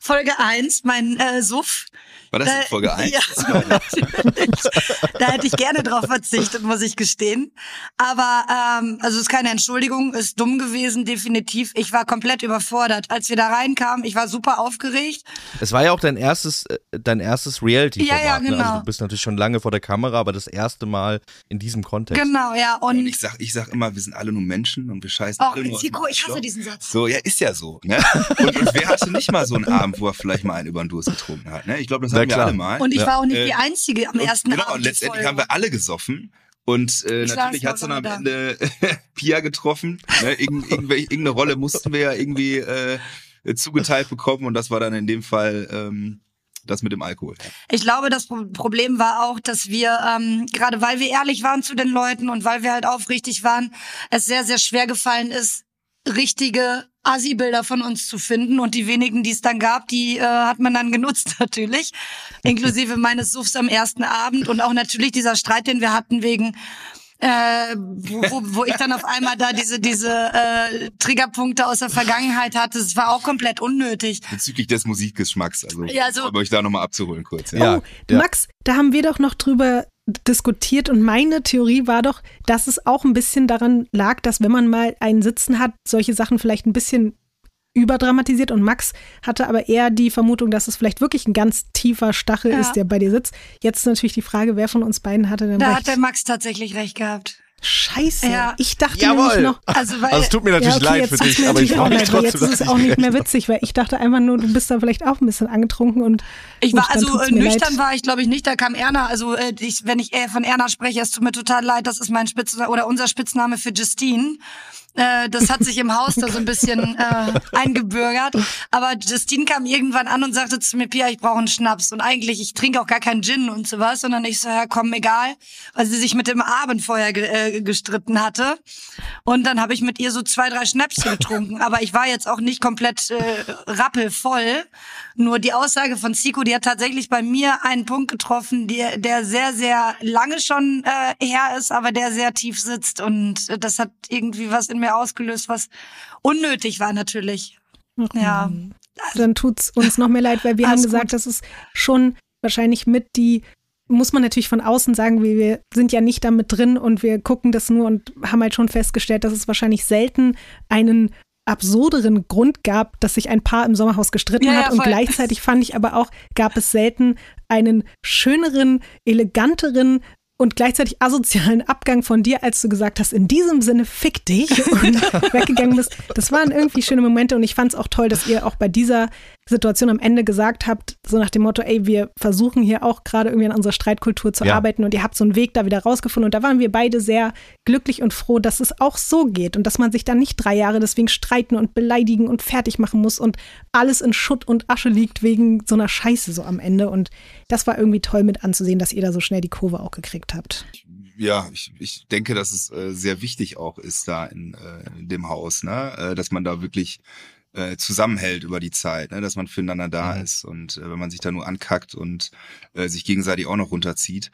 Folge eins, mein äh, Suff. War das Da- in Folge 1? Ja, da hätte ich gerne drauf verzichtet, muss ich gestehen. Aber ähm, also es ist keine Entschuldigung, ist dumm gewesen, definitiv. Ich war komplett überfordert, als wir da reinkamen. Ich war super aufgeregt. Es war ja auch dein erstes, äh, dein erstes Reality-Format. Ja, ja, Ne? Also genau. du bist natürlich schon lange vor der Kamera, aber das erste Mal in diesem Kontext. Genau, ja. Und Und ich sag, ich sag immer, wir sind alle nur Menschen und wir scheißen auch alle nur Zico, ich hasse diesen Satz. So, ja, ist ja so. Ne? Und, und wer hatte nicht mal so einen Abend, wo er vielleicht mal einen über den Durst getrunken hat? Ne? Ich glaube, das Na hatten wir klar. alle mal. Und ich Ja. war auch nicht Äh, die Einzige am Und ersten genau, Abend. und die letztendlich haben wir alle gesoffen. Und äh, Ich natürlich hat's dann am da. Ende Pia getroffen. Ne? Irgend, irgendwelche, irgendeine Rolle mussten wir ja irgendwie äh, zugeteilt bekommen und das war dann in dem Fall ähm, das mit dem Alkohol. Ich glaube, das Pro- Problem war auch, dass wir, ähm, gerade weil wir ehrlich waren zu den Leuten und weil wir halt aufrichtig waren, es sehr, sehr schwer gefallen ist, richtige Assi-Bilder von uns zu finden. Und die wenigen, die es dann gab, die äh, hat man dann genutzt natürlich. Inklusive meines Suffs am ersten Abend und auch natürlich dieser Streit, den wir hatten wegen äh, wo, wo, ich dann auf einmal da diese diese äh, Triggerpunkte aus der Vergangenheit hatte, es war auch komplett unnötig. Bezüglich des Musikgeschmacks. Also, Ja, so- um euch da nochmal abzuholen kurz. Ja. Ja, oh, ja. Max, da haben wir doch noch drüber diskutiert und meine Theorie war doch, dass es auch ein bisschen daran lag, dass wenn man mal einen Sitzen hat, solche Sachen vielleicht ein bisschen überdramatisiert und Max hatte aber eher die Vermutung, dass es vielleicht wirklich ein ganz tiefer Stachel Ja. ist, der bei dir sitzt. Jetzt ist natürlich die Frage, wer von uns beiden hatte denn Da recht? hat der Max tatsächlich recht gehabt. Scheiße. Ja. Ich dachte Jawohl. nämlich noch, Also, weil, Also es tut mir natürlich ja, okay, leid jetzt für dich, mir aber ich natürlich freue auch mich trotzdem, jetzt ist es auch ich nicht mehr witzig, weil ich dachte einfach nur, du bist da vielleicht auch ein bisschen angetrunken und Ich gut, war, dann also äh, nüchtern leid. war ich, glaube ich, nicht. Da kam Erna. Also äh, ich, wenn ich äh, von Erna spreche, es tut mir total leid. Das ist mein Spitzname oder unser Spitzname für Justine. Äh, das hat sich im Haus da so ein bisschen äh, eingebürgert. Aber Justine kam irgendwann an und sagte zu mir, Pia, ich brauche einen Schnaps. Und eigentlich, ich trinke auch gar keinen Gin und sowas, sondern ich so, ja komm, egal. Weil sie sich mit dem Abend vorher ge äh, gestritten hatte. Und dann habe ich mit ihr so zwei, drei Schnäpse getrunken. Aber ich war jetzt auch nicht komplett äh, rappelvoll. Nur die Aussage von Zico, die hat tatsächlich bei mir einen Punkt getroffen, der, der sehr, sehr lange schon äh, her ist, aber der sehr tief sitzt. Und äh, das hat irgendwie was in mir ausgelöst, was unnötig war natürlich. Ja. dann tut's uns noch mehr leid, weil wir haben gesagt, gut. das ist schon wahrscheinlich mit die, muss man natürlich von außen sagen, wir, wir sind ja nicht damit drin und wir gucken das nur und haben halt schon festgestellt, dass es wahrscheinlich selten einen absurderen Grund gab, dass sich ein Paar im Sommerhaus gestritten Ja, ja, hat. und voll. gleichzeitig fand ich aber auch, gab es selten einen schöneren, eleganteren und gleichzeitig asozialen Abgang von dir, als du gesagt hast, in diesem Sinne fick dich und weggegangen bist. Das waren irgendwie schöne Momente und ich fand es auch toll, dass ihr auch bei dieser Situation am Ende gesagt habt, so nach dem Motto, ey, wir versuchen hier auch gerade irgendwie an unserer Streitkultur zu Ja. arbeiten und ihr habt so einen Weg da wieder rausgefunden und da waren wir beide sehr glücklich und froh, dass es auch so geht und dass man sich dann nicht drei Jahre deswegen streiten und beleidigen und fertig machen muss und alles in Schutt und Asche liegt wegen so einer Scheiße so am Ende und das war irgendwie toll mit anzusehen, dass ihr da so schnell die Kurve auch gekriegt habt. ja, ich, ich denke, dass es äh, sehr wichtig auch ist da in, äh, in dem Haus, ne? äh, dass man da wirklich äh, zusammenhält über die Zeit, ne? dass man füreinander da Mhm. ist und äh, wenn man sich da nur ankackt und äh, sich gegenseitig auch noch runterzieht,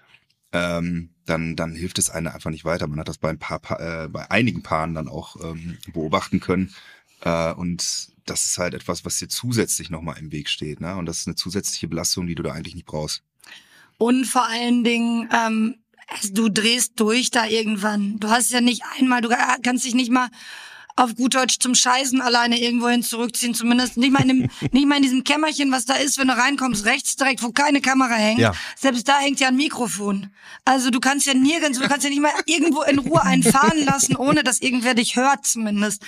ähm, dann dann hilft es einem einfach nicht weiter. Man hat das bei ein paar, Pa- äh, bei einigen Paaren dann auch ähm, beobachten können äh, und das ist halt etwas, was dir zusätzlich nochmal im Weg steht, ne? Und das ist eine zusätzliche Belastung, die du da eigentlich nicht brauchst. Und vor allen Dingen, ähm, du drehst durch da irgendwann. Du hast ja nicht einmal, du kannst dich nicht mal auf gut Deutsch zum Scheißen alleine irgendwohin zurückziehen, zumindest nicht mal in dem, nicht mal in diesem Kämmerchen, was da ist, wenn du reinkommst, rechts direkt, wo keine Kamera hängt. Ja. Selbst da hängt ja ein Mikrofon. Also du kannst ja nirgends, du kannst ja nicht mal irgendwo in Ruhe einfahren lassen, ohne dass irgendwer dich hört zumindest.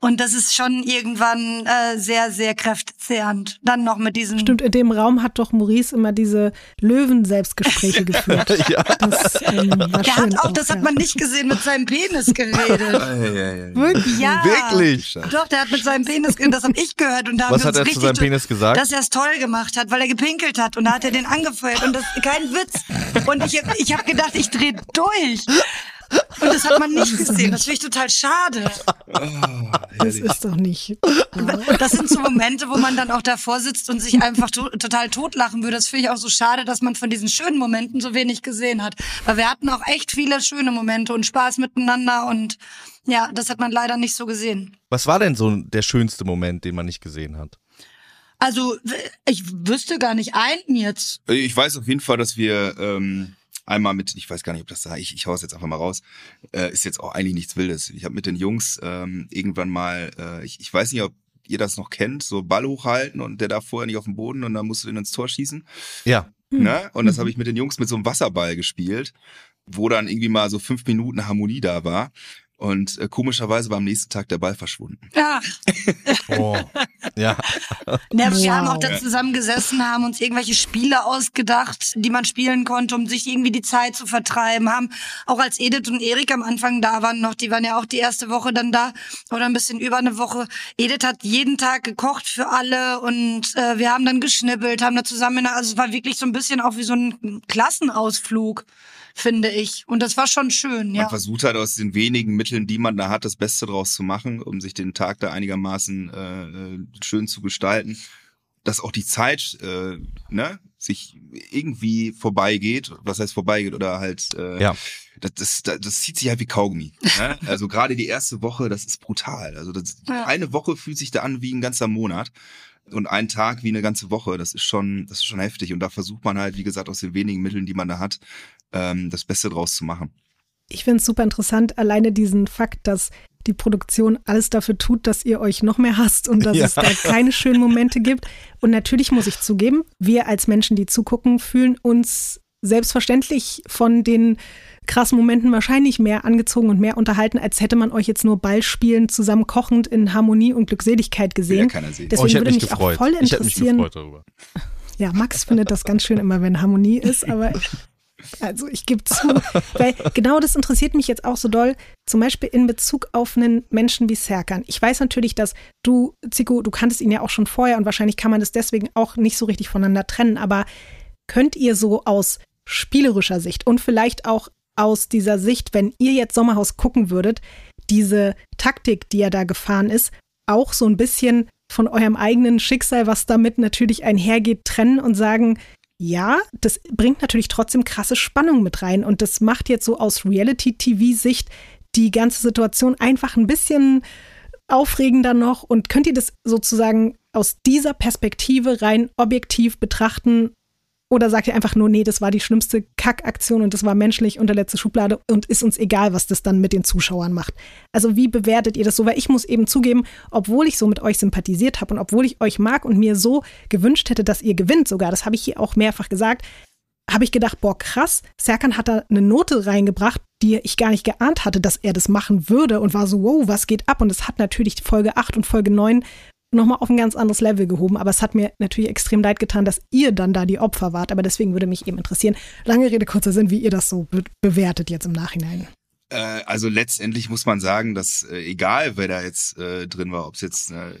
Und das ist schon irgendwann äh, sehr, sehr kräftezehrend. Dann noch mit diesem Stimmt, in dem Raum hat doch Maurice immer diese Löwen-Selbstgespräche geführt. ja. Das ähm, Der hat auch, das hat man nicht gesehen, mit seinem Penis geredet. Wirklich? Ja. Wirklich? Doch, der hat mit seinem Penis das habe ich gehört. Und da haben Was wir hat uns er zu richtig seinem Penis gesagt? Dass er es toll gemacht hat, weil er gepinkelt hat. Und da hat er den angefeuert. Und das kein Witz. Und ich, ich habe gedacht, ich drehe durch. Und das hat man nicht gesehen. Das finde ich total schade. Das ist doch nicht. Das sind so Momente, wo man dann auch davor sitzt und sich einfach to total totlachen würde. Das finde ich auch so schade, dass man von diesen schönen Momenten so wenig gesehen hat. Weil wir hatten auch echt viele schöne Momente und Spaß miteinander und ja, das hat man leider nicht so gesehen. Was war denn so der schönste Moment, den man nicht gesehen hat? Also, ich wüsste gar nicht einen jetzt. Ich weiß auf jeden Fall, dass wir ähm, einmal mit, ich weiß gar nicht, ob das da, ich, ich hau's jetzt einfach mal raus, äh, ist jetzt auch eigentlich nichts Wildes. Ich habe mit den Jungs ähm, irgendwann mal, äh, ich, ich weiß nicht, ob ihr das noch kennt, so Ball hochhalten und der darf vorher nicht auf den Boden und dann musst du den ins Tor schießen. Ja. Ne? Und das habe ich mit den Jungs mit so einem Wasserball gespielt, wo dann irgendwie mal so fünf Minuten Harmonie da war. Und äh, komischerweise war am nächsten Tag der Ball verschwunden. Ach, Oh. ja. ne, wir Wow. haben auch da zusammen gesessen, haben uns irgendwelche Spiele ausgedacht, die man spielen konnte, um sich irgendwie die Zeit zu vertreiben. Haben auch als Edith und Erik am Anfang da waren noch, die waren ja auch die erste Woche dann da oder ein bisschen über eine Woche. Edith hat jeden Tag gekocht für alle und äh, wir haben dann geschnibbelt, haben da zusammen, in der- also es war wirklich so ein bisschen auch wie so ein Klassenausflug, finde ich. Und das war schon schön, Man ja. versucht halt aus den wenigen Mitteln, die man da hat, das Beste draus zu machen, um sich den Tag da einigermaßen äh, äh, schön zu gestalten. Dass auch die Zeit äh, ne, sich irgendwie vorbeigeht. Was heißt vorbeigeht? Oder halt äh, Ja. das, das, das, das zieht sich halt wie Kaugummi. Ne? Also gerade die erste Woche, das ist brutal. Also das, Ja. eine Woche fühlt sich da an wie ein ganzer Monat. Und ein Tag wie eine ganze Woche, das ist schon, das ist schon heftig. Und da versucht man halt, wie gesagt, aus den wenigen Mitteln, die man da hat, ähm, das Beste draus zu machen. Ich finde es super interessant, alleine diesen Fakt, dass die Produktion alles dafür tut, dass ihr euch noch mehr hasst und dass Ja. es da keine schönen Momente gibt. Und natürlich muss ich zugeben, wir als Menschen, die zugucken, fühlen uns selbstverständlich von den krassen Momenten wahrscheinlich mehr angezogen und mehr unterhalten, als hätte man euch jetzt nur Ballspielen zusammen kochend in Harmonie und Glückseligkeit Will ja gesehen. keiner sehen. Deswegen oh, ich würde mich mich gefreut. auch voll ich hätte mich interessieren. gefreut darüber. Ja, Max findet das ganz schön immer, wenn Harmonie ist, aber also ich gebe zu, weil genau das interessiert mich jetzt auch so doll, zum Beispiel in Bezug auf einen Menschen wie Serkan. Ich weiß natürlich, dass du, Zico, du kanntest ihn ja auch schon vorher und wahrscheinlich kann man das deswegen auch nicht so richtig voneinander trennen, aber könnt ihr so aus spielerischer Sicht und vielleicht auch aus dieser Sicht, wenn ihr jetzt Sommerhaus gucken würdet, diese Taktik, die er da gefahren ist, auch so ein bisschen von eurem eigenen Schicksal, was damit natürlich einhergeht, trennen und sagen, ja, das bringt natürlich trotzdem krasse Spannung mit rein. Und das macht jetzt so aus Reality-TV-Sicht die ganze Situation einfach ein bisschen aufregender noch. Und könnt ihr das sozusagen aus dieser Perspektive rein objektiv betrachten oder sagt ihr einfach nur, nee, das war die schlimmste Kackaktion und das war menschlich unter letzte Schublade und ist uns egal, was das dann mit den Zuschauern macht? Also wie bewertet ihr das so? Weil ich muss eben zugeben, obwohl ich so mit euch sympathisiert habe und obwohl ich euch mag und mir so gewünscht hätte, dass ihr gewinnt sogar, das habe ich hier auch mehrfach gesagt, habe ich gedacht, boah, krass, Serkan hat da eine Note reingebracht, die ich gar nicht geahnt hatte, dass er das machen würde und war so, wow, was geht ab? Und es hat natürlich Folge 8 und Folge 9 nochmal auf ein ganz anderes Level gehoben. Aber es hat mir natürlich extrem leid getan, dass ihr dann da die Opfer wart. Aber deswegen würde mich eben interessieren, lange Rede, kurzer Sinn, wie ihr das so be bewertet jetzt im Nachhinein. Äh, also letztendlich muss man sagen, dass äh, egal wer da jetzt äh, drin war, ob es jetzt äh,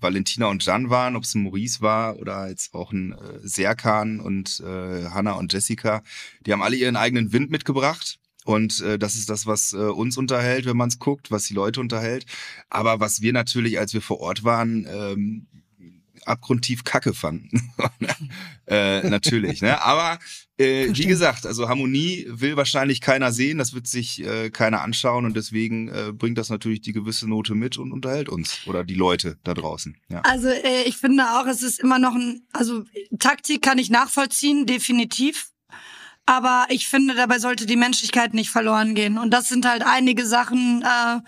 Valentina und Jan waren, ob es Maurice war oder jetzt auch ein äh, Serkan und äh, Hannah und Jessica, die haben alle ihren eigenen Wind mitgebracht. Und äh, das ist das, was äh, uns unterhält, wenn man es guckt, was die Leute unterhält. Aber was wir natürlich, als wir vor Ort waren, ähm, abgrundtief Kacke fanden. äh, natürlich, ne? Aber äh, wie gesagt, also Harmonie will wahrscheinlich keiner sehen, das wird sich äh, keiner anschauen und deswegen äh, bringt das natürlich die gewisse Note mit und unterhält uns oder die Leute da draußen. Ja. Also äh, ich finde auch, es ist immer noch ein, also Taktik kann ich nachvollziehen, definitiv. Aber ich finde, dabei sollte die Menschlichkeit nicht verloren gehen. Und das sind halt einige Sachen, äh,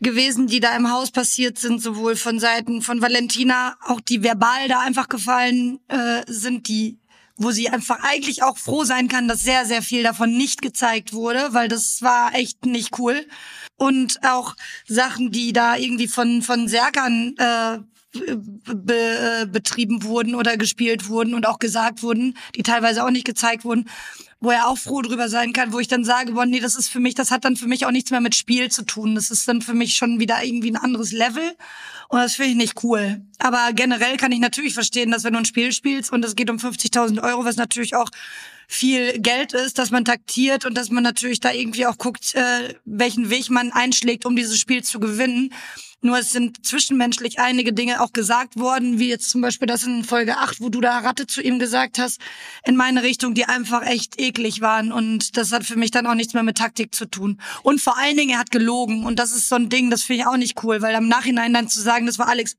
gewesen, die da im Haus passiert sind, sowohl von Seiten von Valentina, auch die verbal da einfach gefallen äh, sind, die wo sie einfach eigentlich auch froh sein kann, dass sehr, sehr viel davon nicht gezeigt wurde, weil das war echt nicht cool. Und auch Sachen, die da irgendwie von, von Serkan äh, be, äh, betrieben wurden oder gespielt wurden und auch gesagt wurden, die teilweise auch nicht gezeigt wurden, wo er auch froh drüber sein kann, wo ich dann sage, boah, nee, das ist für mich, das hat dann für mich auch nichts mehr mit Spiel zu tun. Das ist dann für mich schon wieder irgendwie ein anderes Level. Und das finde ich nicht cool. Aber generell kann ich natürlich verstehen, dass wenn du ein Spiel spielst und es geht um 50.000 Euro, was natürlich auch viel Geld ist, dass man taktiert und dass man natürlich da irgendwie auch guckt, äh, welchen Weg man einschlägt, um dieses Spiel zu gewinnen. Nur es sind zwischenmenschlich einige Dinge auch gesagt worden, wie jetzt zum Beispiel das in Folge 8, wo du da Ratte zu ihm gesagt hast, in meine Richtung, die einfach echt eklig waren. Und das hat für mich dann auch nichts mehr mit Taktik zu tun. Und vor allen Dingen, er hat gelogen. Und das ist so ein Ding, das finde ich auch nicht cool, weil am Nachhinein dann zu sagen, das war Alex,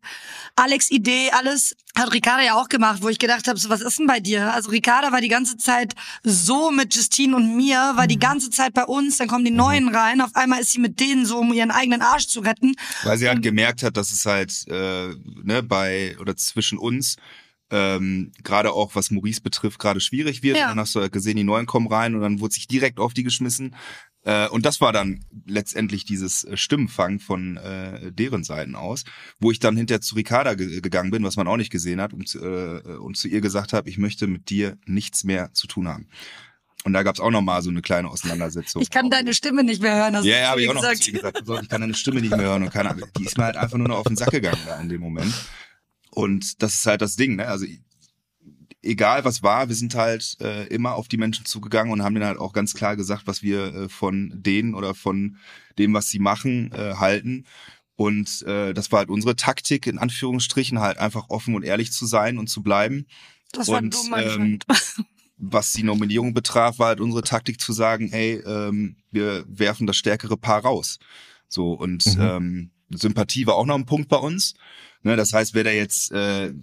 Alex Idee, alles, hat Ricarda ja auch gemacht, wo ich gedacht habe, so was ist denn bei dir? Also Ricarda war die ganze Zeit so mit Justine und mir, war die mhm. ganze Zeit bei uns, dann kommen die mhm. Neuen rein, auf einmal ist sie mit denen so, um ihren eigenen Arsch zu retten. Weil sie halt gemerkt hat, dass es halt äh, ne, bei oder zwischen uns ähm, gerade auch was Maurice betrifft, gerade schwierig wird. Ja. Dann hast du halt gesehen, die Neuen kommen rein und dann wurde sich direkt auf die geschmissen. Äh, und das war dann letztendlich dieses äh, Stimmenfang von äh, deren Seiten aus, wo ich dann hinterher zu Ricarda ge gegangen bin, was man auch nicht gesehen hat, und, äh, und zu ihr gesagt habe, ich möchte mit dir nichts mehr zu tun haben. Und da gab's auch noch mal so eine kleine Auseinandersetzung. Ich kann deine Stimme nicht mehr hören. Ja, ja, habe ich auch noch gesagt. gesagt. Ich kann deine Stimme nicht mehr hören und keine Die ist mir halt einfach nur noch auf den Sack gegangen da in dem Moment. Und das ist halt das Ding, ne? Also egal was war, wir sind halt äh, immer auf die Menschen zugegangen und haben denen halt auch ganz klar gesagt, was wir äh, von denen oder von dem, was sie machen, äh, halten. Und äh, das war halt unsere Taktik, in Anführungsstrichen, halt einfach offen und ehrlich zu sein und zu bleiben. Das war und, dumm, ähm, was die Nominierung betraf, war halt unsere Taktik zu sagen, hey, ähm, wir werfen das stärkere Paar raus. So, und mhm. ähm, Sympathie war auch noch ein Punkt bei uns. Ne, das heißt, wer da jetzt äh,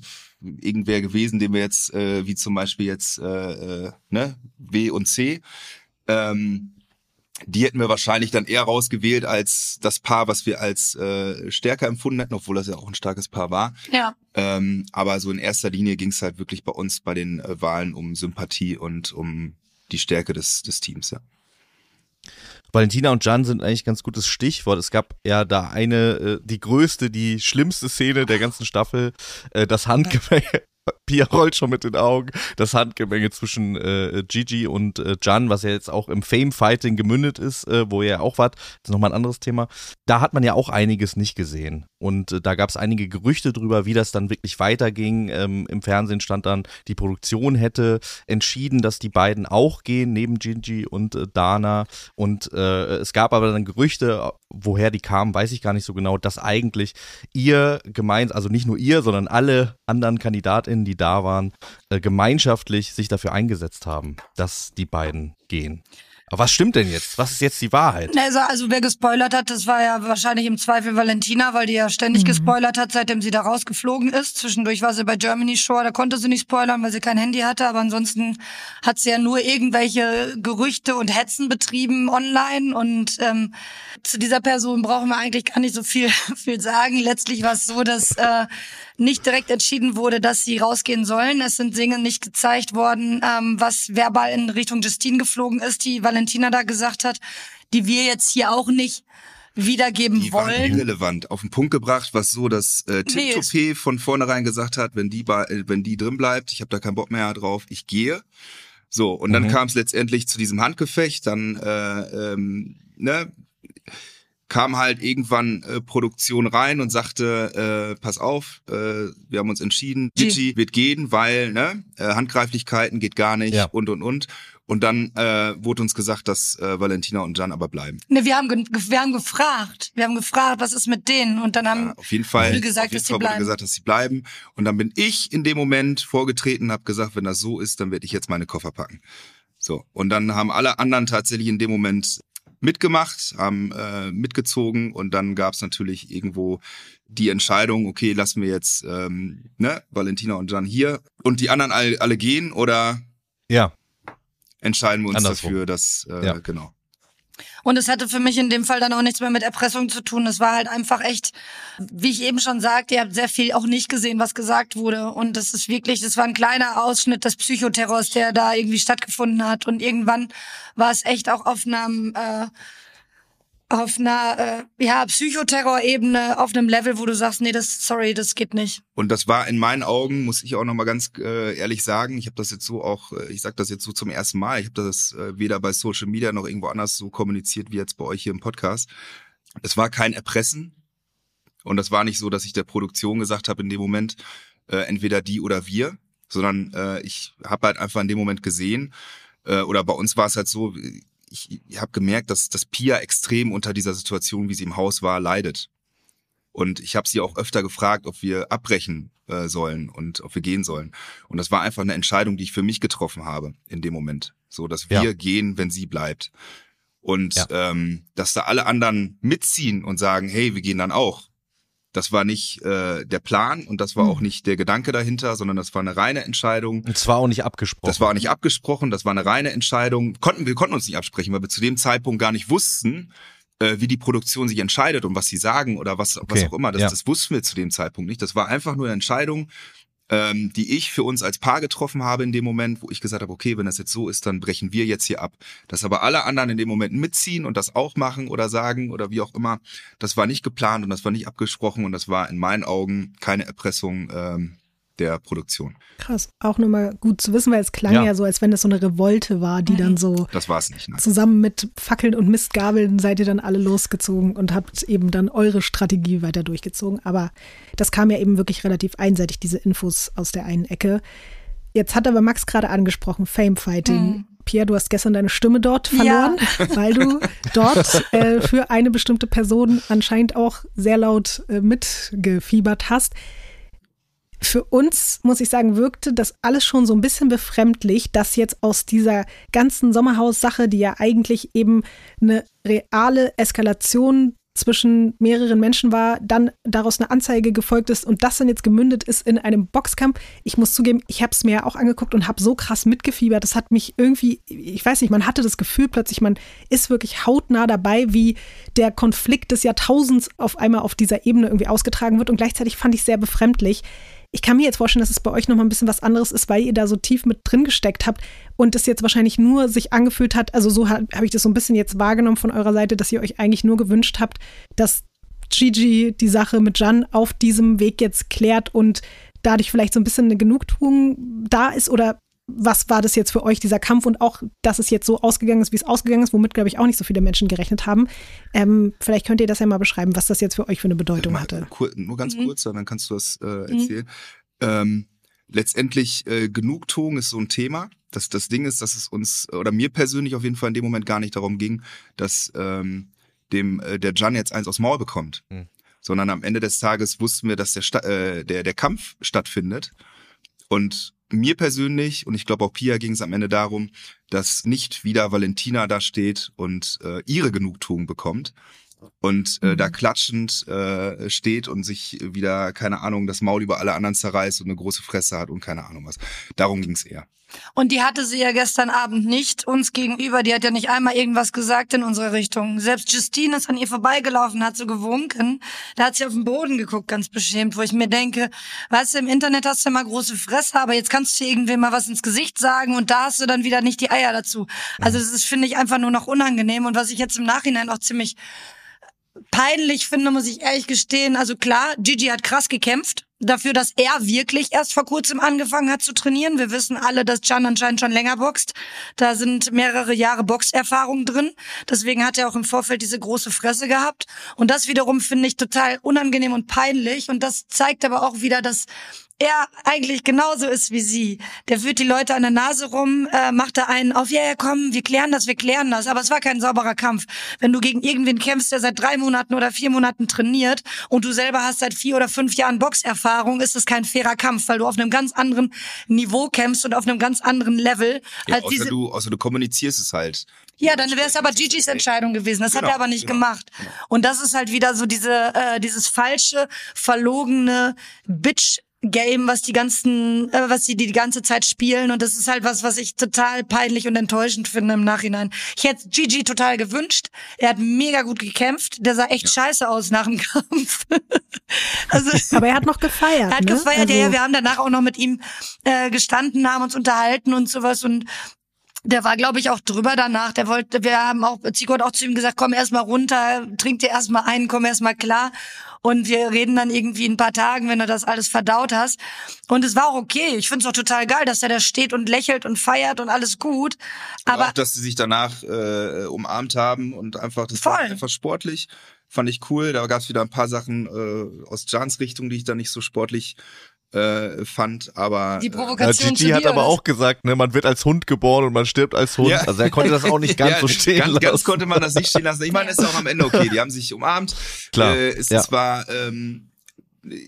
irgendwer gewesen, den wir jetzt, äh, wie zum Beispiel jetzt äh, äh, ne, W und C, ähm, die hätten wir wahrscheinlich dann eher rausgewählt als das Paar, was wir als äh, stärker empfunden hätten, obwohl das ja auch ein starkes Paar war. Ja. Ähm, aber so in erster Linie ging es halt wirklich bei uns bei den äh, Wahlen um Sympathie und um die Stärke des, des Teams, ja. Valentina und Jan sind eigentlich ganz gutes Stichwort. Es gab ja da eine, äh, die größte, die schlimmste Szene der ganzen Staffel, äh, das Handgemenge Pia rollt schon mit den Augen. Das Handgemenge zwischen äh, Gigi und äh, Jan, was ja jetzt auch im Fame-Fighting gemündet ist, äh, wo ja auch wart, das ist nochmal ein anderes Thema. Da hat man ja auch einiges nicht gesehen. Und äh, da gab es einige Gerüchte drüber, wie das dann wirklich weiterging. Ähm, Im Fernsehen stand dann, die Produktion hätte entschieden, dass die beiden auch gehen, neben Gigi und äh, Dana. Und äh, es gab aber dann Gerüchte, woher die kamen, weiß ich gar nicht so genau, dass eigentlich ihr gemeint, also nicht nur ihr, sondern alle anderen KandidatInnen, die da waren, äh, gemeinschaftlich sich dafür eingesetzt haben, dass die beiden gehen. Aber was stimmt denn jetzt? Was ist jetzt die Wahrheit? Also, also wer gespoilert hat, das war ja wahrscheinlich im Zweifel Valentina, weil die ja ständig mhm. gespoilert hat, seitdem sie da rausgeflogen ist. Zwischendurch war sie bei Germany Shore, da konnte sie nicht spoilern, weil sie kein Handy hatte, aber ansonsten hat sie ja nur irgendwelche Gerüchte und Hetzen betrieben online und ähm, zu dieser Person brauchen wir eigentlich gar nicht so viel, viel sagen. Letztlich war es so, dass äh, nicht direkt entschieden wurde, dass sie rausgehen sollen. Es sind Dinge nicht gezeigt worden, ähm, was verbal in Richtung Justine geflogen ist, die Valentina da gesagt hat, die wir jetzt hier auch nicht wiedergeben die wollen. Waren irrelevant. Auf den Punkt gebracht, was so, dass äh, Tim nee, von vornherein gesagt hat, wenn die, äh, wenn die drin bleibt, ich habe da keinen Bock mehr drauf, ich gehe. So, und dann mhm. kam es letztendlich zu diesem Handgefecht, dann äh, ähm, ne, kam halt irgendwann äh, Produktion rein und sagte, äh, pass auf, äh, wir haben uns entschieden, Gigi wird gehen, weil ne, äh, Handgreiflichkeiten geht gar nicht ja. und und und. Und dann äh, wurde uns gesagt, dass äh, Valentina und Jan aber bleiben. Ne, wir haben, ge wir haben gefragt. Wir haben gefragt, was ist mit denen? Und dann haben Ja, auf jeden Fall, wir gesagt, auf jeden dass sie Fall wurde bleiben. gesagt, dass sie bleiben. Und dann bin ich in dem Moment vorgetreten, habe gesagt, wenn das so ist, dann werde ich jetzt meine Koffer packen. So und dann haben alle anderen tatsächlich in dem Moment mitgemacht, haben äh, mitgezogen und dann gab es natürlich irgendwo die Entscheidung, okay, lassen wir jetzt ähm, ne, Valentina und Jan hier und die anderen alle, alle gehen oder Ja. entscheiden wir uns Andersrum. dafür, dass äh, Ja. genau. Und es hatte für mich in dem Fall dann auch nichts mehr mit Erpressung zu tun. Es war halt einfach echt, wie ich eben schon sagte, ihr habt sehr viel auch nicht gesehen, was gesagt wurde. Und das ist wirklich, das war ein kleiner Ausschnitt des Psychoterrors, der da irgendwie stattgefunden hat. Und irgendwann war es echt auch auf einem, äh, auf einer, äh, ja, Psychoterror-Ebene, auf einem Level, wo du sagst, nee, das, sorry, das geht nicht. Und das war in meinen Augen, muss ich auch noch mal ganz äh, ehrlich sagen, ich habe das jetzt so auch, äh, ich sage das jetzt so zum ersten Mal, ich habe das äh, weder bei Social Media noch irgendwo anders so kommuniziert wie jetzt bei euch hier im Podcast. Es war kein Erpressen und das war nicht so, dass ich der Produktion gesagt habe in dem Moment, äh, entweder die oder wir, sondern äh, ich habe halt einfach in dem Moment gesehen, äh, oder bei uns war es halt so, ich, ich habe gemerkt, dass, dass Pia extrem unter dieser Situation, wie sie im Haus war, leidet. Und ich habe sie auch öfter gefragt, ob wir abbrechen äh, sollen und ob wir gehen sollen. Und das war einfach eine Entscheidung, die ich für mich getroffen habe in dem Moment. So, dass wir Ja. gehen, wenn sie bleibt. Und Ja. ähm, dass da alle anderen mitziehen und sagen, hey, wir gehen dann auch. Das war nicht äh, der Plan und das war auch nicht der Gedanke dahinter, sondern das war eine reine Entscheidung. Und zwar auch nicht abgesprochen. Das war nicht abgesprochen, das war eine reine Entscheidung. Konnten, wir konnten uns nicht absprechen, weil wir zu dem Zeitpunkt gar nicht wussten, äh, wie die Produktion sich entscheidet und was sie sagen oder was, was Okay, auch immer. Das, ja. das wussten wir zu dem Zeitpunkt nicht. Das war einfach nur eine Entscheidung, ähm, die ich für uns als Paar getroffen habe in dem Moment, wo ich gesagt habe, okay, wenn das jetzt so ist, dann brechen wir jetzt hier ab. Dass aber alle anderen in dem Moment mitziehen und das auch machen oder sagen oder wie auch immer, das war nicht geplant und das war nicht abgesprochen und das war in meinen Augen keine Erpressung ähm, der Produktion. Krass. Auch nochmal gut zu wissen, weil es klang ja. Ja. so, als wenn das so eine Revolte war, die dann so Das war es nicht. Nein. zusammen mit Fackeln und Mistgabeln seid ihr dann alle losgezogen und habt eben dann eure Strategie weiter durchgezogen. Aber das kam ja eben wirklich relativ einseitig, diese Infos aus der einen Ecke. Jetzt hat aber Max gerade angesprochen, Famefighting. Pierre, du hast gestern deine Stimme dort verloren, weil du dort äh, für eine bestimmte Person anscheinend auch sehr laut äh, mitgefiebert hast. Für uns, muss ich sagen, wirkte das alles schon so ein bisschen befremdlich, dass jetzt aus dieser ganzen Sommerhaus-Sache, die ja eigentlich eben eine reale Eskalation zwischen mehreren Menschen war, dann daraus eine Anzeige gefolgt ist und das dann jetzt gemündet ist in einem Boxkampf. Ich muss zugeben, ich habe es mir ja auch angeguckt und habe so krass mitgefiebert. Das hat mich irgendwie, ich weiß nicht, man hatte das Gefühl plötzlich, man ist wirklich hautnah dabei, wie der Konflikt des Jahrtausends auf einmal auf dieser Ebene irgendwie ausgetragen wird und gleichzeitig fand ich es sehr befremdlich. Ich kann mir jetzt vorstellen, dass es bei euch nochmal ein bisschen was anderes ist, weil ihr da so tief mit drin gesteckt habt und es jetzt wahrscheinlich nur sich angefühlt hat, also so habe hab ich das so ein bisschen jetzt wahrgenommen von eurer Seite, dass ihr euch eigentlich nur gewünscht habt, dass Gigi die Sache mit Jan auf diesem Weg jetzt klärt und dadurch vielleicht so ein bisschen eine Genugtuung da ist oder was war das jetzt für euch, dieser Kampf und auch, dass es jetzt so ausgegangen ist, wie es ausgegangen ist, womit, glaube ich, auch nicht so viele Menschen gerechnet haben. Ähm, vielleicht könnt ihr das ja mal beschreiben, was das jetzt für euch für eine Bedeutung hatte. nur ganz Mhm. kurz, dann kannst du das äh, erzählen. Ähm, letztendlich äh, Genugtuung ist so ein Thema. Das, das Ding ist, dass es uns, oder mir persönlich auf jeden Fall in dem Moment gar nicht darum ging, dass ähm, dem äh, der Jan jetzt eins aufs Maul bekommt. Mhm. Sondern am Ende des Tages wussten wir, dass der, Sta äh, der, der Kampf stattfindet. Und mir persönlich, und ich glaube auch Pia ging es am Ende darum, dass nicht wieder Valentina da steht und äh, ihre Genugtuung bekommt und äh, da klatschend äh, steht und sich wieder, keine Ahnung, das Maul über alle anderen zerreißt und eine große Fresse hat und keine Ahnung was. Darum ging es eher. Und die hatte sie ja gestern Abend nicht uns gegenüber. Die hat ja nicht einmal irgendwas gesagt in unsere Richtung. Selbst Justine ist an ihr vorbeigelaufen, hat so gewunken. Da hat sie auf den Boden geguckt, ganz beschämt, wo ich mir denke, weißt du, im Internet hast du immer große Fresse, aber jetzt kannst du irgendwem mal was ins Gesicht sagen und da hast du dann wieder nicht die Eier dazu. Also das finde ich, einfach nur noch unangenehm. Und was ich jetzt im Nachhinein auch ziemlich peinlich finde, muss ich ehrlich gestehen. Also klar, Gigi hat krass gekämpft. Dafür, dass er wirklich erst vor kurzem angefangen hat zu trainieren. Wir wissen alle, dass Can anscheinend schon länger boxt. Da sind mehrere Jahre Boxerfahrung drin. Deswegen hat er auch im Vorfeld diese große Fresse gehabt. Und das wiederum finde ich total unangenehm und peinlich. Und das zeigt aber auch wieder, dass er eigentlich genauso ist wie sie. Der führt die Leute an der Nase rum, äh, macht da einen auf, ja, ja, komm, wir klären das, wir klären das. Aber es war kein sauberer Kampf. Wenn du gegen irgendwen kämpfst, der seit drei Monaten oder vier Monaten trainiert und du selber hast seit vier oder fünf Jahren Boxerfahrung, ist es kein fairer Kampf, weil du auf einem ganz anderen Niveau kämpfst und auf einem ganz anderen Level. Ja, als außer, diese, du, außer du kommunizierst es halt. ja, dann wäre es aber Gigi's Entscheidung gewesen. Das hat Genau, er aber nicht genau, gemacht. Und das ist halt wieder so diese, äh, dieses falsche, verlogene Bitch. Game, was die ganzen, äh, was die die ganze Zeit spielen und das ist halt was, was ich total peinlich und enttäuschend finde im Nachhinein. Ich hätte Gigi total gewünscht. Er hat mega gut gekämpft. Der sah echt scheiße aus nach dem Kampf. also Aber er hat noch gefeiert. er hat ne? gefeiert, also, ja, ja, wir haben danach auch noch mit ihm äh, gestanden, haben uns unterhalten und sowas und der war, glaube ich, auch drüber danach. Der wollte, wir haben auch, Zico hat auch zu ihm gesagt, komm erst mal runter, trink dir erst mal ein, komm erst mal klar. Und wir reden dann irgendwie in ein paar Tagen, wenn du das alles verdaut hast. Und es war auch okay. Ich finde es auch total geil, dass er da steht und lächelt und feiert und alles gut. Aber Aber auch, dass sie sich danach äh, umarmt haben und einfach, das war Voll. einfach sportlich. Fand ich cool. Da gab es wieder ein paar Sachen äh, aus Jans Richtung, die ich da nicht so sportlich äh, fand. Aber die äh, Ja, Provokation Gigi zu hat aber auch gesagt, ne, man wird als Hund geboren und man stirbt als Hund. Ja. Also er konnte das auch nicht ganz ja, so stehen ganz, lassen. ganz konnte man das nicht stehen lassen. Ich meine, es ist auch am Ende okay. Die haben sich umarmt. Klar, Äh, es ja. ist zwar ähm,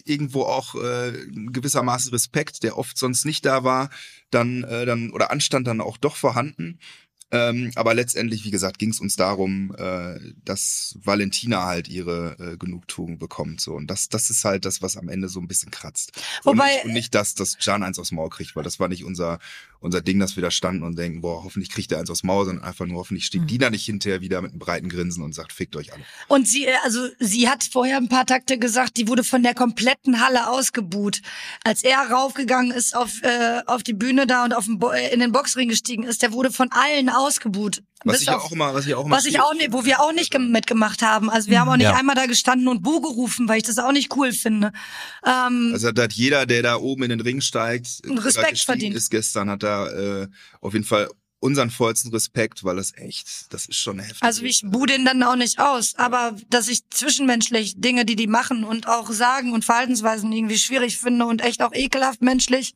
irgendwo auch äh, gewissermaßen Respekt, der oft sonst nicht da war, dann, äh, dann oder Anstand dann auch doch vorhanden. Ähm, aber letztendlich, wie gesagt, ging es uns darum, äh, dass Valentina halt ihre äh, Genugtuung bekommt. So. Und das, das ist halt das, was am Ende so ein bisschen kratzt. Wobei- und, nicht, und nicht das, dass Can eins aufs Maul kriegt, weil das war nicht unser, unser Ding, dass wir da standen und denken, boah, hoffentlich kriegt er eins aufs Maul, sondern einfach nur, hoffentlich steht die da nicht hinterher wieder mit einem breiten Grinsen und sagt, fickt euch alle. Und sie, äh, also sie hat vorher ein paar Takte gesagt, die wurde von der kompletten Halle ausgebuht. Als er raufgegangen ist auf, äh, auf die Bühne da und auf den Bo äh, in den Boxring gestiegen ist, der wurde von allen ausgebuht. Was ich auf- auch immer, was ich auch immer was ich auch nicht, wo wir auch nicht gem- mitgemacht haben. Also wir haben auch nicht Ja. einmal da gestanden und Bu gerufen, weil ich das auch nicht cool finde. Ähm, Also da hat jeder, der da oben in den Ring steigt, Respekt verdient. ist gestern, hat da äh, auf jeden Fall unseren vollsten Respekt, weil das echt, das ist schon heftig. Also ich bu den dann auch nicht aus, aber dass ich zwischenmenschlich Dinge, die die machen und auch sagen und Verhaltensweisen irgendwie schwierig finde und echt auch ekelhaft menschlich,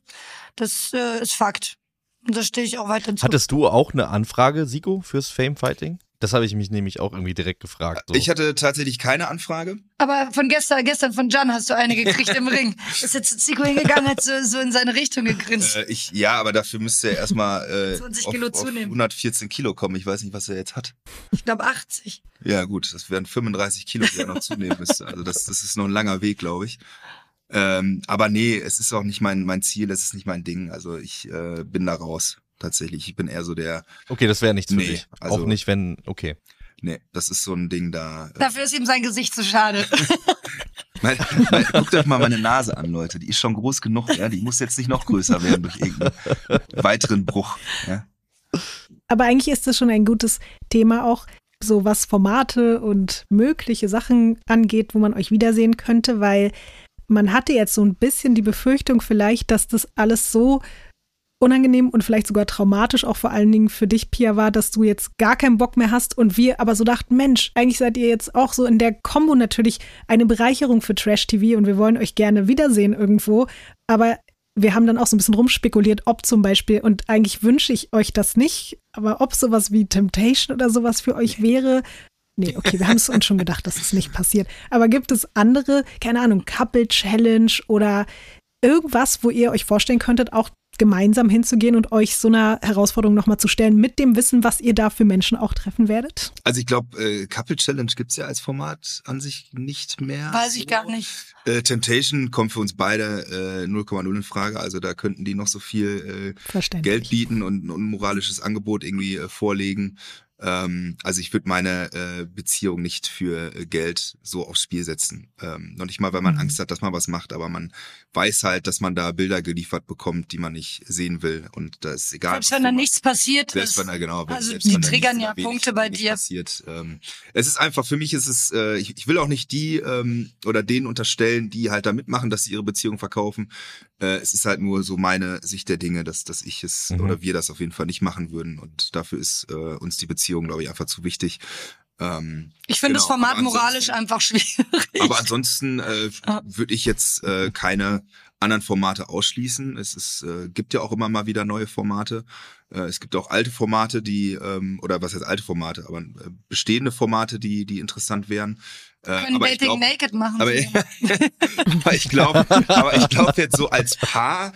das äh, ist Fakt. Und da stehe ich auch weiter zu. Hattest du auch eine Anfrage, Siko, fürs Fame Fighting? Das habe ich mich nämlich auch irgendwie direkt gefragt. So. Ich hatte tatsächlich keine Anfrage. Aber von gestern, gestern von Jan hast du eine gekriegt im Ring. Ist jetzt zu Zico hingegangen, hat so, so in seine Richtung gegrinst. Äh, ich, ja, aber dafür müsste er erstmal äh, 20 auf, Kilo auf zunehmen. 114 Kilo kommen. Ich weiß nicht, was er jetzt hat. Ich glaube 80. Ja, gut, das wären 35 Kilo, die er noch zunehmen müsste. Also das, das ist noch ein langer Weg, glaube ich. Ähm, aber nee, es ist auch nicht mein, mein Ziel, es ist nicht mein Ding. Also ich äh, bin da raus. Tatsächlich. Ich bin eher so der, okay, das wäre nichts für Nee, dich. also- auch nicht, wenn, okay. nee, das ist so ein Ding da. Äh, Dafür ist ihm sein Gesicht zu schade. Mal, mal, guckt euch mal meine Nase an, Leute. Die ist schon groß genug, ja. Die muss jetzt nicht noch größer werden durch irgendeinen weiteren Bruch. Ja. Aber eigentlich ist das schon ein gutes Thema auch, so was Formate und mögliche Sachen angeht, wo man euch wiedersehen könnte, weil man hatte jetzt so ein bisschen die Befürchtung vielleicht, dass das alles so unangenehm und vielleicht sogar traumatisch auch vor allen Dingen für dich, Pia, war, dass du jetzt gar keinen Bock mehr hast und wir aber so dachten, Mensch, eigentlich seid ihr jetzt auch so in der Kombo natürlich eine Bereicherung für Trash TV und wir wollen euch gerne wiedersehen irgendwo, aber wir haben dann auch so ein bisschen rumspekuliert, ob zum Beispiel, und eigentlich wünsche ich euch das nicht, aber ob sowas wie Temptation oder sowas für euch wäre. Nee, okay, wir haben es uns schon gedacht, dass es nicht passiert. Aber gibt es andere, keine Ahnung, Couple Challenge oder irgendwas, wo ihr euch vorstellen könntet, auch gemeinsam hinzugehen und euch so einer Herausforderung nochmal zu stellen, mit dem Wissen, was ihr da für Menschen auch treffen werdet? Also ich glaube, äh, Couple Challenge gibt's ja als Format an sich nicht mehr. Weiß ich so. gar nicht. Äh, Temptation kommt für uns beide äh, 0,0 in Frage. Also da könnten die noch so viel äh. Geld bieten und ein unmoralisches Angebot irgendwie äh, vorlegen. Ähm, also ich würde meine äh, Beziehung nicht für äh, Geld so aufs Spiel setzen. Ähm, noch nicht mal, weil man Mhm. Angst hat, dass man was macht, aber man weiß halt, dass man da Bilder geliefert bekommt, die man nicht sehen will. Und da ist egal. Selbst wenn da nichts passiert Selbst ist. wenn da genau, wenn- Also selbst die wenn triggern ja wenig- Punkte bei dir. Passiert. Ähm, es ist einfach für mich ist es, äh, ich, ich will auch nicht die ähm, oder denen unterstellen, die halt da mitmachen, dass sie ihre Beziehung verkaufen. Äh, es ist halt nur so meine Sicht der Dinge, dass dass ich es Mhm. oder wir das auf jeden Fall nicht machen würden. Und dafür ist äh, uns die Beziehung, glaube ich, einfach zu wichtig. Ähm, Ich finde Genau, das Format moralisch einfach schwierig. aber ansonsten äh, würde ich jetzt äh, keine anderen Formate ausschließen. Es ist, äh, gibt ja auch immer mal wieder neue Formate. Äh, es gibt auch alte Formate, die, ähm, oder was heißt alte Formate, aber äh, bestehende Formate, die, die interessant wären. Äh, können aber ich Dating glaub, Naked machen. aber, aber ich glaube, aber ich glaube jetzt so als Paar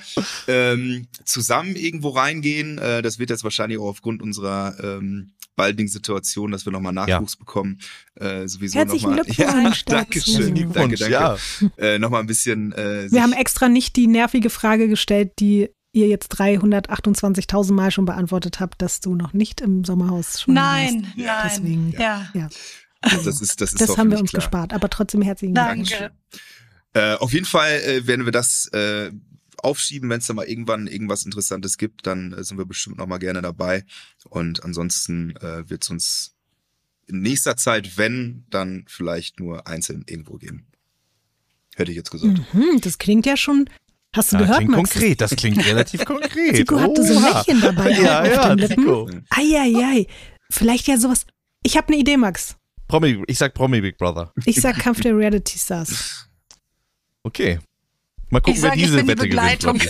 ähm, zusammen irgendwo reingehen, äh, das wird jetzt wahrscheinlich auch aufgrund unserer ähm, baldigen Situation, dass wir nochmal Nachwuchs bekommen, äh, sowieso Herzlichen nochmal. Glückwunsch Ja, danke schön. Danke, danke. ja. Äh, nochmal ein bisschen. Äh, Wir haben extra nicht die nervige Frage gestellt, die ihr jetzt 328.000 Mal schon beantwortet habt, dass du noch nicht im Sommerhaus schon nein, warst. nein. Deswegen, Ja. ja. Das ist, das ist Das haben wir uns klar. gespart, aber trotzdem herzlichen Glückwunsch. Danke. Äh, auf jeden Fall äh, werden wir das äh, aufschieben, wenn es da mal irgendwann irgendwas Interessantes gibt, dann äh, sind wir bestimmt noch mal gerne dabei. Und ansonsten äh, wird es uns in nächster Zeit, wenn, dann vielleicht nur einzeln irgendwo geben. Hätte ich jetzt gesagt. Hm, das klingt ja schon. Hast du Ja, gehört, klingt Max? konkret, das klingt relativ konkret. Zico hatte so ein Oha. Lächeln dabei Ja, auf ja, den Lippen. Zico. Eieiei. Vielleicht ja sowas. Ich habe eine Idee, Max. Promi, ich sag Promi Big Brother. Ich sag Kampf der Reality Stars. Okay. Mal gucken, Ich wer sag, ich diese bin die Wette gewinnt. Begleitung.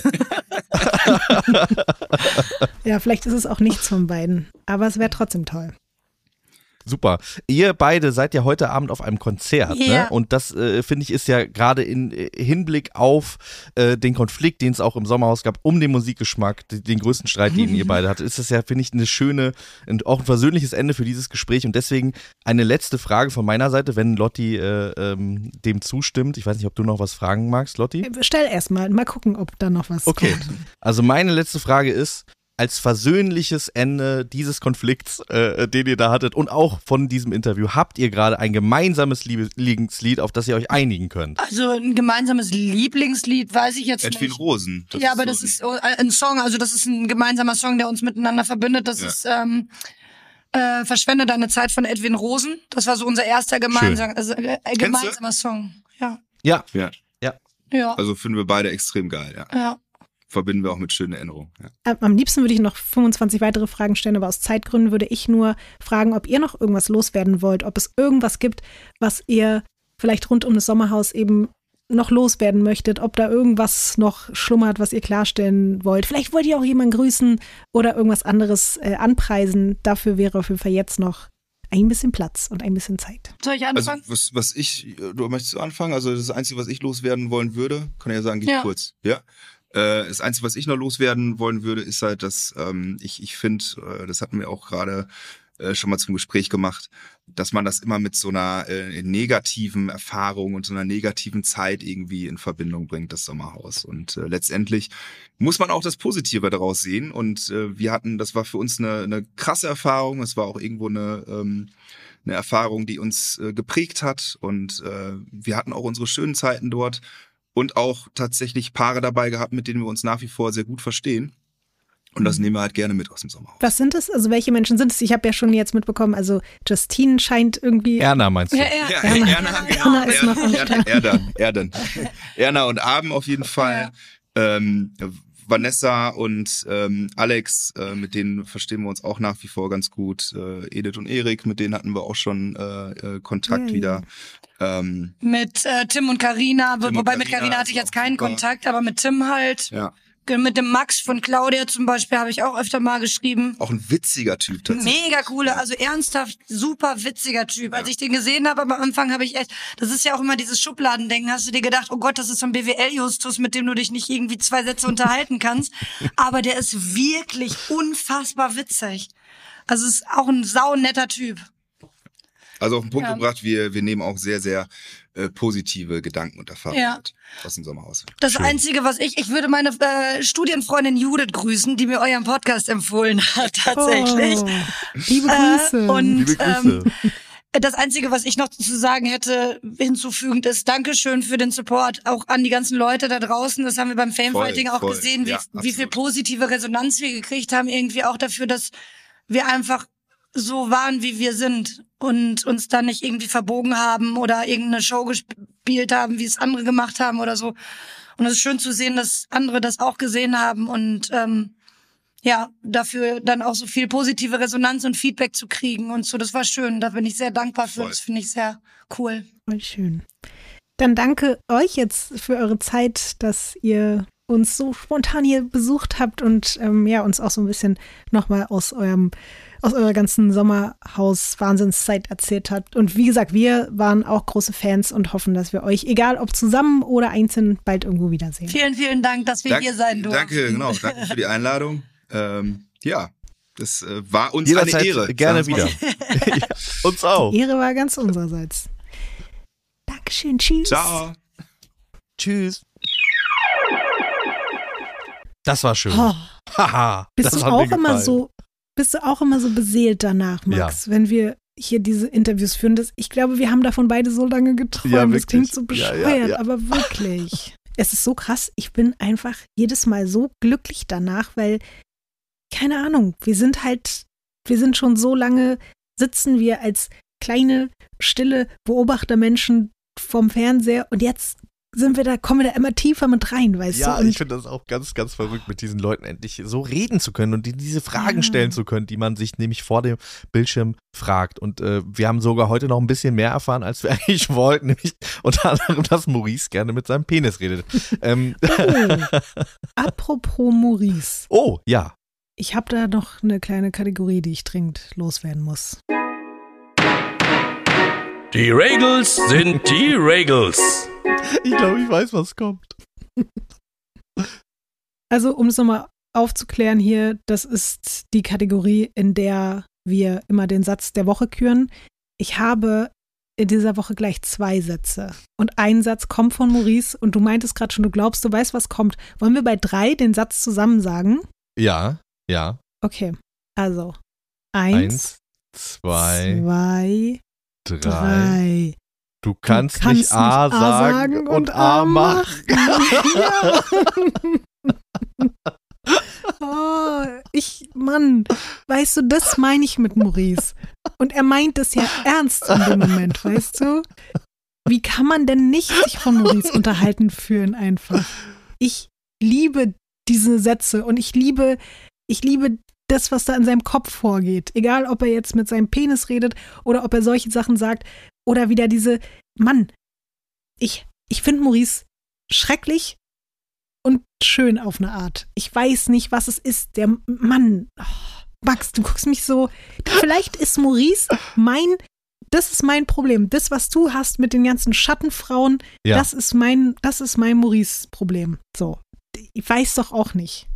Ja, vielleicht ist es auch nichts von beiden. Aber es wäre trotzdem toll. Super. Ihr beide seid ja heute Abend auf einem Konzert, Ja. ne? Und das äh, finde ich ist ja gerade in äh, Hinblick auf äh, den Konflikt, den es auch im Sommerhaus gab, um den Musikgeschmack, den größten Streit, den ihr beide hattet, ist das ja, finde ich, eine schöne und auch ein versöhnliches Ende für dieses Gespräch. Und deswegen eine letzte Frage von meiner Seite, wenn Lotti äh, ähm, dem zustimmt. Ich weiß nicht, ob du noch was fragen magst, Lotti. Stell erst mal, mal gucken, ob da noch was Okay. kommt. Also meine letzte Frage ist, als versöhnliches Ende dieses Konflikts, äh, den ihr da hattet und auch von diesem Interview, habt ihr gerade ein gemeinsames Lieblingslied, auf das ihr euch einigen könnt? Also ein gemeinsames Lieblingslied weiß ich jetzt Edwin nicht. Rosen. ja, aber so das ist äh, ein Song, also das ist ein gemeinsamer Song, der uns miteinander verbindet. Das Ja. ist ähm, äh, Verschwende deine Zeit von Edwin Rosen. Das war so unser erster gemeinsam, also, äh, äh, gemeinsamer Song. Ja. Ja, Ja, Ja. also finden wir beide extrem geil, ja. ja. Verbinden wir auch mit schönen Erinnerungen. Ja. Am- liebsten würde ich noch 25 weitere Fragen stellen, aber aus Zeitgründen würde ich nur fragen, ob ihr noch irgendwas loswerden wollt, ob es irgendwas gibt, was ihr vielleicht rund um das Sommerhaus eben noch loswerden möchtet, ob da irgendwas noch schlummert, was ihr klarstellen wollt. Vielleicht wollt ihr auch jemanden grüßen oder irgendwas anderes äh, anpreisen. Dafür wäre auf jeden Fall jetzt noch ein bisschen Platz und ein bisschen Zeit. Soll ich Also anfangen? was, was ich, du möchtest anfangen? Also das Einzige, was ich loswerden wollen würde, kann ich ja sagen, geht Ja. kurz. Ja. Äh, Das Einzige, was ich noch loswerden wollen würde, ist halt, dass ähm, ich, ich finde, äh, das hatten wir auch gerade äh, schon mal zum Gespräch gemacht, dass man das immer mit so einer äh, negativen Erfahrung und so einer negativen Zeit irgendwie in Verbindung bringt, das Sommerhaus. Und äh, letztendlich muss man auch das Positive daraus sehen. Und äh, wir hatten, das war für uns eine, eine krasse Erfahrung. Es war auch irgendwo eine, ähm, eine Erfahrung, die uns äh, geprägt hat. Und äh, wir hatten auch unsere schönen Zeiten dort und auch tatsächlich Paare dabei gehabt, mit denen wir uns nach wie vor sehr gut verstehen. Und Mhm. das nehmen wir halt gerne mit aus dem Sommerhaus. Was sind es? Also welche Menschen sind es? Ich habe ja schon jetzt mitbekommen, also Justine scheint irgendwie Erna meinst du? Ja, ja. Ja, Erna. Erna, genau. Erna ist noch Erna. Erna, Erden. Erna und Abend auf jeden Fall. Ähm, Vanessa und ähm, Alex, äh, mit denen verstehen wir uns auch nach wie vor ganz gut. Äh, Edith und Erik, mit denen hatten wir auch schon äh, äh, Kontakt Ja, wieder. Ähm, Mit äh, Tim und Carina, Tim und wobei mit Carina Carina hatte ich ist jetzt keinen super. Kontakt, aber mit Tim halt. ja, Mit dem Max von Claudia zum Beispiel habe ich auch öfter mal geschrieben. auch ein witziger Typ tatsächlich. Mega coole, also ernsthaft super witziger Typ. Als ich den gesehen habe am Anfang, habe ich echt, das ist ja auch immer dieses Schubladendenken. Hast du dir gedacht, oh Gott, das ist so ein BWL-Justus, mit dem du dich nicht irgendwie zwei Sätze unterhalten kannst. Aber der ist wirklich unfassbar witzig. Also ist auch ein saunetter Typ. Also auf den Punkt Ja. gebracht, wir, wir nehmen auch sehr, sehr äh, positive Gedanken und Erfahrungen Ja. mit aus dem Sommerhaus. Das Schön. Einzige, was ich, ich würde meine äh, Studienfreundin Judith grüßen, die mir euren Podcast empfohlen hat, tatsächlich. Oh, liebe Grüße. Äh, und Liebe Grüße. Ähm, das Einzige, was ich noch zu sagen hätte, hinzufügend ist, Dankeschön für den Support auch an die ganzen Leute da draußen. Das haben wir beim Famefighting auch voll. gesehen, wie, Ja, wie viel positive Resonanz wir gekriegt haben, irgendwie auch dafür, dass wir einfach so waren, wie wir sind und uns dann nicht irgendwie verbogen haben oder irgendeine Show gespielt haben, wie es andere gemacht haben oder so. Und es ist schön zu sehen, dass andere das auch gesehen haben und ähm, ja, dafür dann auch so viel positive Resonanz und Feedback zu kriegen und so. Das war schön. Da bin ich sehr dankbar für. Voll. Das finde ich sehr cool. Voll schön. Dann danke euch jetzt für eure Zeit, dass ihr uns so spontan hier besucht habt und ähm, ja, uns auch so ein bisschen nochmal aus eurem, aus eurer ganzen Sommerhaus-Wahnsinnszeit erzählt habt. Und wie gesagt, wir waren auch große Fans und hoffen, dass wir euch, egal ob zusammen oder einzeln, bald irgendwo wiedersehen. Vielen, vielen Dank, dass wir Dank- hier sein durften. Danke, genau. Danke für die Einladung. Ähm, ja, das äh, war uns Jederzeit eine Ehre. gerne wieder. ja, uns auch. Die Ehre war ganz unsererseits. Dankeschön, tschüss. Ciao. Tschüss. Das war schön. Oh, Haha. bist das du auch immer so, bist du auch immer so beseelt danach, Max, wenn wir hier diese Interviews führen? Das, ich glaube, wir haben davon beide so lange geträumt. Ja, das klingt so Ja, bescheuert, ja, ja. aber wirklich. es ist so krass. Ich bin einfach jedes Mal so glücklich danach, weil, keine Ahnung, wir sind halt, wir sind schon so lange, sitzen wir als kleine, stille Beobachtermenschen vom Fernseher und jetzt sind wir da, kommen wir da immer tiefer mit rein, weißt Ja, du? Und ich finde das auch ganz, ganz verrückt, mit diesen Leuten endlich so reden zu können und die, diese Fragen Ja. stellen zu können, die man sich nämlich vor dem Bildschirm fragt. Und äh, wir haben sogar heute noch ein bisschen mehr erfahren, als wir eigentlich wollten, nämlich unter anderem, dass Maurice gerne mit seinem Penis redet. ähm, Oh, apropos Maurice. oh, ja. Ich habe da noch eine kleine Kategorie, die ich dringend loswerden muss. Die Regels sind die Regels. Ich glaube, ich weiß, was kommt. Also, um es nochmal aufzuklären hier, das ist die Kategorie, in der wir immer den Satz der Woche küren. Ich habe in dieser Woche gleich zwei Sätze. Und ein Satz kommt von Maurice und du meintest gerade schon, du glaubst, du weißt, was kommt. Wollen wir bei drei den Satz zusammen sagen? Ja, ja. Okay. Also, eins, Eins, zwei, zwei, drei. drei. Du kannst, kannst nicht A sagen, und A machen. Ja. oh, ich, Mann, weißt du, das meine ich mit Maurice. Und er meint es ja ernst in dem Moment, weißt du? Wie kann man denn nicht sich von Maurice unterhalten fühlen einfach? Ich liebe diese Sätze und ich liebe, ich liebe das, was da in seinem Kopf vorgeht. Egal, ob er jetzt mit seinem Penis redet oder ob er solche Sachen sagt oder wieder diese, Mann, ich, ich finde Maurice schrecklich und schön auf eine Art. Ich weiß nicht, was es ist. Der Mann, oh, Max, du guckst mich so. Vielleicht ist Maurice mein, das ist mein Problem. Das, was du hast mit den ganzen Schattenfrauen, Ja. das ist mein, das ist mein Maurice-Problem. So. Ich weiß doch auch nicht.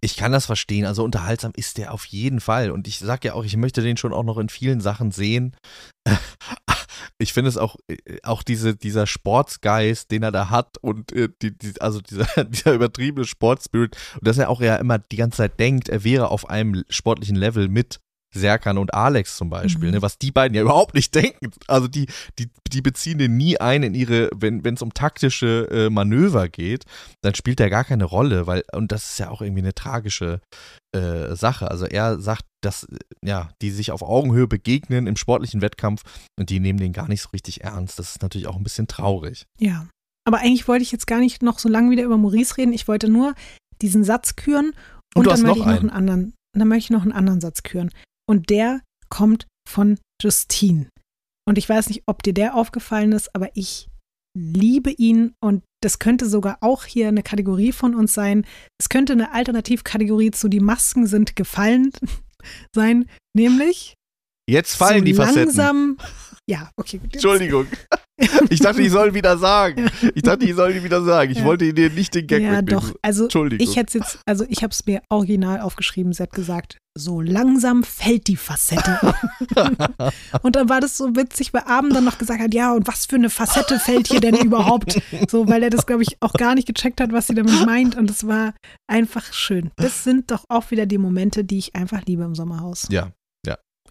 Ich kann das verstehen. Also unterhaltsam ist der auf jeden Fall. Und ich sag ja auch, ich möchte den schon auch noch in vielen Sachen sehen. Ich finde es auch, äh, auch diese, dieser Sportsgeist, den er da hat und äh, die, die, also dieser, dieser übertriebene Sportspirit und dass er auch ja immer die ganze Zeit denkt, er wäre auf einem sportlichen Level mit Serkan und Alex zum Beispiel, Mhm. ne, was die beiden ja überhaupt nicht denken. Also die, die, die beziehen den nie ein in ihre, wenn es um taktische äh, Manöver geht, dann spielt er gar keine Rolle, weil, und das ist ja auch irgendwie eine tragische äh, Sache. Also er sagt, dass, äh, ja, die sich auf Augenhöhe begegnen im sportlichen Wettkampf und die nehmen den gar nicht so richtig ernst. Das ist natürlich auch ein bisschen traurig. Ja. Aber eigentlich wollte ich jetzt gar nicht noch so lange wieder über Maurice reden. Ich wollte nur diesen Satz küren Und und, dann möchte ich noch einen. einen anderen, dann möchte ich noch einen anderen Satz küren. Und der kommt von Justine. Und ich weiß nicht, ob dir der aufgefallen ist, aber ich liebe ihn und das könnte sogar auch hier eine Kategorie von uns sein. Es könnte eine Alternativkategorie zu die Masken sind gefallen sein, nämlich Jetzt fallen so die Facetten. langsam. Ja, okay, jetzt- Entschuldigung. Ich dachte, ich soll wieder sagen. Ich dachte, ich soll wieder sagen. Ich Ja. wollte dir nicht den Gag Ja, wegnehmen. doch. Also Entschuldigung. ich hätte jetzt, also ich habe es mir original aufgeschrieben. Sie hat gesagt, so langsam fällt die Facette. und dann war das so witzig, weil Abend dann noch gesagt hat, ja, und was für eine Facette fällt hier denn überhaupt? So, weil er das, glaube ich, auch gar nicht gecheckt hat, was sie damit meint. Und es war einfach schön. Das sind doch auch wieder die Momente, die ich einfach liebe im Sommerhaus. ja.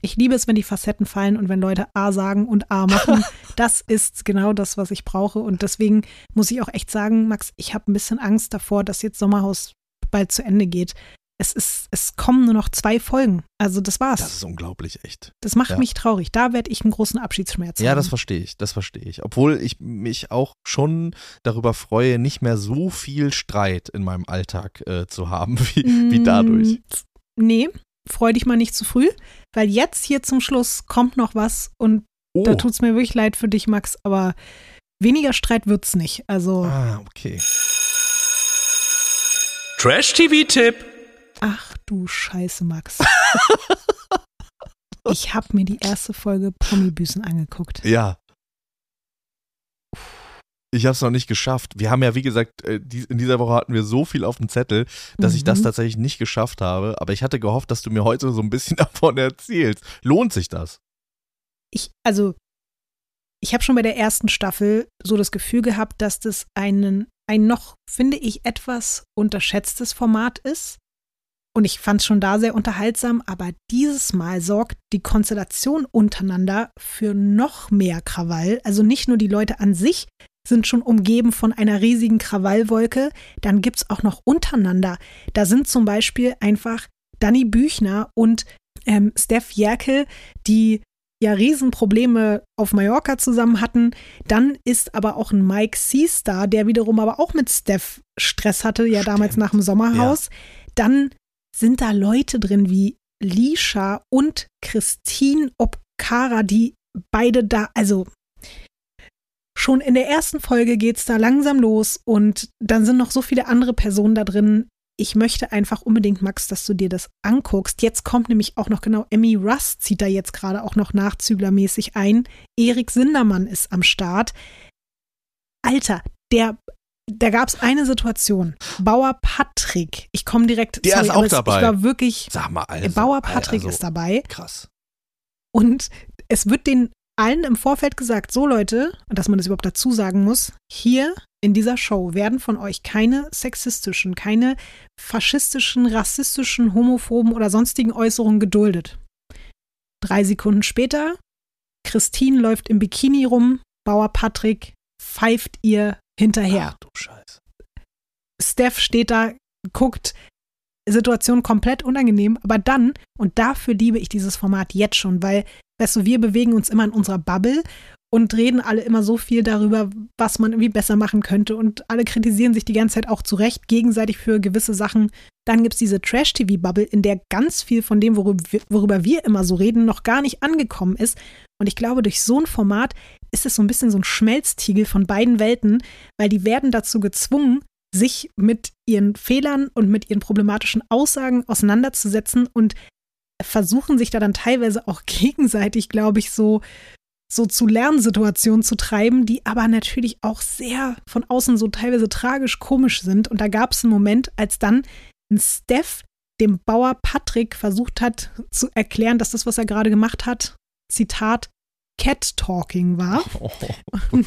Ich liebe es, wenn die Facetten fallen und wenn Leute A sagen und A machen. Das ist genau das, was ich brauche. Und deswegen muss ich auch echt sagen, Max, ich habe ein bisschen Angst davor, dass jetzt Sommerhaus bald zu Ende geht. Es ist, es kommen nur noch zwei Folgen. Also das war's. Das Das, ist unglaublich, echt. macht ja. mich traurig. Da werde ich einen großen Abschiedsschmerz Ja, haben. das verstehe ich, das verstehe ich. Obwohl ich mich auch schon darüber freue, nicht mehr so viel Streit in meinem Alltag äh, zu haben wie, wie dadurch. Mm, nee, freu dich mal nicht zu früh, weil jetzt hier zum Schluss kommt noch was und Oh. da tut's mir wirklich leid für dich, Max, aber weniger Streit wird's nicht. Also, Ah, okay. Trash-TV-Tipp. ach du Scheiße, Max. ich habe mir die erste Folge Promi-Büßen angeguckt. Ja. Ich habe es noch nicht geschafft. Wir haben ja, wie gesagt, äh, in dieser Woche hatten wir so viel auf dem Zettel, dass ich das Mhm. tatsächlich nicht geschafft habe. Aber ich hatte gehofft, dass du mir heute so ein bisschen davon erzählst. Lohnt sich das? ich, also, ich habe schon bei der ersten Staffel so das Gefühl gehabt, dass das einen, ein noch, finde ich, etwas unterschätztes Format ist. Und ich fand es schon da sehr unterhaltsam, aber dieses Mal sorgt die Konstellation untereinander für noch mehr Krawall. Also nicht nur die Leute an sich sind schon umgeben von einer riesigen Krawallwolke, dann gibt es auch noch untereinander. Da sind zum Beispiel einfach Danny Büchner und ähm, Steph Jerkel, die ja Riesenprobleme auf Mallorca zusammen hatten. Dann ist aber auch ein Mike Seastar, der wiederum aber auch mit Steph Stress hatte, ja damals Stimmt. nach dem Sommerhaus. Dann sind da Leute drin wie Lisha und Christine Obkara, die beide da, also schon in der ersten Folge geht's da langsam los und dann sind noch so viele andere Personen da drin. Ich möchte einfach unbedingt, Max, dass du dir das anguckst. Jetzt kommt nämlich auch noch genau Emmy Russ zieht da jetzt gerade auch noch nachzüglermäßig ein. Erik Sindermann ist am Start. Alter, der, da gab es eine Situation. Bauer Patrick, ich komme direkt. Der ist auch es- dabei. Ich war wirklich. Sag mal, also, Bauer Patrick also, ist dabei. Krass. Und es wird den allen im Vorfeld gesagt, so Leute, dass man das überhaupt dazu sagen muss, hier in dieser Show werden von euch keine sexistischen, keine faschistischen, rassistischen, homophoben oder sonstigen Äußerungen geduldet. Drei Sekunden später, Christine läuft im Bikini rum, Bauer Patrick pfeift ihr hinterher. Ach du Scheiße. Steph steht da, guckt, Situation komplett unangenehm, aber dann, und dafür liebe ich dieses Format jetzt schon, weil, weißt du, wir bewegen uns immer in unserer Bubble und reden alle immer so viel darüber, was man irgendwie besser machen könnte und alle kritisieren sich die ganze Zeit auch zu Recht gegenseitig für gewisse Sachen. Dann gibt es diese Trash-TV-Bubble, in der ganz viel von dem, worüber wir, worüber wir immer so reden, noch gar nicht angekommen ist. Und ich glaube, durch so ein Format ist es so ein bisschen so ein Schmelztiegel von beiden Welten, weil die werden dazu gezwungen, sich mit ihren Fehlern und mit ihren problematischen Aussagen auseinanderzusetzen und versuchen sich da dann teilweise auch gegenseitig, glaube ich, so, so zu Lernsituationen zu treiben, die aber natürlich auch sehr von außen so teilweise tragisch komisch sind. Und da gab es einen Moment, als dann ein Steph dem Bauer Patrick versucht hat zu erklären, dass das, was er gerade gemacht hat, Zitat, Cat Talking war. Oh,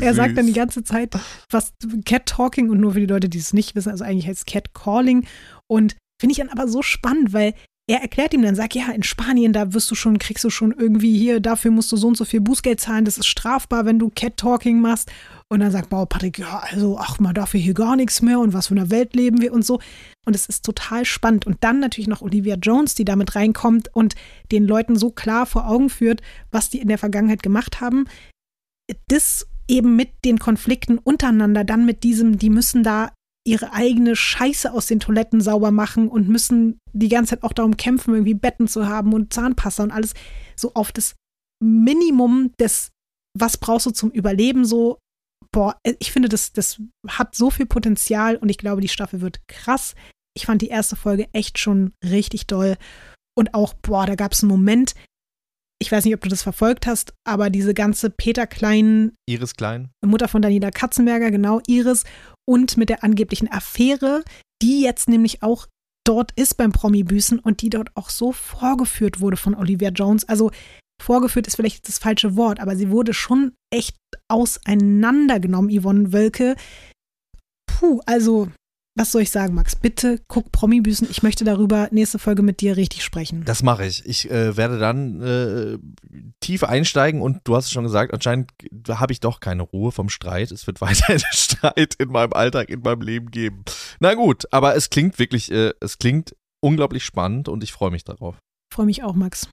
Er sagt dann die ganze Zeit was Cat Talking und nur für die Leute, die es nicht wissen, also eigentlich heißt es Cat Calling. Und finde ich dann aber so spannend, weil er erklärt ihm dann, sagt, ja, in Spanien, da wirst du schon, kriegst du schon irgendwie hier, dafür musst du so und so viel Bußgeld zahlen, das ist strafbar, wenn du Cat Talking machst. Und dann sagt Bauer Patrick, ja, also, ach, man darf hier gar nichts mehr und was für eine Welt leben wir und so. Und es ist total spannend. Und dann natürlich noch Olivia Jones, die damit reinkommt und den Leuten so klar vor Augen führt, was die in der Vergangenheit gemacht haben. Das eben mit den Konflikten untereinander, dann mit diesem, die müssen da ihre eigene Scheiße aus den Toiletten sauber machen und müssen die ganze Zeit auch darum kämpfen, irgendwie Betten zu haben und Zahnpasta und alles so auf das Minimum des, was brauchst du zum Überleben so. Boah, ich finde, das, das hat so viel Potenzial und ich glaube, die Staffel wird krass. Ich fand die erste Folge echt schon richtig doll. Und auch, boah, da gab es einen Moment, ich weiß nicht, ob du das verfolgt hast, aber diese ganze Peter Klein Iris Klein. Mutter von Daniela Katzenberger, genau, Iris, und mit der angeblichen Affäre, die jetzt nämlich auch dort ist beim Promi-Büßen und die dort auch so vorgeführt wurde von Olivia Jones. Also vorgeführt ist vielleicht das falsche Wort, aber sie wurde schon echt auseinandergenommen, Yvonne Wölke. Puh, also was soll ich sagen, Max? Bitte guck Promi-Büßen. Ich möchte darüber nächste Folge mit dir richtig sprechen. Das mache ich. Ich äh, werde dann äh, tief einsteigen und du hast es schon gesagt, anscheinend habe ich doch keine Ruhe vom Streit. Es wird weiterhin Streit in meinem Alltag, in meinem Leben geben. Na gut, aber es klingt wirklich, äh, es klingt unglaublich spannend und ich freue mich darauf. freue mich auch, Max.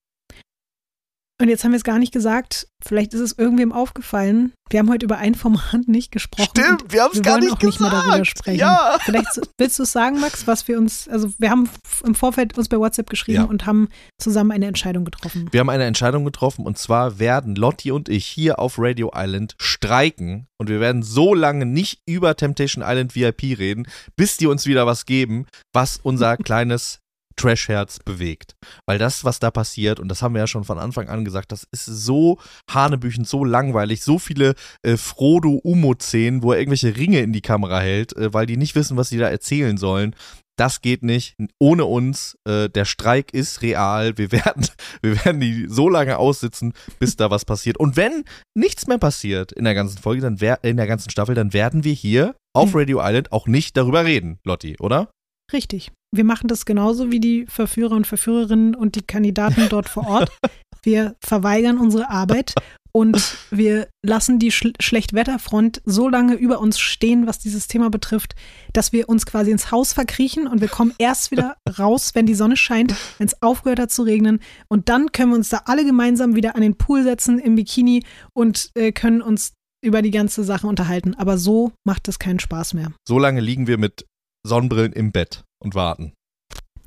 Und jetzt haben wir es gar nicht gesagt. Vielleicht ist es irgendwem aufgefallen. Wir haben heute über ein Format nicht gesprochen. Stimmt, wir haben es gar nicht auch nicht mehr darüber gesagt. sprechen. Ja. Vielleicht willst du es sagen, Max, was wir uns, also wir haben im Vorfeld uns bei WhatsApp geschrieben Ja. und haben zusammen eine Entscheidung getroffen. Wir haben eine Entscheidung getroffen und zwar werden Lotti und ich hier auf Radio Island streiken und wir werden so lange nicht über Temptation Island VIP reden, bis die uns wieder was geben, was unser kleines Trashherz bewegt. Weil das, was da passiert, und das haben wir ja schon von Anfang an gesagt, das ist so hanebüchend, so langweilig, so viele äh, Frodo-Umo-Szenen, wo er irgendwelche Ringe in die Kamera hält, äh, weil die nicht wissen, was sie da erzählen sollen. Das geht nicht. Ohne uns. Äh, der Streik ist real. Wir werden, wir werden die so lange aussitzen, bis da was passiert. Und wenn nichts mehr passiert in der ganzen Folge, dann in der ganzen Staffel, dann werden wir hier auf Mhm. Radio Island auch nicht darüber reden, Lotti, oder? Richtig. Wir machen das genauso wie die Verführer und Verführerinnen und die Kandidaten dort vor Ort. Wir verweigern unsere Arbeit und wir lassen die Sch Schlechtwetterfront so lange über uns stehen, was dieses Thema betrifft, dass wir uns quasi ins Haus verkriechen und wir kommen erst wieder raus, wenn die Sonne scheint, wenn es aufgehört hat zu regnen. Und dann können wir uns da alle gemeinsam wieder an den Pool setzen im Bikini und äh, können uns über die ganze Sache unterhalten. Aber so macht es keinen Spaß mehr. So lange liegen wir mit Sonnenbrillen im Bett und warten.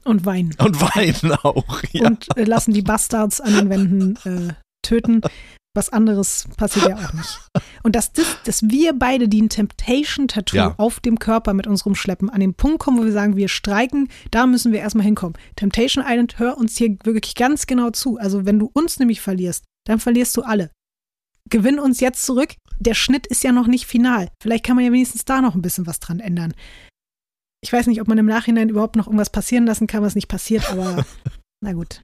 Und weinen. Und weinen auch. Ja. und äh, lassen die Bastards an den Wänden äh, töten. Was anderes passiert ja auch nicht. Und dass, das, dass wir beide, die ein Temptation-Tattoo Ja. auf dem Körper mit uns rumschleppen, an dem Punkt kommen, wo wir sagen, wir streiken, da müssen wir erstmal hinkommen. Temptation Island, hör uns hier wirklich ganz genau zu. Also wenn du uns nämlich verlierst, dann verlierst du alle. Gewinn uns jetzt zurück. Der Schnitt ist ja noch nicht final. Vielleicht kann man ja wenigstens da noch ein bisschen was dran ändern. Ich weiß nicht, ob man im Nachhinein überhaupt noch irgendwas passieren lassen kann, was nicht passiert, aber na gut.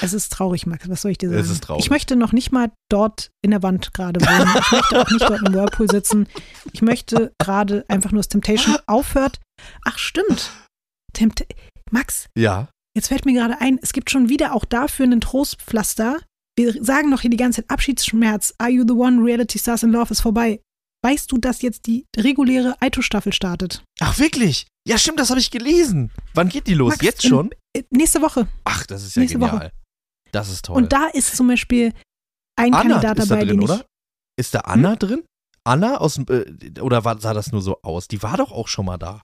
Es ist traurig, Max. Was soll ich dir sagen? Es ist traurig. Ich möchte noch nicht mal dort in der Wand gerade wohnen. Ich möchte auch nicht dort im Whirlpool sitzen. Ich möchte gerade einfach nur, dass Temptation aufhört. Ach, stimmt. Tempt Max, ja. jetzt fällt mir gerade ein, es gibt schon wieder auch dafür einen Trostpflaster. Wir sagen noch hier die ganze Zeit Abschiedsschmerz. Are you the one? Reality Stars in Love ist vorbei. Weißt du, dass jetzt die reguläre Aito-Staffel startet? Ach, wirklich? Ja, stimmt, das habe ich gelesen. Wann geht die los? Max, Jetzt in- schon? Äh, Nächste Woche. Ach, das ist ja nächste genial. Woche. Das ist toll. Und da ist zum Beispiel ein Anna Kandidat ist da dabei, drin, den oder? Ist da Anna drin? Anna aus dem, äh, oder war, sah das nur so aus? Die war doch auch schon mal da.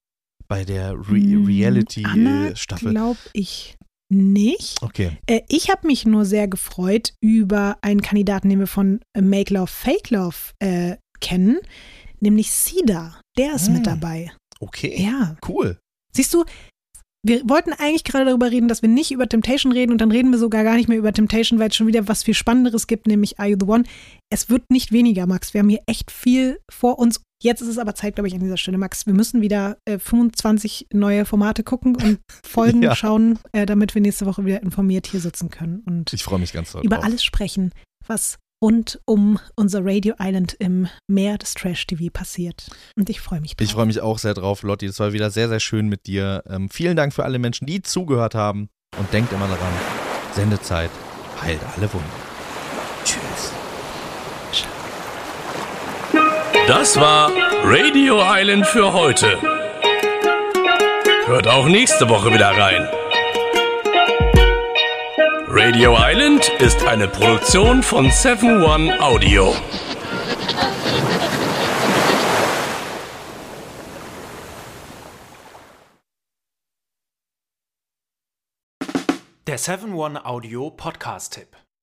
Bei der Re Hm, Reality-Staffel. glaube ich nicht. okay. Äh, ich habe mich nur sehr gefreut über einen Kandidaten, den wir von äh, Make Love, Fake Love äh, kennen, nämlich Sida. Der ist Hm. mit dabei. Okay. Ja. Cool. Siehst du, wir wollten eigentlich gerade darüber reden, dass wir nicht über Temptation reden und dann reden wir sogar gar nicht mehr über Temptation, weil es schon wieder was viel Spannenderes gibt, nämlich Are You the One? Es wird nicht weniger, Max. Wir haben hier echt viel vor uns. Jetzt ist es aber Zeit, glaube ich, an dieser Stelle, Max. Wir müssen wieder äh, 25 neue Formate gucken und Folgen Ja. schauen, äh, damit wir nächste Woche wieder informiert hier sitzen können und Ich freue mich ganz doll über drauf. alles sprechen, was rund um unser Radio Island im Meer des Trash-TV passiert. Und ich freue mich drauf. Ich freue mich auch sehr drauf, Lotti. Es war wieder sehr, sehr schön mit dir. Ähm, vielen Dank für alle Menschen, die zugehört haben. Und denkt immer daran, Sendezeit heilt alle Wunden. Tschüss. Das war Radio Island für heute. Hört auch nächste Woche wieder rein. Radio Island ist eine Produktion von 7 One Audio. Der 7-One Audio Podcast-Tipp.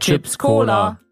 Chips Cola.